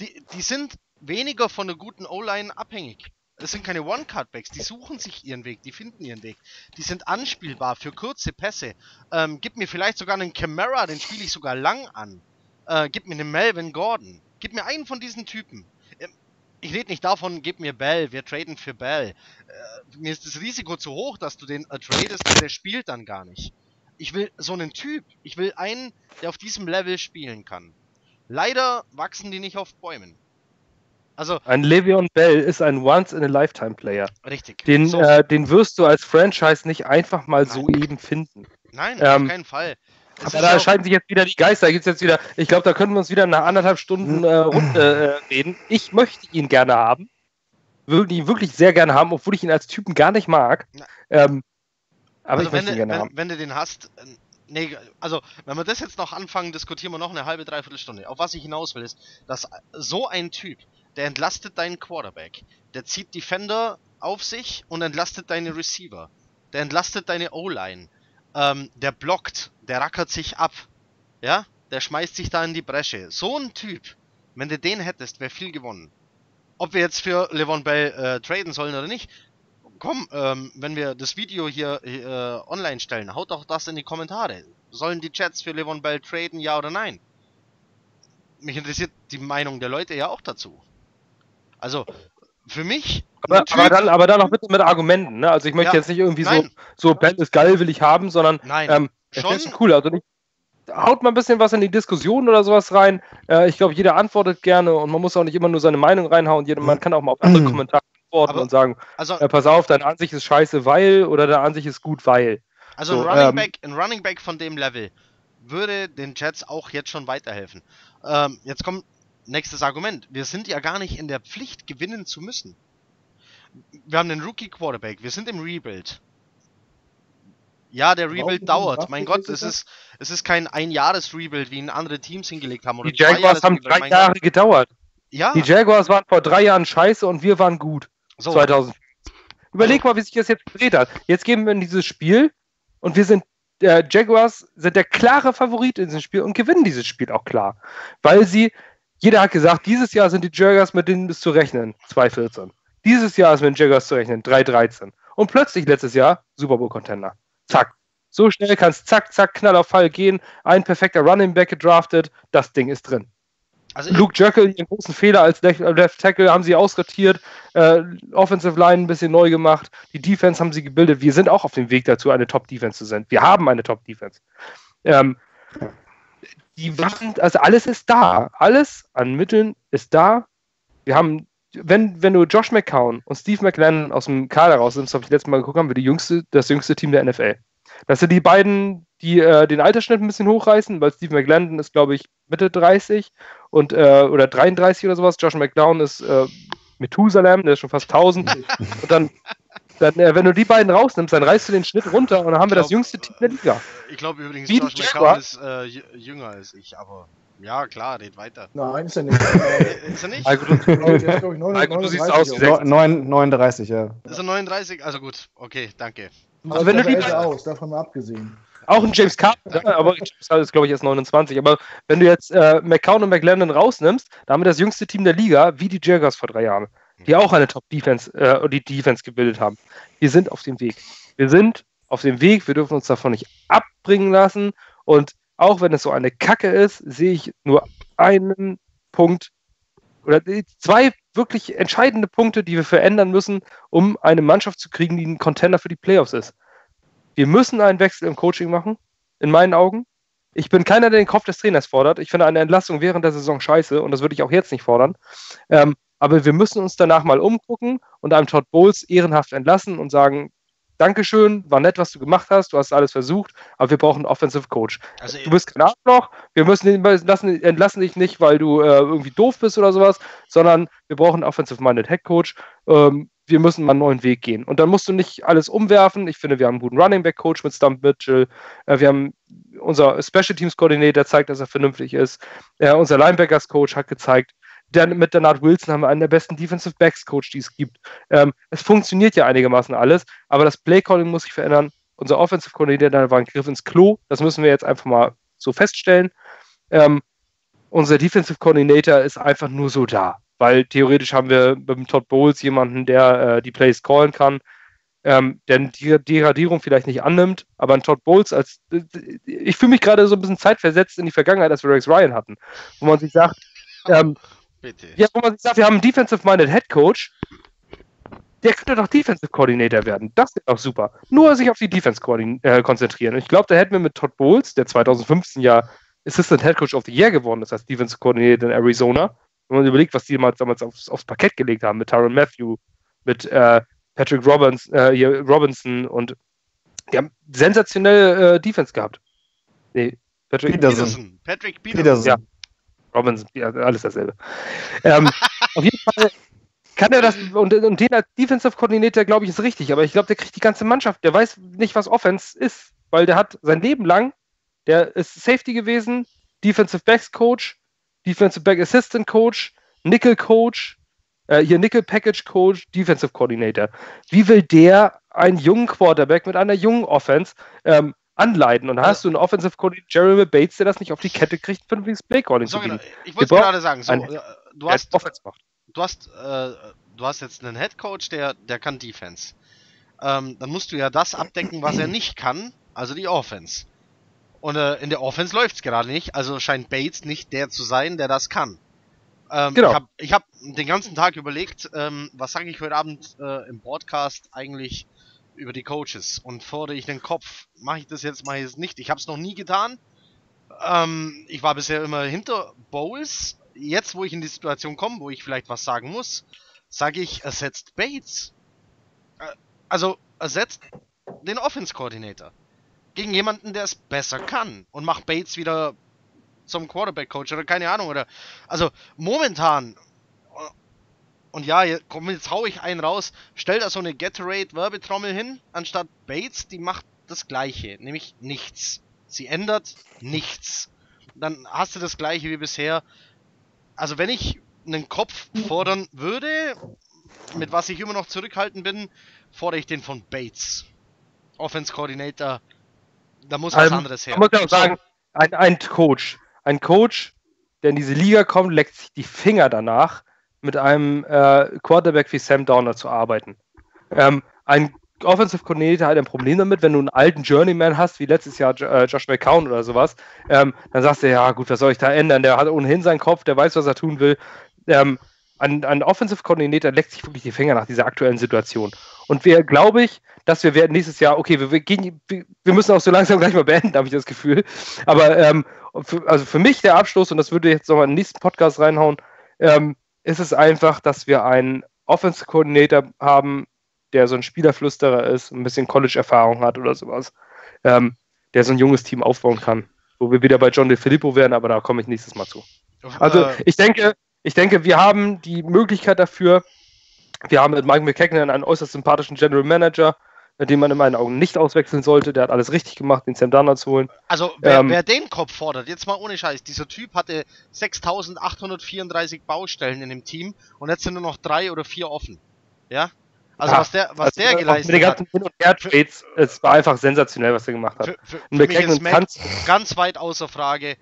Die, die sind weniger von einer guten O-Line abhängig. Das sind keine One-Card-Backs, die suchen sich ihren Weg, die finden ihren Weg. Die sind anspielbar für kurze Pässe. Ähm, gib mir vielleicht sogar einen Camara, den spiele ich sogar lang an. Äh, gib mir einen Melvin Gordon. Gib mir einen von diesen Typen. Ähm, ich rede nicht davon, gib mir Bell, wir traden für Bell. Äh, mir ist das Risiko zu hoch, dass du den äh, tradest, der spielt dann gar nicht. Ich will so einen Typ. Ich will einen, der auf diesem Level spielen kann. Leider wachsen die nicht auf Bäumen. Also, Ein Le'Veon Bell ist ein Once-in-a-Lifetime-Player. richtig. Den, So- äh, den wirst du als Franchise nicht einfach mal so eben finden. Nein, ähm, auf keinen Fall. Aber da auch- scheiden sich jetzt wieder die Geister. Da gibt's jetzt wieder, ich glaube, da können wir uns wieder nach anderthalb Stunden äh, Runde äh, reden. Ich möchte ihn gerne haben. Würde ihn wirklich sehr gerne haben, obwohl ich ihn als Typen gar nicht mag. Ähm, aber also ich wenn möchte ihn du, gerne wenn, haben. wenn du den hast, äh, nee, also wenn wir das jetzt noch anfangen, diskutieren wir noch eine halbe, dreiviertel Stunde. Auf was ich hinaus will, ist, dass so ein Typ, der entlastet deinen Quarterback, der zieht Defender auf sich und entlastet deine Receiver, der entlastet deine O-Line, ähm, der blockt, der rackert sich ab, ja, der schmeißt sich da in die Bresche. So ein Typ, wenn du den hättest, wäre viel gewonnen. Ob wir jetzt für Levon Bell äh, traden sollen oder nicht, komm, ähm, wenn wir das Video hier äh, online stellen, haut doch das in die Kommentare. Sollen die Chats für Levon Bell traden, ja oder nein? Mich interessiert die Meinung der Leute ja auch dazu. Also, für mich. Aber, aber, dann, aber dann auch bitte mit Argumenten. Ne? Also ich möchte Ja, jetzt nicht irgendwie so, nein, so Bell ist geil, will ich haben, sondern nein, ähm, es schon. ist cool. Also nicht, haut mal ein bisschen was in die Diskussion oder sowas rein. Äh, ich glaube, jeder antwortet gerne und man muss auch nicht immer nur seine Meinung reinhauen. Jeder, man kann auch mal auf andere Kommentare antworten Aber- und sagen, also, äh, pass auf, deine Ansicht ist scheiße, weil oder deine Ansicht ist gut, weil. also so, ein, Running ähm, Back, ein Running Back von dem Level würde den Jets auch jetzt schon weiterhelfen. Ähm, jetzt kommt nächstes Argument. Wir sind ja gar nicht in der Pflicht, gewinnen zu müssen. Wir haben den Rookie Quarterback, wir sind im Rebuild. Ja, der Rebuild dauert. Mein Gott, es ist, es ist kein Einjahres-Rebuild, wie ihn andere Teams hingelegt haben. Oder Die Jaguars haben drei Jahre Gott. gedauert. Ja, Die Jaguars waren vor drei Jahren scheiße und wir waren gut. so. 2000. Überleg mal, wie sich das jetzt gedreht hat. Jetzt gehen wir in dieses Spiel und wir sind, äh, Jaguars sind der klare Favorit in diesem Spiel und gewinnen dieses Spiel auch klar. Weil sie, jeder hat gesagt, dieses Jahr sind die Jaguars, mit denen ist zu rechnen, 2-14. Dieses Jahr ist mit den Jaguars zu rechnen, 3-13. Und plötzlich letztes Jahr Super Bowl-Contender. Zack. So schnell kann es zack, zack, Knall auf Fall gehen. Ein perfekter Running Back gedraftet. Das Ding ist drin. Also Luke Jekyll, ihren großen Fehler als Left, Left Tackle, haben sie aussortiert, äh, Offensive Line ein bisschen neu gemacht, die Defense haben sie gebildet. Wir sind auch auf dem Weg dazu, eine Top-Defense zu sein. Wir haben eine Top-Defense. Ähm, die Waffen, also alles ist da. Alles an Mitteln ist da. Wir haben, wenn, wenn du Josh McCown und Steve McLennan aus dem Kader rausnimmst, habe ich letztes Mal geguckt, haben wir die jüngste, das jüngste Team der NFL. Das sind die beiden, die äh, den Altersschnitt ein bisschen hochreißen, weil Steve McLendon ist, glaube ich, Mitte 30 und äh, oder 33 oder sowas. Josh McDown ist äh, Methusalem, der ist schon fast 1000. und dann, dann äh, wenn du die beiden rausnimmst, dann reißt du den Schnitt runter und dann haben wir das glaub, jüngste Team der Liga. ich glaube übrigens, Wie Josh McCown ist äh, jü- jünger als ich, aber ja, klar, red weiter. Nein, ist er nicht. Äh, Ist er nicht? Also, du, du siehst 39 aus wie oder? sechs. No, 9, 39, ja. Ist er 39? Also gut, okay, danke. also wenn du die beiden, aus, davon mal abgesehen. auch ein James Carpenter, aber James Carpenter ist, glaube ich, erst 29. Aber wenn du jetzt äh, McCown und McLennan rausnimmst, dann haben wir das jüngste Team der Liga, wie die Jaguars vor drei Jahren, die auch eine Top-Defense äh, die Defense gebildet haben. Wir sind auf dem Weg. Wir sind auf dem Weg, wir dürfen uns davon nicht abbringen lassen. Und auch wenn es so eine Kacke ist, sehe ich nur einen Punkt oder zwei wirklich entscheidende Punkte, die wir verändern müssen, um eine Mannschaft zu kriegen, die ein Contender für die Playoffs ist. Wir müssen einen Wechsel im Coaching machen, in meinen Augen. Ich bin keiner, der den Kopf des Trainers fordert. Ich finde eine Entlassung während der Saison scheiße und das würde ich auch jetzt nicht fordern. Ähm, aber wir müssen uns danach mal umgucken und einem Todd Bowles ehrenhaft entlassen und sagen, Dankeschön, war nett, was du gemacht hast, du hast alles versucht, aber wir brauchen einen Offensive Coach. Also Du bist kein Arschloch, wir müssen den lassen, entlassen dich nicht, weil du äh, irgendwie doof bist oder sowas, sondern wir brauchen einen Offensive-Minded Head Coach. Ähm, wir müssen mal einen neuen Weg gehen. Und dann musst du nicht alles umwerfen. Ich finde, wir haben einen guten Running Back Coach mit Stump Mitchell. Äh, wir haben unser Special Teams Koordinator zeigt, dass er vernünftig ist. Äh, unser Linebackers Coach hat gezeigt. Dann mit Bernard Wilson haben wir einen der besten Defensive Backs Coach, die es gibt. Ähm, es funktioniert ja einigermaßen alles, aber das Play Calling muss sich verändern. Unser Offensive Coordinator war ein Griff ins Klo. Das müssen wir jetzt einfach mal so feststellen. Ähm, unser Defensive Coordinator ist einfach nur so da, weil theoretisch haben wir mit dem Todd Bowles jemanden, der äh, die Plays callen kann, ähm, der die Degradierung vielleicht nicht annimmt, aber ein Todd Bowles als ich fühle mich gerade so ein bisschen zeitversetzt in die Vergangenheit, als wir Rex Ryan hatten, wo man sich sagt, ähm, bitte. ja, wo man sich sagt, wir haben einen Defensive-Minded Head Coach, der könnte doch Defensive Coordinator werden. Das wäre doch super. Nur sich auf die Defense äh, konzentrieren. Und ich glaube, da hätten wir mit Todd Bowles, der 2015 ja Assistant Head Coach of the Year geworden ist als Defense Coordinator in Arizona. Wenn man überlegt, was die damals, damals aufs, aufs Parkett gelegt haben mit Tyron Matthew, mit äh, Patrick Robbins, äh, hier Robinson und die haben sensationelle äh, Defense gehabt. Nee, Patrick Peterson. Peterson. Patrick Peterson. Ja. Robinson, alles dasselbe. ähm, auf jeden Fall kann er das, und, und den als Defensive Coordinator, glaube ich, ist richtig, aber ich glaube, der kriegt die ganze Mannschaft, der weiß nicht, was Offense ist, weil der hat sein Leben lang, der ist Safety gewesen, Defensive Backs Coach, Defensive Back Assistant Coach, Nickel Coach, äh, hier Nickel Package Coach, Defensive Coordinator. Wie will der einen jungen Quarterback mit einer jungen Offense ähm, anleiten? Und hast du einen Offensive Coordinator, Jeremy Bates, der das nicht auf die Kette kriegt, vernünftiges Play Calling so, zu genau. Ich wollte gerade sagen, so, äh, du hast, du hast, äh, du hast jetzt einen Head Coach, der, der kann Defense. Ähm, dann musst du ja das abdecken, was er nicht kann, also die Offense. Und äh, in der Offense läuft es gerade nicht, also scheint Bates nicht der zu sein, der das kann. Ähm, genau. Ich habe hab den ganzen Tag überlegt, ähm, was sage ich heute Abend äh, im Podcast eigentlich über die Coaches und fordere ich den Kopf, mache ich das jetzt, mache ich es nicht. Ich habe es noch nie getan. Ähm, ich war bisher immer hinter Bowles jetzt, wo ich in die Situation komme, wo ich vielleicht was sagen muss, sage ich, ersetzt Bates. Äh, also ersetzt den Offense Coordinator gegen jemanden, der es besser kann und macht Bates wieder zum Quarterback Coach oder keine Ahnung oder also momentan und ja, komm, jetzt hau ich einen raus, stell da so eine Gatorade Werbetrommel hin, anstatt Bates, die macht das gleiche, nämlich nichts. Sie ändert nichts. Dann hast du das gleiche wie bisher also wenn ich einen Kopf fordern würde, mit was ich immer noch zurückhaltend bin, fordere ich den von Bates. Offense Coordinator, da muss was also, anderes her. Ich muss ja auch sagen, ein, ein Coach, ein Coach, der in diese Liga kommt, leckt sich die Finger danach, mit einem äh, Quarterback wie Sam Downer zu arbeiten. Ähm, ein Offensive Coordinator hat ein Problem damit, wenn du einen alten Journeyman hast, wie letztes Jahr äh, Josh McCown oder sowas, ähm, dann sagst du, ja gut, was soll ich da ändern? Der hat ohnehin seinen Kopf, der weiß, was er tun will. Ähm, ein, ein Offensive Coordinator leckt sich wirklich die Finger nach dieser aktuellen Situation. Und wir, glaube ich, dass wir werden nächstes Jahr, okay, wir, wir, gehen, wir müssen auch so langsam gleich mal beenden, habe ich das Gefühl. Aber ähm, für, also für mich der Abschluss, und das würde ich jetzt nochmal in den nächsten Podcast reinhauen, ähm, ist es einfach, dass wir einen Offensive Coordinator haben, der so ein Spielerflüsterer ist, ein bisschen College-Erfahrung hat oder sowas, ähm, der so ein junges Team aufbauen kann. Wo wir wieder bei John DeFilippo wären, aber da komme ich nächstes Mal zu. Also äh. ich denke, ich denke, wir haben die Möglichkeit dafür. Wir haben mit Mike McKagan einen äußerst sympathischen General Manager, den man in meinen Augen nicht auswechseln sollte. Der hat alles richtig gemacht, den Sam Darnold zu holen. Also, wer, ähm, wer, den Kopf fordert, jetzt mal ohne Scheiß, dieser Typ hatte 6834 Baustellen in dem Team und jetzt sind nur noch drei oder vier offen. Ja? Also ja, was der, was also der geleistet mit den ganzen Hin- und Her-Trades, es war einfach sensationell, was er gemacht hat. Für, für, und für mich ist Mac ganz weit außer Frage.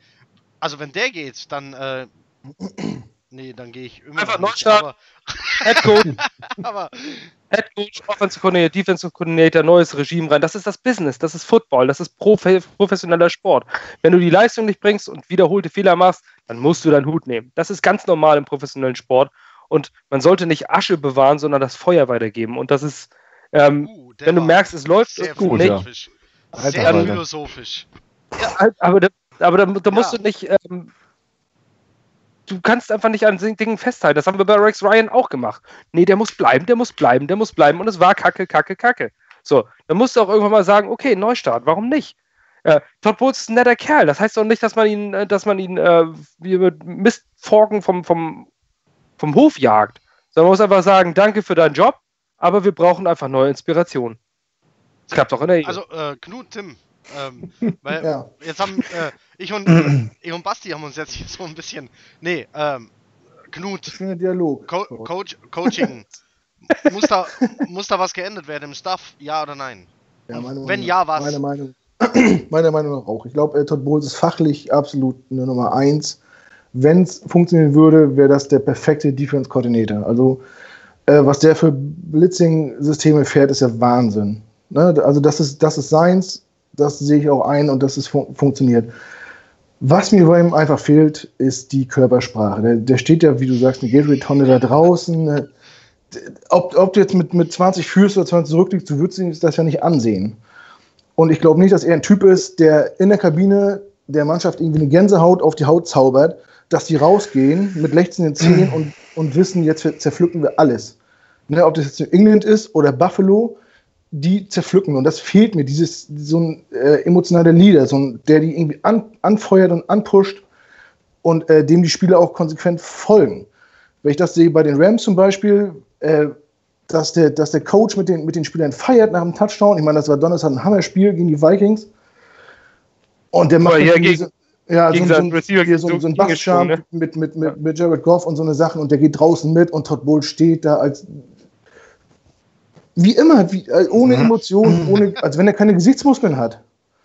Also wenn der geht, dann äh, nee, dann gehe ich immer einfach Neustart. Head Coach, aber Head Coach, Offensive Coordinator, Defensive Coordinator, neues Regime rein. Das ist das Business, das ist Football, das ist prof professioneller Sport. Wenn du die Leistung nicht bringst und wiederholte Fehler machst, dann musst du deinen Hut nehmen. Das ist ganz normal im professionellen Sport. Und man sollte nicht Asche bewahren, sondern das Feuer weitergeben. Und das ist, ähm, uh, wenn du merkst, es läuft sehr gut, philosophisch. Ja. Sehr Alter, philosophisch. Ja, aber da, aber da, da musst ja. du nicht, ähm, du kannst einfach nicht an Dingen festhalten. Das haben wir bei Rex Ryan auch gemacht. Nee, der muss bleiben, der muss bleiben, der muss bleiben. Und es war kacke, kacke, kacke. So, dann musst du auch irgendwann mal sagen, okay, Neustart, warum nicht? Äh, Todd Bowles ist ein netter Kerl. Das heißt doch nicht, dass man ihn, äh, dass man ihn äh, wie mit Mistforken vom, vom vom Hof jagt, sondern man muss einfach sagen, danke für deinen Job, aber wir brauchen einfach neue Inspirationen. Das klappt auch in der Ehe. Also, äh, Knut, Tim, ähm, weil ja. jetzt haben äh, ich, und, ich und Basti haben uns jetzt hier so ein bisschen. Nee, ähm, Knut. Schöner Dialog. Co Coach, Coaching. muss, da, muss da was geändert werden im Stuff? Ja oder nein? Ja, meine Wenn ja, was? Meine Meinung, meiner Meinung nach auch. Ich glaube, Todd Bowles ist fachlich absolut eine Nummer 1 wenn es funktionieren würde, wäre das der perfekte Defense Coordinator. Also äh, was der für Blitzing-Systeme fährt, ist ja Wahnsinn. Ne? Also das ist, das ist seins, das sehe ich auch ein und das ist fun funktioniert. Was mir bei ihm einfach fehlt, ist die Körpersprache. Der, der steht ja, wie du sagst, eine Gateway-Tonne da draußen. Ne? Ob, ob du jetzt mit, mit 20 führst oder 20 zurückliegst, du würdest ihn das ja nicht ansehen. Und ich glaube nicht, dass er ein Typ ist, der in der Kabine der Mannschaft irgendwie eine Gänsehaut auf die Haut zaubert, dass die rausgehen mit lechzenden Zähnen und, und wissen, jetzt zerpflücken wir alles. Ne, ob das jetzt in England ist oder Buffalo, die zerpflücken. Und das fehlt mir, dieses, so ein äh, emotionaler Leader, so ein, der die irgendwie an, anfeuert und anpusht und äh, dem die Spieler auch konsequent folgen. Wenn ich das sehe bei den Rams zum Beispiel, äh, dass, der, dass der Coach mit den, mit den Spielern feiert nach dem Touchdown. Ich meine, das war Donnerstag ein Hammerspiel gegen die Vikings. Und der macht ja, diese, gegen- ja, gegen so, so, hier so, so ein Bassjump ne? mit, mit, mit, mit Jared Goff und so eine Sachen und der geht draußen mit und Todd Bowles steht da als wie immer, wie, äh, ohne Emotionen, ohne, als wenn er keine Gesichtsmuskeln hat.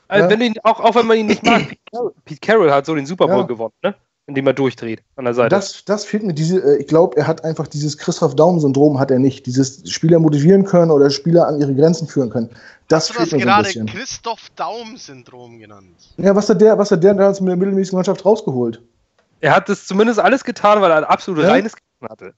Also Ja. wenn ihn, auch, auch wenn man ihn nicht mag, Pete Carroll, Pete Carroll hat so den Super Bowl Ja. gewonnen, ne? Indem er durchdreht an der Seite. Das, das fehlt mir diese, äh, ich glaube, er hat einfach dieses Christoph Daum-Syndrom hat er nicht. Dieses Spieler motivieren können oder Spieler an ihre Grenzen führen können. Das Hast du das fehlt mir so ein gerade bisschen. Christoph Daum-Syndrom genannt? Ja, was hat der, was hat der damals mit der mittelmäßigen Mannschaft rausgeholt? er hat das zumindest alles getan, weil er ein absolut Ja? reines Gewissen hatte.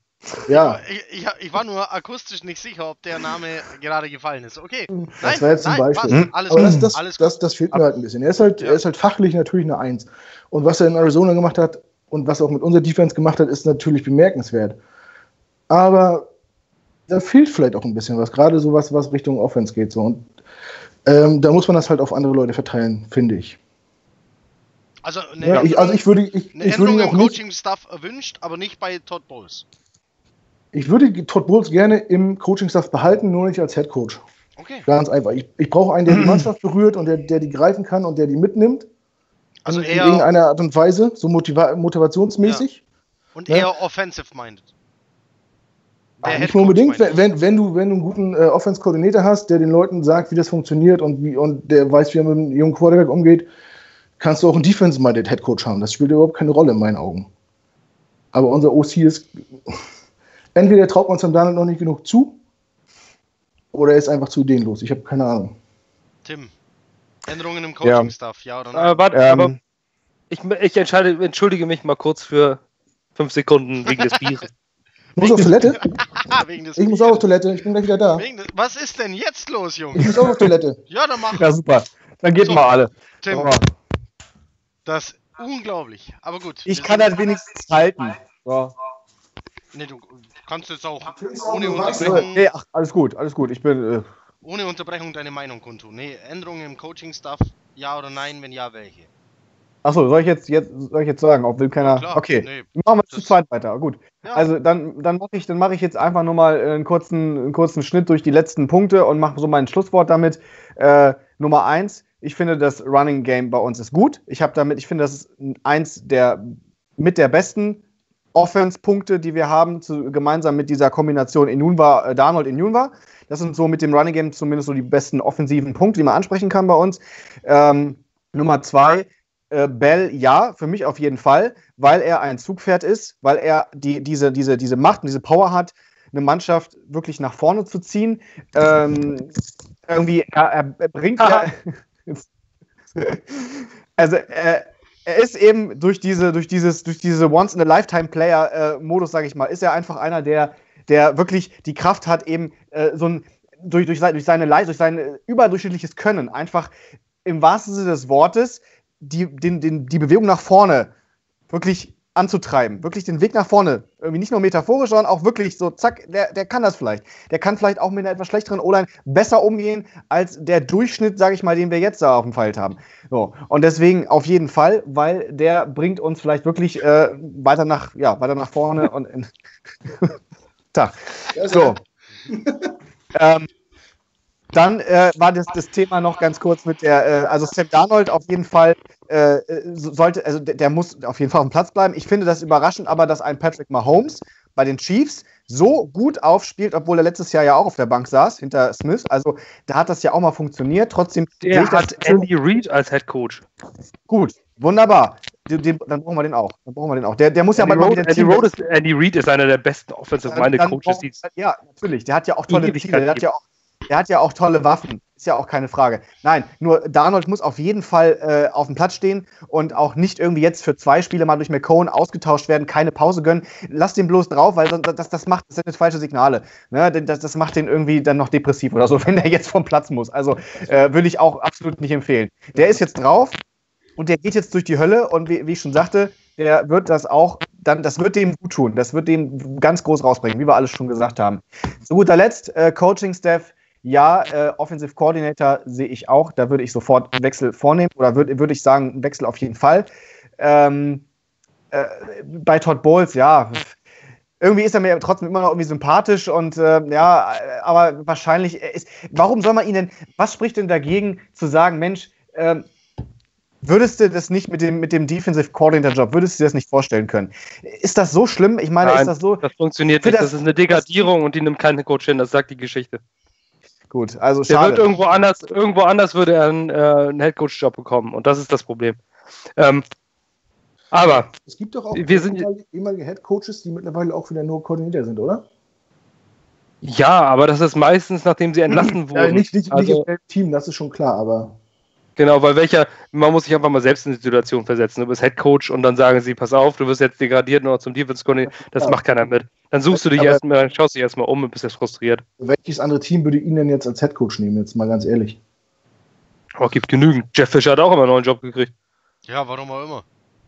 Ja, Ich, ich, ich war nur akustisch nicht sicher, ob der Name gerade gefallen ist. Okay. Nein, das war jetzt zum nein, Beispiel. passt. Alles Aber das, das, alles das, das fehlt mir halt ein bisschen. Er ist halt, Ja. er ist halt fachlich natürlich eine Eins. Und was er in Arizona gemacht hat und was er auch mit unserer Defense gemacht hat, ist natürlich bemerkenswert. Aber da fehlt vielleicht auch ein bisschen was, gerade so was, was Richtung Offense geht. So. Und ähm, da muss man das halt auf andere Leute verteilen, finde ich. Also eine Ja, ich, also ich würde, ich, eine ich würde Änderung im Coaching-Staff erwünscht, aber nicht bei Todd Bowles. Ich würde Todd Bowles gerne im Coaching-Staff behalten, nur nicht als Head Coach. Okay. Ganz einfach. Ich, ich brauche einen, der die Mannschaft berührt und der, der die greifen kann und der die mitnimmt. Also in, in eher irgendeiner Art und Weise, so motiva motivationsmäßig. und Ja. eher offensive-minded. Der Ah, nicht unbedingt, meint wenn, wenn, wenn, du, wenn du einen guten äh, Offense-Koordinator hast, der den Leuten sagt, wie das funktioniert und, wie, und der weiß, wie er mit einem jungen Quarterback umgeht, kannst du auch einen Defense-minded Head Coach haben. Das spielt überhaupt keine Rolle in meinen Augen. Aber unser OC ist, entweder traut man es dem Donald noch nicht genug zu, oder er ist einfach zu ideenlos. Ich habe keine Ahnung. Tim. Änderungen im Coaching-Staff, ja oder nein? Äh, warte, Ähm, aber ich, ich entscheide, entschuldige mich mal kurz für fünf Sekunden wegen des Bieres. Ich muss auf Toilette? Wegen des Ich muss auch auf Toilette. Ich bin gleich wieder da. Was ist denn jetzt los, Ich Junge? muss auch auf Toilette. Ja, dann mach. Ja, super. Dann geht So. mal alle. Tim, So. das ist unglaublich. Aber gut. Ich kann das wenigstens halten. So. Nee, du kannst jetzt auch ohne? Unterbrechung, Nee, ach, alles gut, alles gut. Ich bin. Äh, ohne Unterbrechung deine Meinung kundtun. Nee, Änderungen im Coaching-Staff, ja oder nein? Wenn ja, welche? achso, soll ich jetzt, jetzt soll ich jetzt sagen, auch will keiner. Klar, okay. nee. Machen wir zu Das- zweit weiter. Gut. Ja, Also dann, dann mache ich, dann mache ich jetzt einfach nur mal äh, einen kurzen, einen kurzen Schnitt durch die letzten Punkte und mache so mein Schlusswort damit. Äh, Nummer eins, ich finde das Running Game bei uns ist gut. Ich habe damit, ich finde, das ist eins der mit der besten Offense-Punkte, die wir haben, zu, gemeinsam mit dieser Kombination Inunwa, äh, Darnold Inunwa. Das sind so mit dem Running Game zumindest so die besten offensiven Punkte, die man ansprechen kann bei uns. Ähm, Nummer zwei, äh, Bell, ja, für mich auf jeden Fall, weil er ein Zugpferd ist, weil er die, diese, diese, diese Macht und diese Power hat, eine Mannschaft wirklich nach vorne zu ziehen. Ähm, irgendwie, er, er, er bringt ja. also, äh, er ist eben durch diese, durch dieses, durch diese Once-in-a-Lifetime-Player-Modus, sage ich mal, ist er einfach einer, der, der wirklich die Kraft hat, eben äh, so ein durch, durch, durch seine durch sein äh, überdurchschnittliches Können einfach im wahrsten Sinne des Wortes die, den, den, die Bewegung nach vorne wirklich anzutreiben, wirklich den Weg nach vorne, irgendwie nicht nur metaphorisch, sondern auch wirklich so, zack, der, der kann das vielleicht. Der kann vielleicht auch mit einer etwas schlechteren O-Line besser umgehen als der Durchschnitt, sage ich mal, den wir jetzt da auf dem Feld haben. So, und deswegen auf jeden Fall, weil der bringt uns vielleicht wirklich äh, weiter nach, ja, weiter nach vorne und in Tag. So. ähm, dann äh, war das, das Thema noch ganz kurz mit der, äh, also Sam Darnold auf jeden Fall äh, so- sollte, also der, der muss auf jeden Fall auf dem Platz bleiben. Ich finde das überraschend, aber dass ein Patrick Mahomes bei den Chiefs so gut aufspielt, obwohl er letztes Jahr ja auch auf der Bank saß, hinter Smith. Also da hat das ja auch mal funktioniert. Trotzdem Der hat Andy Reid als Head Coach. gut. Wunderbar. Den, den, dann brauchen wir den auch. Dann brauchen wir den auch. Der, der muss ja Andy, mal Reid, wieder Andy, Reid ist, Andy Reid ist einer der besten Offensive-Minded dann Coaches, Ja, natürlich. Der hat ja auch tolle Ziele. Der hat ja auch, der hat ja auch tolle Waffen. Ist ja auch keine Frage. Nein, nur Darnold muss auf jeden Fall äh, auf dem Platz stehen und auch nicht irgendwie jetzt für zwei Spiele mal durch McCone ausgetauscht werden, keine Pause gönnen. Lass den bloß drauf, weil das, das, das macht das sind jetzt falsche Signale. Ne? Das, das macht den irgendwie dann noch depressiv oder so, wenn der jetzt vom Platz muss. Also äh, würde ich auch absolut nicht empfehlen. Der ist jetzt drauf. und der geht jetzt durch die Hölle und wie, wie ich schon sagte, der wird das auch, dann, das wird dem gut tun. Das wird dem ganz groß rausbringen, wie wir alles schon gesagt haben. Zu guter Letzt, äh, Coaching-Staff, ja, äh, Offensive Coordinator sehe ich auch. Da würde ich sofort einen Wechsel vornehmen oder würde würd ich sagen, einen Wechsel auf jeden Fall. Ähm, äh, bei Todd Bowles, ja, irgendwie ist er mir trotzdem immer noch irgendwie sympathisch und äh, ja, aber wahrscheinlich ist. Warum soll man ihn denn, was spricht denn dagegen zu sagen, Mensch, äh, würdest du das nicht mit dem, mit dem Defensive Coordinator Job, würdest du dir das nicht vorstellen können? Ist das so schlimm? Ich meine, Nein, ist das so. Das funktioniert nicht. Das, das, ist eine Degradierung und die nimmt keine Coach hin, das sagt die Geschichte. Gut, also Der schade. Wird irgendwo anders, irgendwo anders würde er einen, äh, einen Headcoach-Job bekommen und das ist das Problem. Ähm, aber es gibt doch auch wir sind, ehemalige Headcoaches, die mittlerweile auch wieder nur Koordinator sind, oder? Ja, aber das ist meistens, nachdem sie entlassen wurden. Ja, nicht, nicht, also, nicht im Team, das ist schon klar, aber. Genau, weil welcher, man muss sich einfach mal selbst in die Situation versetzen. Du bist Headcoach und dann sagen sie, pass auf, du wirst jetzt degradiert noch zum Defense Coordinator. Das ja. macht keiner mit. Dann suchst du dich erstmal, schaust dich erstmal um und bist jetzt frustriert. Welches andere Team würde ihn denn jetzt als Headcoach nehmen, jetzt mal ganz ehrlich? Oh, gibt genügend. Jeff Fischer hat auch immer einen neuen Job gekriegt. Ja, warum auch immer.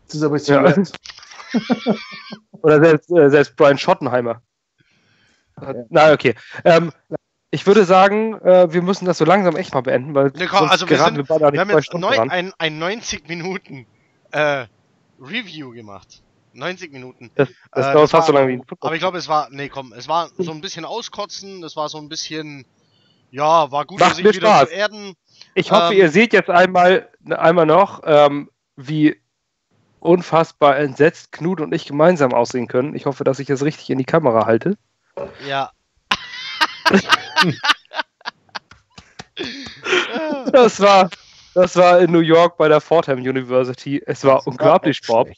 Das ist aber jetzt ja. Oder selbst, äh, selbst Brian Schottenheimer. Ja. Na, okay. Ähm, ich würde sagen, äh, wir müssen das so langsam echt mal beenden, weil ne, komm, also wir, sind, wir, wir haben jetzt neun, ein, ein 90 Minuten äh, Review gemacht. 90 Minuten. Das, das äh, dauert fast so lange wie ein Aber ich glaube, es war, nee, komm, es war so ein bisschen auskotzen, es war so ein bisschen, ja, war gut, Macht sich wieder Spaß. zu erden. Ich hoffe, ähm, ihr seht jetzt einmal, einmal noch, ähm, wie unfassbar entsetzt Knut und ich gemeinsam aussehen können. Ich hoffe, dass ich das richtig in die Kamera halte. Ja. das war, das war in New York bei der Fordham University. Es war unglaublich, Bob.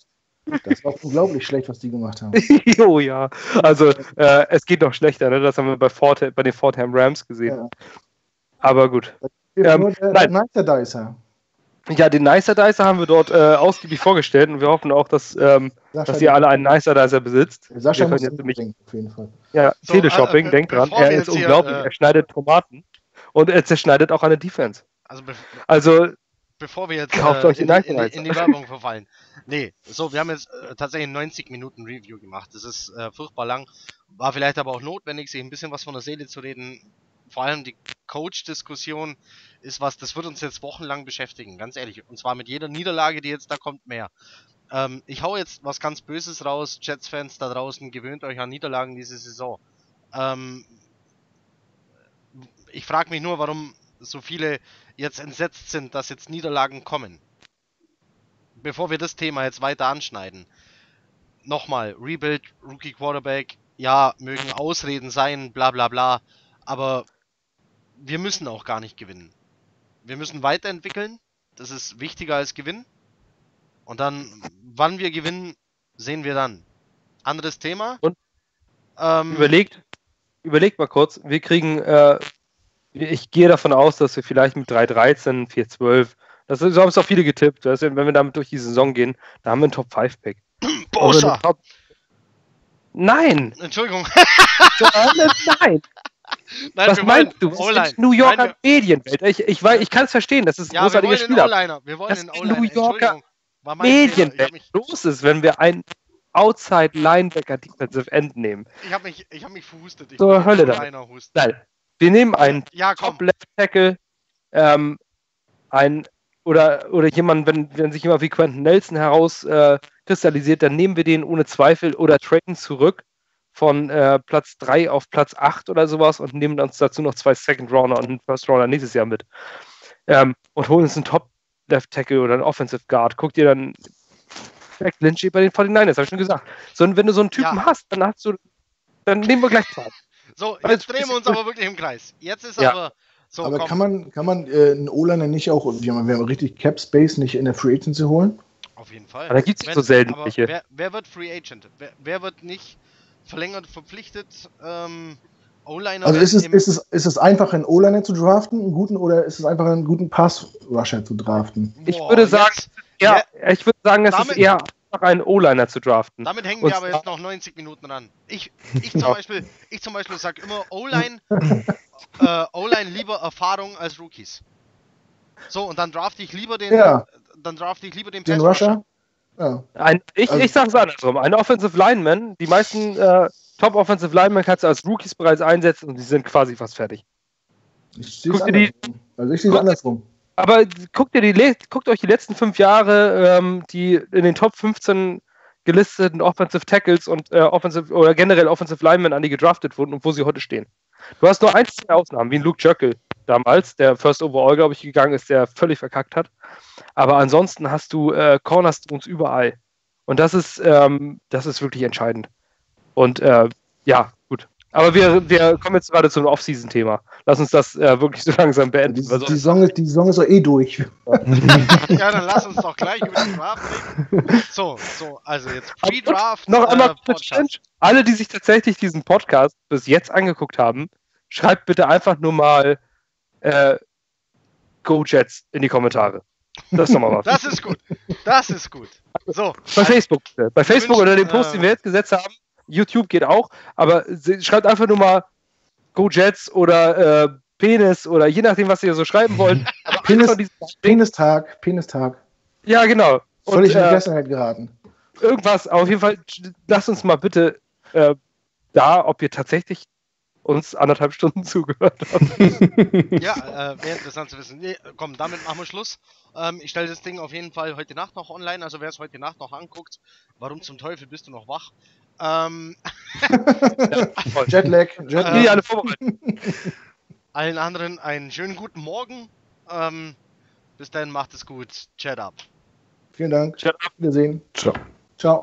Das war unglaublich schlecht, was die gemacht haben. jo, ja. Also, äh, es geht noch schlechter, ne? Das haben wir bei, Fordham, bei den Fordham Rams gesehen. Ja. Aber gut. Ähm, der, nein. Nicer ja, den Nicer Dicer haben wir dort äh, ausgiebig vorgestellt und wir hoffen auch, dass, ähm, dass ihr alle einen Nicer Dicer besitzt. Sascha muss jetzt nämlich, auf jeden Fall. Ja, so, Teleshopping, äh, denkt dran. Er ist unglaublich. Hier, äh, er schneidet Tomaten und er zerschneidet auch eine Defense. Also, be also bevor wir jetzt kauft äh, euch in, in, in, die Werbung verfallen. Nee, so, wir haben jetzt äh, tatsächlich ein 90 Minuten Review gemacht. Das ist äh, furchtbar lang. War vielleicht aber auch notwendig, sich ein bisschen was von der Seele zu reden vor allem die Coach-Diskussion ist was, das wird uns jetzt wochenlang beschäftigen, ganz ehrlich. Und zwar mit jeder Niederlage, die jetzt da kommt, mehr. Ähm, ich hau jetzt was ganz Böses raus, Jets-Fans da draußen, gewöhnt euch an Niederlagen diese Saison. Ähm, ich frage mich nur, warum so viele jetzt entsetzt sind, dass jetzt Niederlagen kommen. Bevor wir das Thema jetzt weiter anschneiden. Nochmal, Rebuild, Rookie Quarterback, ja, mögen Ausreden sein, bla bla bla, aber wir müssen auch gar nicht gewinnen. Wir müssen weiterentwickeln. Das ist wichtiger als gewinnen. Und dann, wann wir gewinnen, sehen wir dann. Anderes Thema. Und ähm, überlegt, überlegt mal kurz. Wir kriegen, äh, ich gehe davon aus, dass wir vielleicht mit 3.13, 4.12, das so haben es auch viele getippt. Weißt wenn wir damit durch die Saison gehen, da haben wir einen Top 5 Pick. Bosa. Top... Nein! Entschuldigung. Nein! Nein, Was meinst du? Was New Yorker Nein, Medienwelt. Ich, ich, ich kann es verstehen, das ist ein ja, großartiger Spieler. Wir wollen das den New Yorker Medienwelt los ist, wenn wir einen Outside Linebacker Defensive End nehmen. Ich habe mich, hab mich verhustet. Ich so, Hölle da. Nein, wir nehmen einen ja, Top Left Tackle, ähm, ein oder, oder jemand, wenn, wenn sich jemand wie Quentin Nelson herauskristallisiert, äh, dann nehmen wir den ohne Zweifel oder traden zurück von äh, Platz 3 auf Platz 8 oder sowas und nehmen uns dazu noch zwei Second Rounder und einen First Rounder nächstes Jahr mit. Ähm, und holen uns einen Top Left Tackle oder einen Offensive Guard. Guck dir dann Jack Lynch bei den 49ers, habe ich schon gesagt. So, und wenn du so einen Typen ja. hast, dann hast du, dann nehmen wir gleich Zeit. So, jetzt also, drehen wir uns aber wirklich im Kreis. Jetzt ist ja. aber so, aber komm. kann man, kann man äh, einen O-Liner nicht auch, wir haben, wir haben richtig Cap Space nicht in der Free Agency holen? Auf jeden Fall. Aber da gibt es so selten welche. Wer, wer, wird Free Agent? Wer, wer, wird nicht verlängert, verpflichtet. Ähm, O-Liner. Also ist es, ist, es, ist es einfach, einen O-Liner zu draften, einen guten, oder ist es einfach einen guten Pass-Rusher zu draften? Ich Boah, würde sagen, jetzt, ja, ja, ich würde sagen, es ist eher einfach einen O-Liner zu draften. Damit hängen Und wir aber jetzt noch 90 Minuten dran. Ich, ich zum Beispiel, ich zum Beispiel sage immer O-Line, äh, O-Line lieber Erfahrung als Rookies. So, und dann draft ich lieber den, Ja. dann draft ich lieber den, Den Pass Rusher. Ja. Ein, ich, Also- ich sag's andersrum. Ein Offensive Lineman, die meisten äh, Top Offensive Linemen kannst du als Rookies bereits einsetzen und die sind quasi fast fertig. Ich es Guck dir die-. Also ich sehe es andersrum. Aber guckt, ihr die, guckt euch die letzten fünf Jahre ähm, die in den Top 15 gelisteten Offensive Tackles und äh, Offensive oder generell Offensive Linemen an, die gedraftet wurden und wo sie heute stehen. Du hast nur ein, zwei Ausnahmen, wie ein Luke Jerkel damals, der First Overall, glaube ich, gegangen ist, der völlig verkackt hat. Aber ansonsten hast du äh, Cornerstones überall. Und das ist, ähm, das ist wirklich entscheidend. Und äh, ja, gut. Aber wir, wir kommen jetzt gerade zum Off-Season-Thema. Lass uns das äh, wirklich so langsam Die, beenden. die, sonst- Saison ist, die Saison ist doch eh durch. Ja, dann lass uns doch gleich über den Draft reden. So, so, also jetzt Pre-Draft. Noch einmal äh. Alle, die sich tatsächlich diesen Podcast bis jetzt angeguckt haben, schreibt bitte einfach nur mal äh, Go Jets in die Kommentare. Das ist nochmal was. Das ist gut. Das ist gut. So, Bei Facebook bitte. Bei Facebook wünschen, oder dem Post, den wir äh, jetzt gesetzt haben. YouTube geht auch. Aber schreibt einfach nur mal Go Jets oder äh, Penis oder je nachdem, was ihr so schreiben wollt. Penis- Penistag, Penistag. ja, genau. Und, Völlig in äh, Vergessenheit geraten. irgendwas, auf jeden Fall, lasst uns mal bitte äh, da, ob ihr tatsächlich uns anderthalb Stunden zugehört habt. ja, äh, wäre interessant zu wissen. Nee, komm, damit machen wir Schluss. Ähm, ich stelle das Ding auf jeden Fall heute Nacht noch online. Also wer es heute Nacht noch anguckt, warum zum Teufel bist du noch wach? Ähm. Jetlag, Jetlag. die alle vorbereiten. allen anderen einen schönen guten Morgen. Ähm, bis dann, macht es gut. Chat up. Vielen Dank. Shut up. Wiedersehen. Ciao. Ciao.